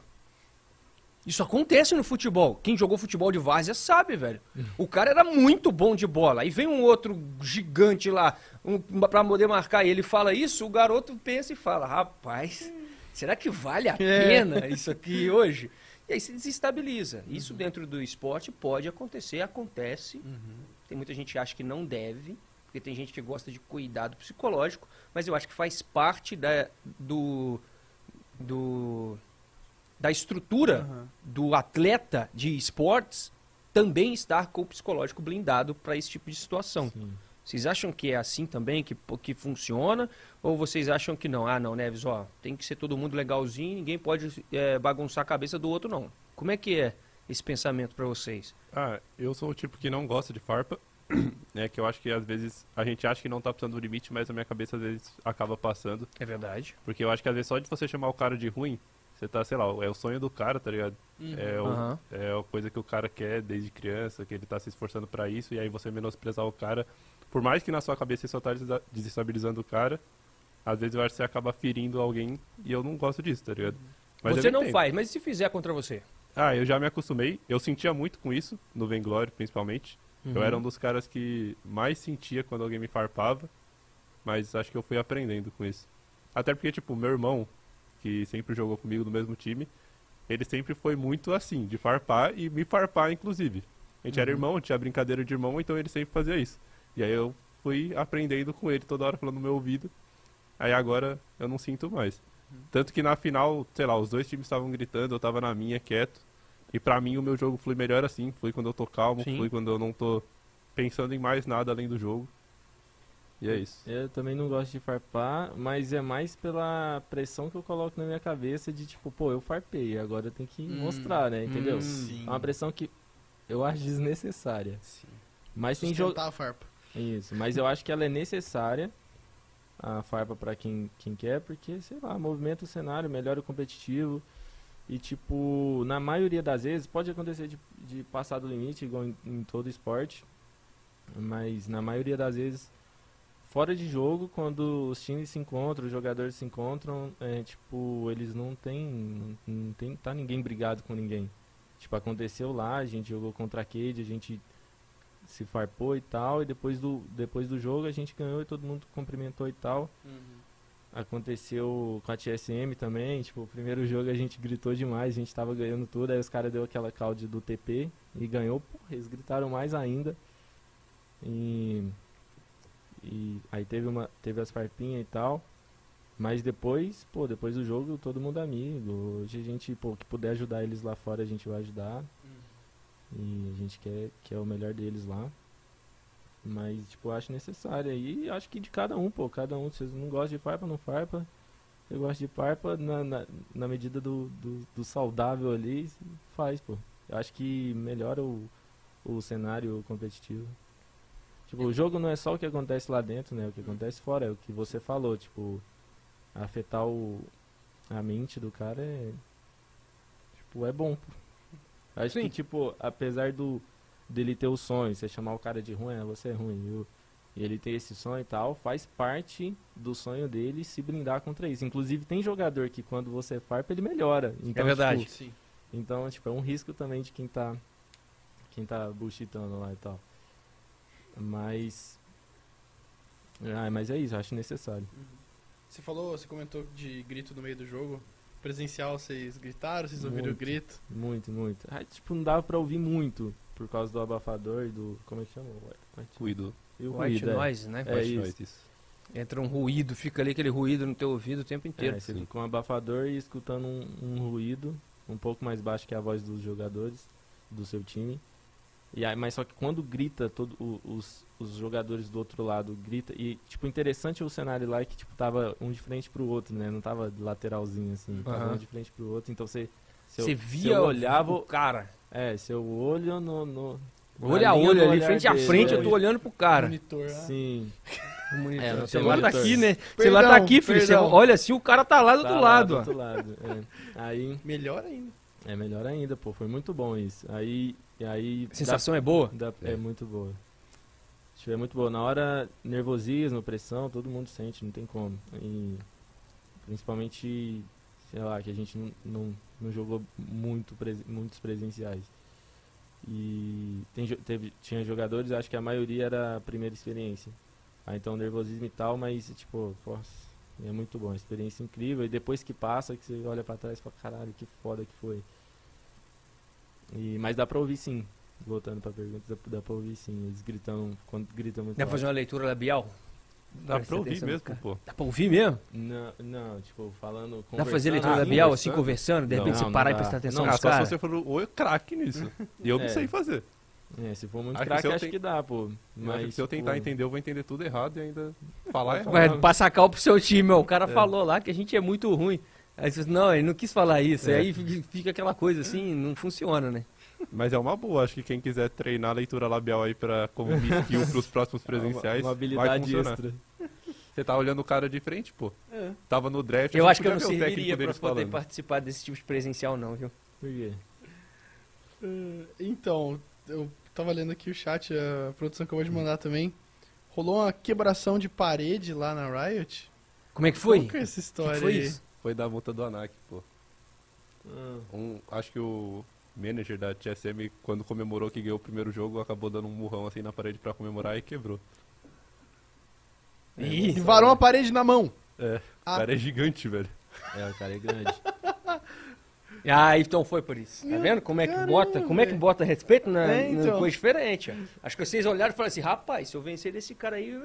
Isso acontece no futebol. Quem jogou futebol de várzea sabe, velho. O cara era muito bom de bola. Aí vem um outro gigante lá um, pra poder marcar ele fala isso, o garoto pensa e fala: Rapaz, será que vale a pena isso aqui hoje? E aí se desestabiliza. Isso dentro do esporte pode acontecer, acontece. Tem muita gente que acha que não deve, porque tem gente que gosta de cuidado psicológico, mas eu acho que faz parte da, do, do, da estrutura Aham. do atleta de esportes também estar com o psicológico blindado para esse tipo de situação. Sim. Vocês acham que é assim também, que, que funciona? Ou vocês acham que não? Ah, não, Neves, ó, tem que ser todo mundo legalzinho, ninguém pode é, bagunçar a cabeça do outro, não. Como é que é esse pensamento para vocês? Ah, eu sou o tipo que não gosta de farpa. É que eu acho que às vezes a gente acha que não tá passando do limite, mas a minha cabeça às vezes acaba passando. É verdade. Porque eu acho que às vezes só de você chamar o cara de ruim, você tá, sei lá, é o sonho do cara, tá ligado? É, o- Aham. é a coisa que o cara quer desde criança, que ele tá se esforçando pra isso, e aí você menosprezar o cara. Por mais que na sua cabeça você só tá desestabilizando o cara, às vezes eu acho que você acaba ferindo alguém, e eu não gosto disso, tá ligado? Mas você não entendo. faz, mas e se fizer contra você? Ah, eu já me acostumei. Eu sentia muito com isso, no Vainglory principalmente. Uhum. Eu era um dos caras que mais sentia quando alguém me farpava, mas acho que eu fui aprendendo com isso. Até porque, tipo, meu irmão, que sempre jogou comigo no mesmo time, ele sempre foi muito assim, de farpar e me farpar, inclusive. A gente era irmão, tinha brincadeira de irmão, então ele sempre fazia isso. E aí eu fui aprendendo com ele toda hora falando no meu ouvido. Aí agora eu não sinto mais. Tanto que na final, sei lá, os dois times estavam gritando, eu tava na minha, quieto. E pra mim o meu jogo flui melhor assim, flui quando eu tô calmo, Sim. flui quando eu não tô pensando em mais nada além do jogo. E é isso. Eu também não gosto de farpar, mas é mais pela pressão que eu coloco na minha cabeça de tipo, pô, eu farpei, agora eu tenho que Hum. mostrar, né? Entendeu? Hum. Sim. É uma pressão que eu acho desnecessária. Sim. Mas tem jogo. A farpa. Isso, mas eu acho que ela é necessária, a farpa pra quem, quem quer, porque, sei lá, movimenta o cenário, melhora o competitivo. E, tipo, na maioria das vezes, pode acontecer de, de passar do limite, igual em, em todo esporte, mas na maioria das vezes, fora de jogo, quando os times se encontram, os jogadores se encontram, é, tipo, eles não tem, não, tem, tá ninguém brigado com ninguém. Tipo, aconteceu lá, a gente jogou contra a Cade, a gente se farpou e tal, e depois do, depois do jogo a gente ganhou e todo mundo cumprimentou e tal. Aconteceu com a TSM também, tipo, o primeiro jogo a gente gritou demais, a gente tava ganhando tudo, aí os caras deu aquela calde do TP e ganhou, porra, eles gritaram mais ainda. E, e aí teve uma teve as farpinhas e tal. Mas depois, pô, depois do jogo todo mundo é amigo. Hoje a gente, pô, que puder ajudar eles lá fora, a gente vai ajudar. E a gente quer, quer o melhor deles lá. Mas, tipo, eu acho necessário. E acho que de cada um, pô. Cada um, se você não gosta de farpa, não farpa. Você gosta de farpa, na, na, na medida do, do, do saudável ali, faz, pô. Eu acho que melhora o, o cenário competitivo. Tipo, o jogo não é só o que acontece lá dentro, né? O que acontece fora, é o que você falou, tipo, afetar o, a mente do cara é. Tipo, é bom. Acho Sim. que, tipo, apesar do dele ter o sonho, você chamar o cara de ruim, ah, você é ruim, viu? E ele ter esse sonho e tal, faz parte do sonho dele se blindar contra isso. Inclusive, tem jogador que quando você farpa, ele melhora. Então, verdade. tipo, Sim. então, tipo, é um risco também de quem tá quem tá bullshitando lá e tal. Mas ah, mas é isso, acho necessário. Você falou, você comentou de grito no meio do jogo. Presencial, vocês gritaram, vocês ouviram o Muito. grito? Muito, muito. Ah, tipo, não dava pra ouvir muito por causa do abafador e do como é que chama? White- Cuido. E o White ruído, é. noise, né? É White noise, isso. Entra um ruído, fica ali aquele ruído no teu ouvido o tempo inteiro. É, você fica com um abafador e escutando um, um ruído um pouco mais baixo que a voz dos jogadores do seu time. E aí, mas só que quando grita, todo, o- os, os jogadores do outro lado grita e tipo interessante o cenário lá é que tipo tava um de frente pro outro, né? Não tava lateralzinho assim, tava Aham. um de frente pro outro, então você Você se via eu o- olhava, o cara. é, seu olho no, no Olho a olho do ali, frente a frente, é. eu tô olhando pro cara. Monitor, ah. Sim. O monitor. É, o no celular tá aqui, né? O celular tá aqui, filho. Você olha assim, o cara tá lá do Tá outro lá lado, do ó. outro lado, é. Aí Melhor ainda. É melhor ainda, pô, foi muito bom isso. Aí aí A sensação é boa? dá- dá- é muito boa. É muito boa. Na hora, nervosismo, pressão, todo mundo sente, não tem como. E principalmente, sei lá, que a gente não, não, não jogou muito muitos presenciais. E tem, teve, tinha jogadores, acho que a maioria era a primeira experiência. Ah, então nervosismo e tal, mas tipo, nossa, é muito bom, experiência incrível. E depois que passa, que você olha pra trás e fala, caralho, que foda que foi. E, mas dá pra ouvir sim. Voltando pra pergunta, dá, dá pra ouvir sim. Eles gritam, quando gritam muito Dá pra fazer uma leitura labial? Dá Presta pra ouvir mesmo, cara. pô. Dá pra ouvir mesmo? Não, não, tipo, falando. Dá pra fazer leitura Ah, labial assim, conversando? De Não, repente você não parar e prestar atenção Não, Ah, nos só se caras? você for o craque nisso. E eu não É. sei fazer. É, se for muito Acho que craque, acho ten- que dá, pô. Mas, que se eu tipo, tentar entender, eu vou entender tudo errado e ainda falar errado. Vai passar cal pro seu time, ó. O cara É. falou lá que a gente é muito ruim. Aí você não, ele não quis falar isso. É. Aí fica- aquela coisa assim, não funciona, né? Mas é uma boa. Acho que quem quiser treinar a leitura labial aí pra, como skill pros próximos é uma- presenciais, Uma, vai habilidade extra. Você tá olhando o cara de frente, pô. É. Tava no draft. Eu acho que eu não serviria pra poder falando. participar desse tipo de presencial, não, viu? Por quê? Eh, Então, eu tava lendo aqui o chat, a produção acabou de mandar também. Rolou uma quebração de parede lá na Riot. Como é que foi? Qual que é essa O que história que foi aí? isso? Foi da multa do Anak, pô. Ah, Um, acho que o manager da TSM, quando comemorou que ganhou o primeiro jogo, acabou dando um murrão assim na parede pra comemorar e quebrou. Ih, E varou a parede na mão. É, o Ah. cara é gigante, velho. é, o cara é grande. Ah, então foi por isso. Tá vendo como é que Caramba, bota, como é que bota respeito na, É, na então. coisa diferente? ó. Acho que vocês olharam e falaram assim, rapaz, se eu vencer esse cara aí,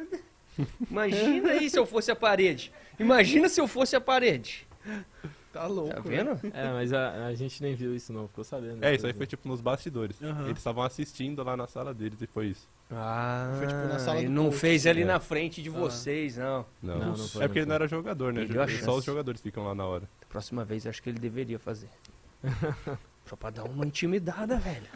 imagina aí se eu fosse a parede. Imagina se eu fosse a parede. Tá louco. Tá vendo? É, mas a, a gente nem viu isso não, ficou sabendo. É, isso aí foi tipo nos bastidores. Aham. Eles estavam assistindo lá na sala deles e foi isso. Ah, Foi, tipo, na sala ele do não coach. fez ali É. na frente de Ah. vocês, não. Não, Não, não foi, é porque não ele não era jogador, né? Só os jogadores ficam lá na hora. Próxima vez acho que ele deveria fazer. Só pra dar uma intimidada, velho.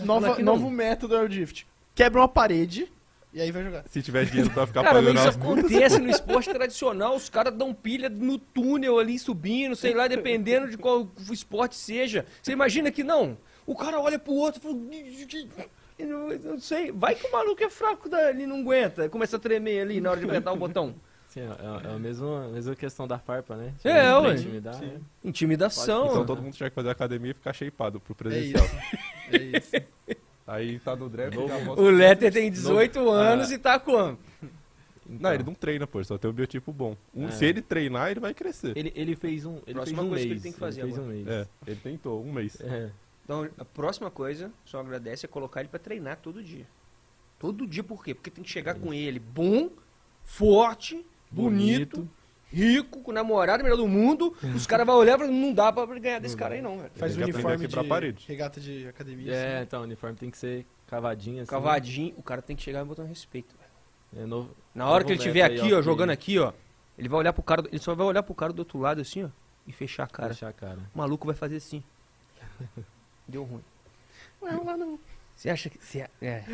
Nova, novo método é o Drift. Quebra uma parede e aí vai jogar. Se tiver dinheiro pra ficar Cara, pagando isso acontece no esporte tradicional, os caras dão pilha no túnel ali subindo, sei lá, dependendo de qual esporte seja. Você imagina que não? O cara olha pro outro e fala. Eu não, não sei, vai que o maluco é fraco dali, não aguenta, começa a tremer ali na hora de apertar o botão. Sim, é, é a mesma, a mesma questão da farpa, né? É, Pra ué. intimidar, Sim. né? Intimidação. Então todo mundo tinha que fazer academia e ficar shapeado pro É presencial. isso. É isso. Aí tá no draft Novo- O Letter tem 18 anos Ah. e tá como? Não, ele não treina, pô, ele só tem um biotipo bom. Um- É. Se ele treinar, ele vai crescer. Ele, ele fez um, ele Próxima fez um coisa que mês. ele tem que fazer fez agora. um mês. É, ele tentou, um mês. É. Então, a próxima coisa, só agradece, é colocar ele pra treinar todo dia. Todo dia, por quê? Porque tem que chegar com ele bom, forte, bonito, rico, com namorado, melhor do mundo. Os caras vão olhar e falar, não dá pra ganhar desse cara aí não, velho. Faz o uniforme de parede. regata de academia. É, assim. então, o uniforme tem que ser cavadinho assim. Cavadinho, o cara tem que chegar e botar um respeito, velho. É novo. Na hora que ele estiver método aí, aqui, ó, ó, jogando aqui, ó, ele vai olhar pro cara, ele só vai olhar pro cara do outro lado assim, ó, e fechar a cara. Fechar a cara. O maluco vai fazer assim. Deu ruim. Não é lá não. Você acha que. Você, é.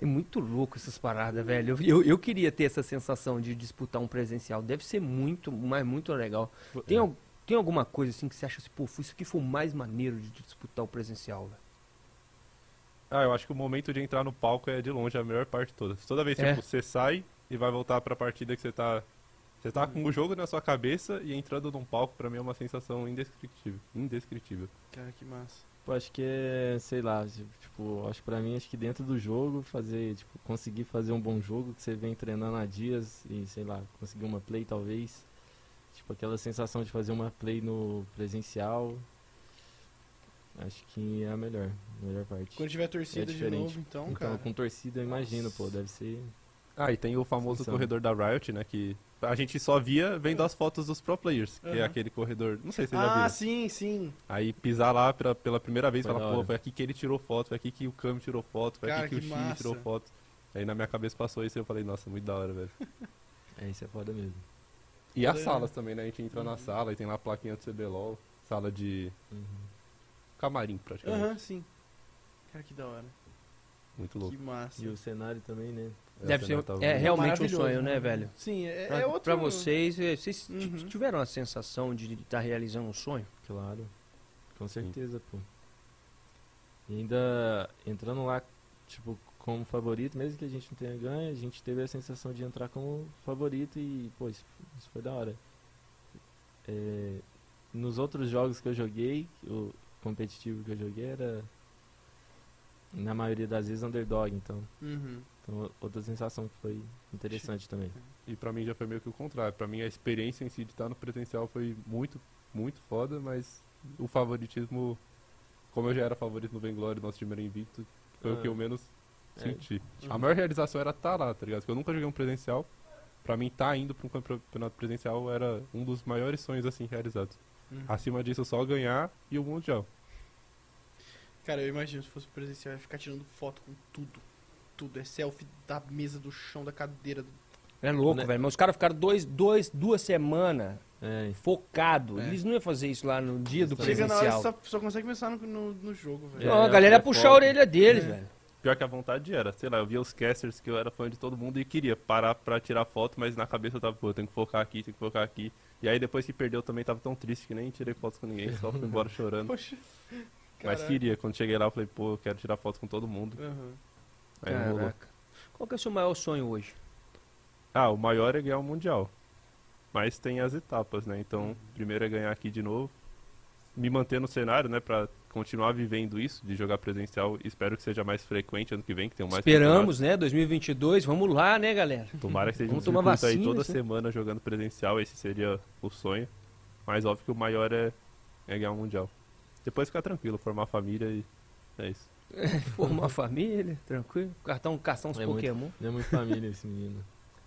É muito louco essas paradas, velho. Eu, eu, eu queria ter essa sensação de disputar um presencial. Deve ser muito, mas muito legal. Tem, É. tem alguma coisa assim que você acha assim, pô, isso aqui foi o mais maneiro de disputar o presencial, velho? Ah, eu acho que o momento de entrar no palco é de longe a melhor parte toda. Toda vez É. tipo, você sai e vai voltar pra partida que você tá. Você tá com o jogo na sua cabeça e entrando num palco, pra mim é uma sensação indescritível. Indescritível. Cara, que massa. Pô, acho que é, sei lá, tipo, acho que pra mim, acho que dentro do jogo, fazer, tipo, conseguir fazer um bom jogo, que você vem treinando há dias e, sei lá, conseguir uma play talvez. Tipo, aquela sensação de fazer uma play no presencial, acho que é a melhor, a melhor parte. Quando tiver torcida É de diferente. novo, então, Então, cara. com torcida, eu imagino, pô, deve ser... Ah, e tem o famoso corredor da Riot, né? Que a gente só via vendo as fotos dos pro players, que é aquele corredor. Não sei se vocês já Ah, viram. sim, sim. Aí pisar lá pela, pela primeira vez e falar, pô, foi aqui que ele tirou foto, foi aqui que o Cam tirou foto, foi Cara, aqui que, que o X massa. tirou foto. Aí na minha cabeça passou isso e eu falei, nossa, muito da hora, velho. É, isso é foda mesmo. E as salas também, né? A gente entra na sala e tem lá a plaquinha do CBLOL, sala de Uhum. camarim praticamente. Aham, sim. Cara, que da hora. Muito louco. Que massa. E o cenário também, né? Deve Essa ser. É realmente um sonho, né, velho? Sim, é, Pra, é outro... pra vocês, eh, vocês Uhum. tiveram a sensação de estar realizando um sonho? Claro. Com certeza, pô. E ainda entrando lá, tipo, como favorito, mesmo que a gente não tenha ganho, a gente teve a sensação de entrar como favorito e, pô, isso, isso foi da hora. É, nos outros jogos que eu joguei, o competitivo que eu joguei era, na maioria das vezes, underdog, então, Uhum. Então outra sensação que foi interessante também. E pra mim já foi meio que o contrário. Pra mim a experiência em si de estar no presencial foi muito, muito foda, mas o favoritismo, como eu já era favorito no Vainglory, nosso time era invicto, foi o Ah. que eu menos É. senti. A Uhum. maior realização era estar lá, tá ligado? Porque eu nunca joguei um presencial. Pra mim, estar indo pra um campeonato presencial era um dos maiores sonhos, assim, realizados. Uhum. Acima disso, só ganhar e o Mundial. Cara, eu imagino se fosse presencial, ia ficar tirando foto com tudo. Tudo. É selfie da mesa, do chão, da cadeira. É louco, Né? velho. Mas os caras ficaram dois, dois, duas semanas É, focado. É. Eles não iam fazer isso lá no dia do Chega na hora, presencial. só, só consegue pensar no, no, no jogo, velho. Não, a É, galera ia é puxar a orelha deles, É. velho. Pior que a vontade era, sei lá, eu via os casters que eu era fã de todo mundo e queria parar pra tirar foto, mas na cabeça eu tava, pô, eu tenho que focar aqui, tenho que focar aqui. E aí depois que perdeu eu também tava tão triste que nem tirei fotos com ninguém, só fui embora chorando. Poxa. Mas Caraca. queria, quando cheguei lá eu falei, pô, eu quero tirar foto com todo mundo. Aham. Aí não rolou. Caraca. Qual que é o seu maior sonho hoje? Ah, o maior é ganhar o Mundial. Mas tem as etapas, né? Então, primeiro é ganhar aqui de novo. Me manter no cenário, né? Pra continuar vivendo isso, de jogar presencial. Espero que seja mais frequente ano que vem, que tenham mais Esperamos, né? 2022. Vamos lá, né, galera? Tomara que seja um tomar circuito aí vacina, toda sim. semana jogando presencial. Esse seria o sonho. Mas óbvio que o maior é, é ganhar o Mundial. Depois ficar tranquilo, formar família e é isso. Formar uma família, tranquilo. Cartão, cartão uns É muito- Pokémon. é muito família esse menino.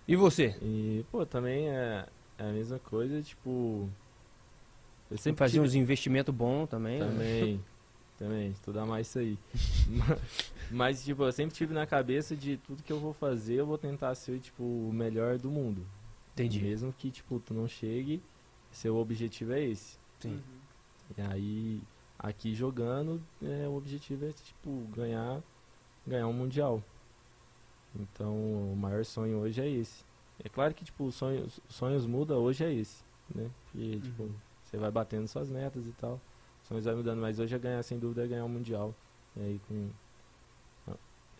E você? E, pô, também é, é a mesma coisa, tipo. Eu Sempre fazer tive- uns investimentos bons também. né? Também, também, estudar mais isso aí. Ma- Mas, tipo, eu sempre tive na cabeça de tudo que eu vou fazer, eu vou tentar ser, tipo, o melhor do mundo. Entendi. Mesmo que, tipo, tu não chegue, seu objetivo é esse. Sim. E aí, aqui jogando, é, o objetivo é, tipo, ganhar, ganhar um Mundial. Então, o maior sonho hoje é esse. É claro que, tipo, os sonhos, os sonhos mudam, hoje é esse, né? Porque, Uhum. tipo, você vai batendo suas metas e tal. Os sonhos vai mudando, mas hoje é ganhar, sem dúvida, é ganhar um Mundial. E aí, com...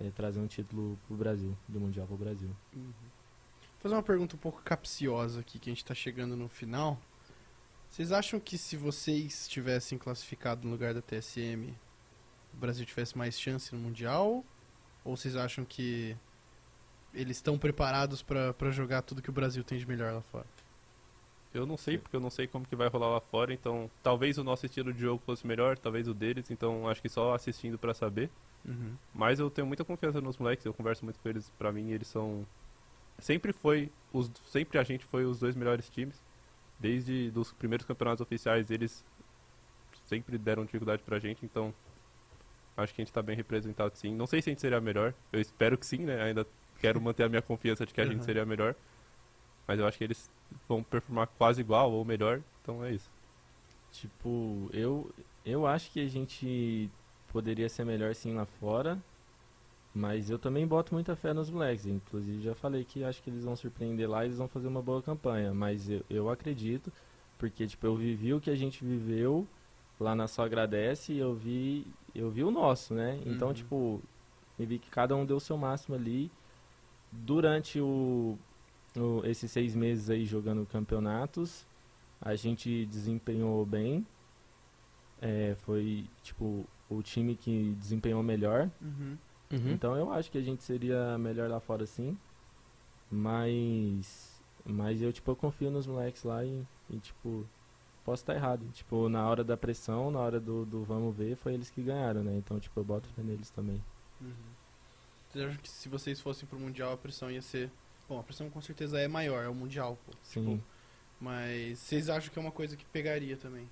É, trazer um título pro Brasil, do Mundial pro Brasil. Uhum. Vou fazer uma pergunta um pouco capciosa aqui, que a gente tá chegando no final. Vocês acham que se vocês tivessem classificado no lugar da TSM, o Brasil tivesse mais chance no Mundial? Ou vocês acham que eles estão preparados pra jogar tudo que o Brasil tem de melhor lá fora? Eu não sei, porque eu não sei como que vai rolar lá fora, então talvez o nosso estilo de jogo fosse melhor, talvez o deles, então acho que só assistindo pra saber. Uhum. Mas eu tenho muita confiança nos moleques, eu converso muito com eles, pra mim eles são sempre foi os sempre a gente foi os dois melhores times. Desde dos primeiros campeonatos oficiais, eles sempre deram dificuldade pra gente, então acho que a gente tá bem representado sim. Não sei se a gente seria melhor, eu espero que sim, né? Ainda quero manter a minha confiança de que a gente Uhum. seria melhor. Mas eu acho que eles vão performar quase igual ou melhor, então é isso. Tipo, eu, eu acho que a gente poderia ser melhor sim lá fora, mas eu também boto muita fé nos moleques. Inclusive, já falei que acho que eles vão surpreender lá e eles vão fazer uma boa campanha. Mas eu, eu acredito, porque tipo, eu vivi o que a gente viveu lá na Só Agradece e eu vi, eu vi o nosso, né? Então, Uhum. tipo, eu vi que cada um deu o seu máximo ali. Durante o, o- esses seis meses aí jogando campeonatos, a gente desempenhou bem. É, foi, tipo, o time que desempenhou melhor. Uhum. Uhum. Então eu acho que a gente seria melhor lá fora sim. Mas. Mas eu, tipo, eu confio nos moleques lá e, e, tipo, posso estar errado. Tipo, na hora da pressão, na hora do, do vamos ver, foi eles que ganharam, né? Então, tipo, eu boto fé neles também. Uhum. Você acha que se vocês fossem pro Mundial a pressão ia ser. Bom, a pressão com certeza é maior, é o Mundial, pô. Sim. Tipo, mas vocês acham que é uma coisa que pegaria também?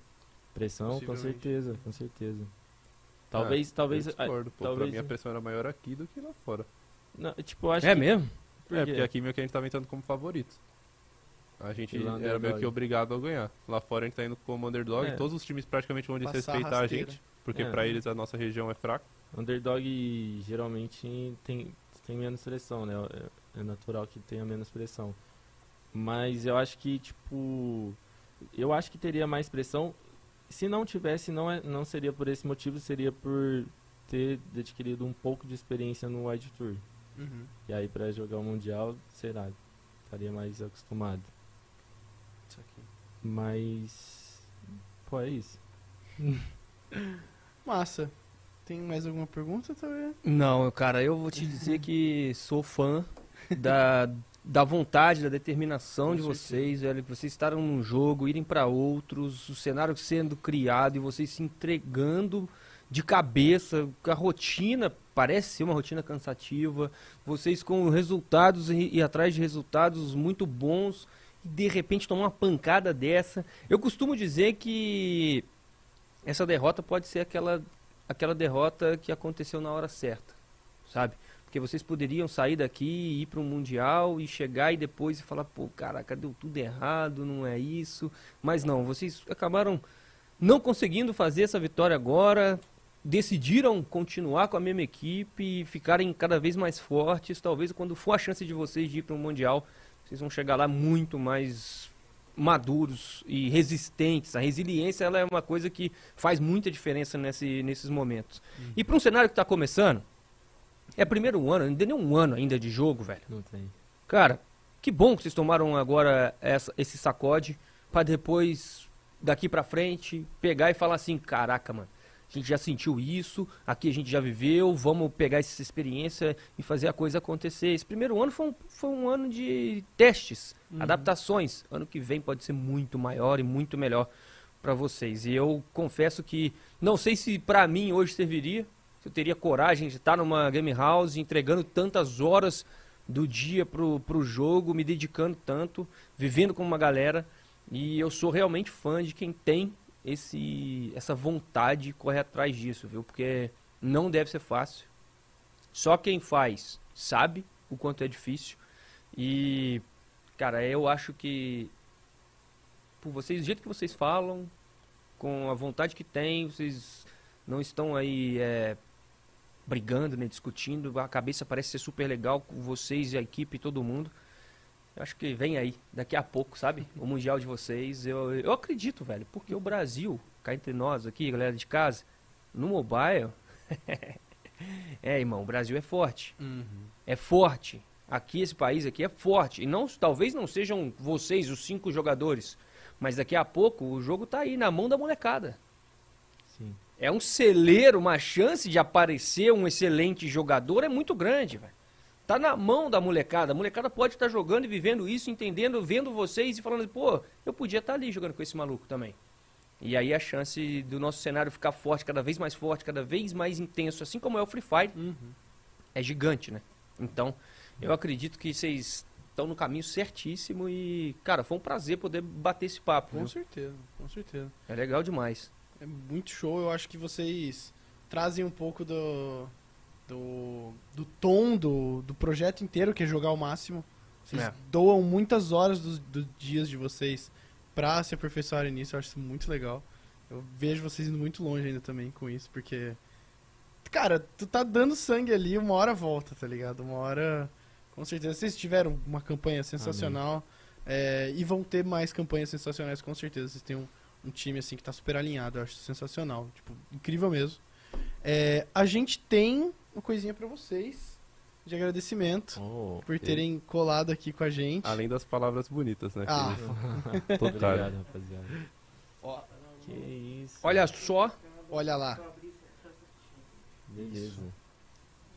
Pressão, com certeza, com certeza. Talvez, Ah, talvez. eu discordo, pô. talvez- Pra mim a pressão era maior aqui do que lá fora. Não, tipo, acho É que. mesmo? Por é, quê? porque aqui meio que a gente tava entrando como favorito. A gente lá era meio que obrigado a ganhar. Lá fora a gente tá indo como underdog. É. Todos os times praticamente vão desrespeitar a rasteira. gente. Porque É. pra eles a nossa região é fraca. Underdog geralmente tem, tem menos pressão, né? É, é natural que tenha menos pressão. Mas eu acho que, tipo. Eu acho que teria mais pressão. Se não tivesse, não, é, não seria por esse motivo, seria por ter adquirido um pouco de experiência no Wide Tour. Uhum. E aí pra jogar o Mundial, será? Estaria mais acostumado. Isso aqui. Mas. Pô, é isso. Massa. Tem mais alguma pergunta, talvez? Não, cara, eu vou te dizer que sou fã da, da vontade, da determinação de vocês, velho. que Vocês estarem num jogo, irem pra outros, o cenário sendo criado e vocês se entregando de cabeça, a rotina parece ser uma rotina cansativa, vocês com resultados e, e atrás de resultados muito bons e de repente tomar uma pancada dessa. Eu costumo dizer que essa derrota pode ser aquela aquela derrota que aconteceu na hora certa, sabe? Porque vocês poderiam sair daqui, ir para um mundial e chegar e depois falar, pô, caraca, deu tudo errado, não é isso. Mas não, vocês acabaram não conseguindo fazer essa vitória agora, decidiram continuar com a mesma equipe e ficarem cada vez mais fortes. Talvez quando for a chance de vocês de ir para um mundial, vocês vão chegar lá muito mais maduros e resistentes. A resiliência ela é uma coisa que faz muita diferença nesse, nesses momentos. E para um cenário que está começando, é primeiro ano, não deu nem um ano ainda de jogo, velho. Não tem. Cara, que bom que vocês tomaram agora essa- esse sacode para depois, daqui pra frente, pegar e falar assim, caraca, mano, a gente já sentiu isso, aqui a gente já viveu, vamos pegar essa experiência e fazer a coisa acontecer. Esse primeiro ano foi um, foi um ano de testes, adaptações. Ano que vem pode ser muito maior e muito melhor para vocês. E eu confesso que não sei se para mim hoje serviria, se eu teria coragem de estar numa game house entregando tantas horas do dia pro, pro jogo, me dedicando tanto, vivendo com uma galera. E eu sou realmente fã de quem tem esse, essa vontade de correr atrás disso, viu? Porque não deve ser fácil. Só quem faz sabe o quanto é difícil. E, cara, eu acho que por vocês, do jeito que vocês falam, com a vontade que tem, vocês não estão aí é, brigando, né, discutindo. A cabeça parece ser super legal com vocês e a equipe e todo mundo. Eu acho que vem aí, daqui a pouco, sabe? O Mundial de vocês. Eu, eu acredito, velho, porque o Brasil, cá entre nós aqui, galera de casa, no mobile. é, irmão, o Brasil é forte. Uhum. É forte. Aqui, esse país aqui é forte. E não, talvez não sejam vocês, os cinco jogadores. Mas daqui a pouco o jogo tá aí na mão da molecada. É um celeiro, uma chance de aparecer um excelente jogador é muito grande, velho. Tá na mão da molecada. A molecada pode estar jogando e vivendo isso, entendendo, vendo vocês e falando, pô, eu podia estar ali jogando com esse maluco também. E aí a chance do nosso cenário ficar forte, cada vez mais forte, cada vez mais intenso, assim como é o Free Fire, Uhum. é gigante, né? Então, eu acredito que vocês estão no caminho certíssimo e, cara, foi um prazer poder bater esse papo. Com viu? certeza, com certeza. É legal demais. É muito show, eu acho que vocês trazem um pouco do, do, do tom do, do projeto inteiro, que é jogar ao máximo. Vocês É. doam muitas horas dos, dos dias de vocês pra se aperfeiçoarem nisso, eu acho isso muito legal. Eu vejo vocês indo muito longe ainda também com isso, porque. Cara, tu tá dando sangue ali, uma hora volta, tá ligado? Uma hora. Com certeza. Vocês tiveram uma campanha sensacional. é, e vão ter mais campanhas sensacionais, com certeza. Vocês têm um, um time assim que tá super alinhado, eu acho sensacional. Tipo, incrível mesmo. É, a gente tem uma coisinha pra vocês de agradecimento Oh, por terem colado aqui com a gente. Além das palavras bonitas, né? Ah. que- Total. Obrigado, rapaziada. Ó. Que isso. Olha só, Olha lá. Beleza.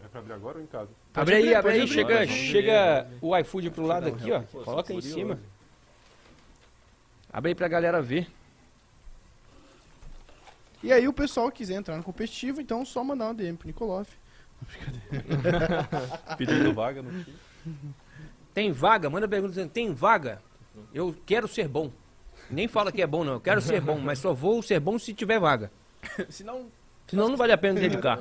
É pra abrir agora ou em casa? abre aí, abre aí, abrir, chega, abrir. chega o iFood pro lado aqui, ó. Pô, Coloca aí em cima. Abre aí pra galera ver. E aí o pessoal quiser entrar no competitivo, então só mandar uma DM pro Nikolov. Pedindo vaga no time. Tem vaga? Manda pergunta dizendo, tem vaga? Eu quero ser bom. Nem fala que é bom, não. Eu quero ser bom, mas só vou ser bom se tiver vaga. Senão, Senão não vale a pena dedicar.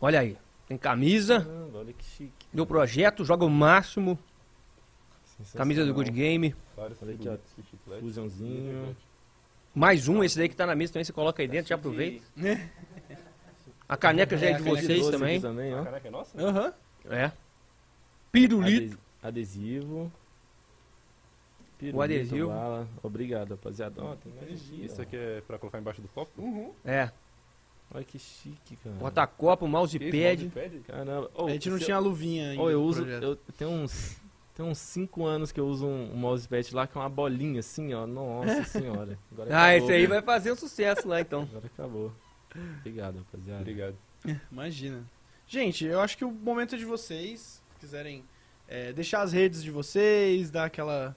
Olha aí. Tem camisa Caramba, olha que chique. do projeto, joga o máximo. Camisa do Good. Game. Olha aqui, ó. Fusãozinho. Mais um, esse daí que tá na mesa também, você coloca aí dentro, já aproveita. A caneca já é, É, de vocês também. A caneca é nossa? aham. É. Pirulito. Ade- Adesivo. O adesivo. bala. Obrigado, rapaziada. Ó, tem mais aqui, Isso ó. aqui é pra colocar embaixo do copo? Uhum. É. Olha que chique, cara. Porta-copo, mousepad. mousepad? Caramba. Ô, a gente não tinha a luvinha ainda. Ô, eu uso. projeto. Eu tenho uns. Tem uns 5 anos que eu uso um, um mousepad lá que é uma bolinha assim, ó. Nossa senhora. Agora Ah, acabou, esse aí vai fazer um sucesso lá então. Agora acabou. Obrigado, rapaziada. Obrigado. Imagina. Gente, eu acho que o momento é de vocês, se quiserem é, deixar as redes de vocês, dar aquela.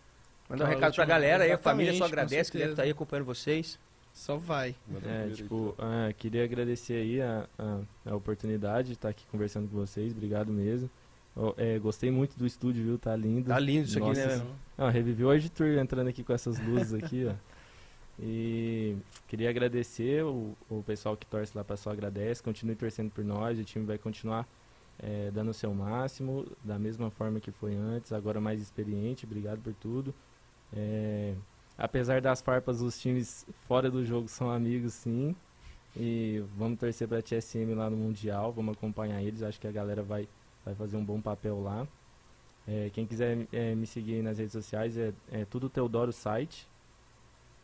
Mandar um recado pra última- galera aí, a família só agradece que deve certeza. estar aí acompanhando vocês. Só vai. É, tipo, ah, queria agradecer aí a, a, a oportunidade de estar aqui conversando com vocês. Obrigado mesmo. Ó, é, gostei muito do estúdio, viu? Tá lindo. Tá lindo isso aqui, Nossa, né? isso- meu? Ah, reviveu o Tour entrando aqui com essas luzes aqui, ó. E queria agradecer o, o pessoal que torce lá só agradece, continue torcendo por nós, o time vai continuar é, dando o seu máximo, da mesma forma que foi antes, agora mais experiente, obrigado por tudo. É, apesar das farpas, os times fora do jogo são amigos sim. E vamos torcer para a TSM lá no Mundial, vamos acompanhar eles, acho que a galera vai, vai fazer um bom papel lá. É, quem quiser é, me seguir nas redes sociais é, é tudo Teodoro Site.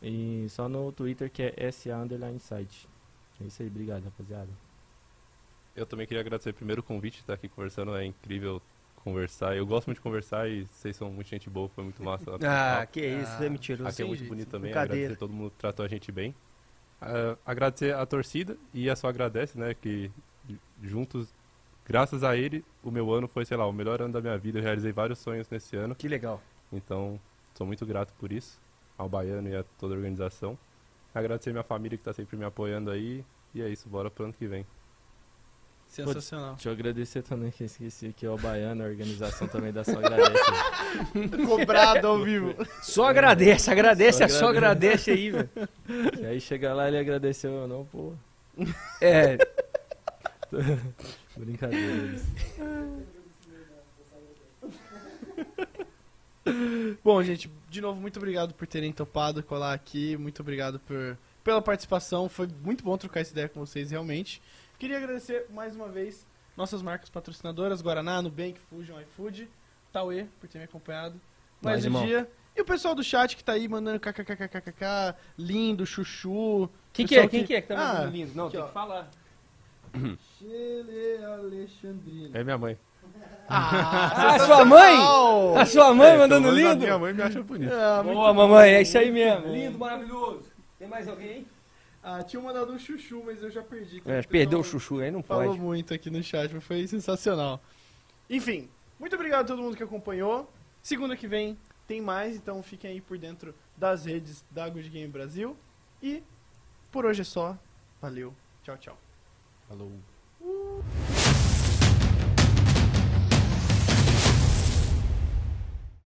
E só no Twitter que é SA Underline Site. É isso aí, obrigado, rapaziada. Eu também queria agradecer primeiro o convite de estar aqui conversando, é incrível conversar. Eu gosto muito de conversar e vocês são muito gente boa, foi muito massa. Ah, que isso, Ah, é mentiroso. Aqui é muito bonito também, brincadeira. agradecer todo mundo que tratou a gente bem. Ah, agradecer a torcida e a só agradece, né, que juntos, graças a ele, o meu ano foi, sei lá, o melhor ano da minha vida. Eu realizei vários sonhos nesse ano, Que legal. então sou muito grato por isso, ao Baiano e a toda a organização. Agradecer minha família que está sempre me apoiando aí. E é isso, bora pro ano que vem. Sensacional. Deixa eu agradecer também, que eu esqueci aqui, ó, o Baiano, a organização também da Só Agradece. Cobrado ao vivo. Só agradece, agradece, Só é só agradece aí, velho. e aí chega lá, ele agradeceu, eu não, pô. É, Brincadeira. eles. Bom, gente, de novo, muito obrigado por terem topado colar aqui. Muito obrigado por, pela participação. Foi muito bom trocar essa ideia com vocês, realmente. Queria agradecer mais uma vez nossas marcas patrocinadoras, Guaraná, Nubank, Fusion, iFood, Tauê, por ter me acompanhado mais Nós, um dia. E o pessoal do chat que tá aí mandando kkkkkk, lindo, chuchu. quem que é? Quem que é que tá Ah, mandando lindo? Não, aqui, tem ó. que falar. Chile Alexandrino. É minha mãe. Ah, sua mãe? A sua mãe É, mandando menos a lindo? Minha mãe me acha bonito. Ah, Boa, bom. mamãe, é isso aí mesmo. Lindo, maravilhoso. Tem mais alguém aí? Ah, tinha mandado um chuchu, mas eu já perdi. É, perdeu o chuchu aí, não Falou pode. muito aqui no chat, mas foi sensacional. Enfim, muito obrigado a todo mundo que acompanhou. Segunda que vem tem mais, então fiquem aí por dentro das redes da Good Game Brasil. E por hoje é só. Valeu. Tchau, tchau. Falou. Uh.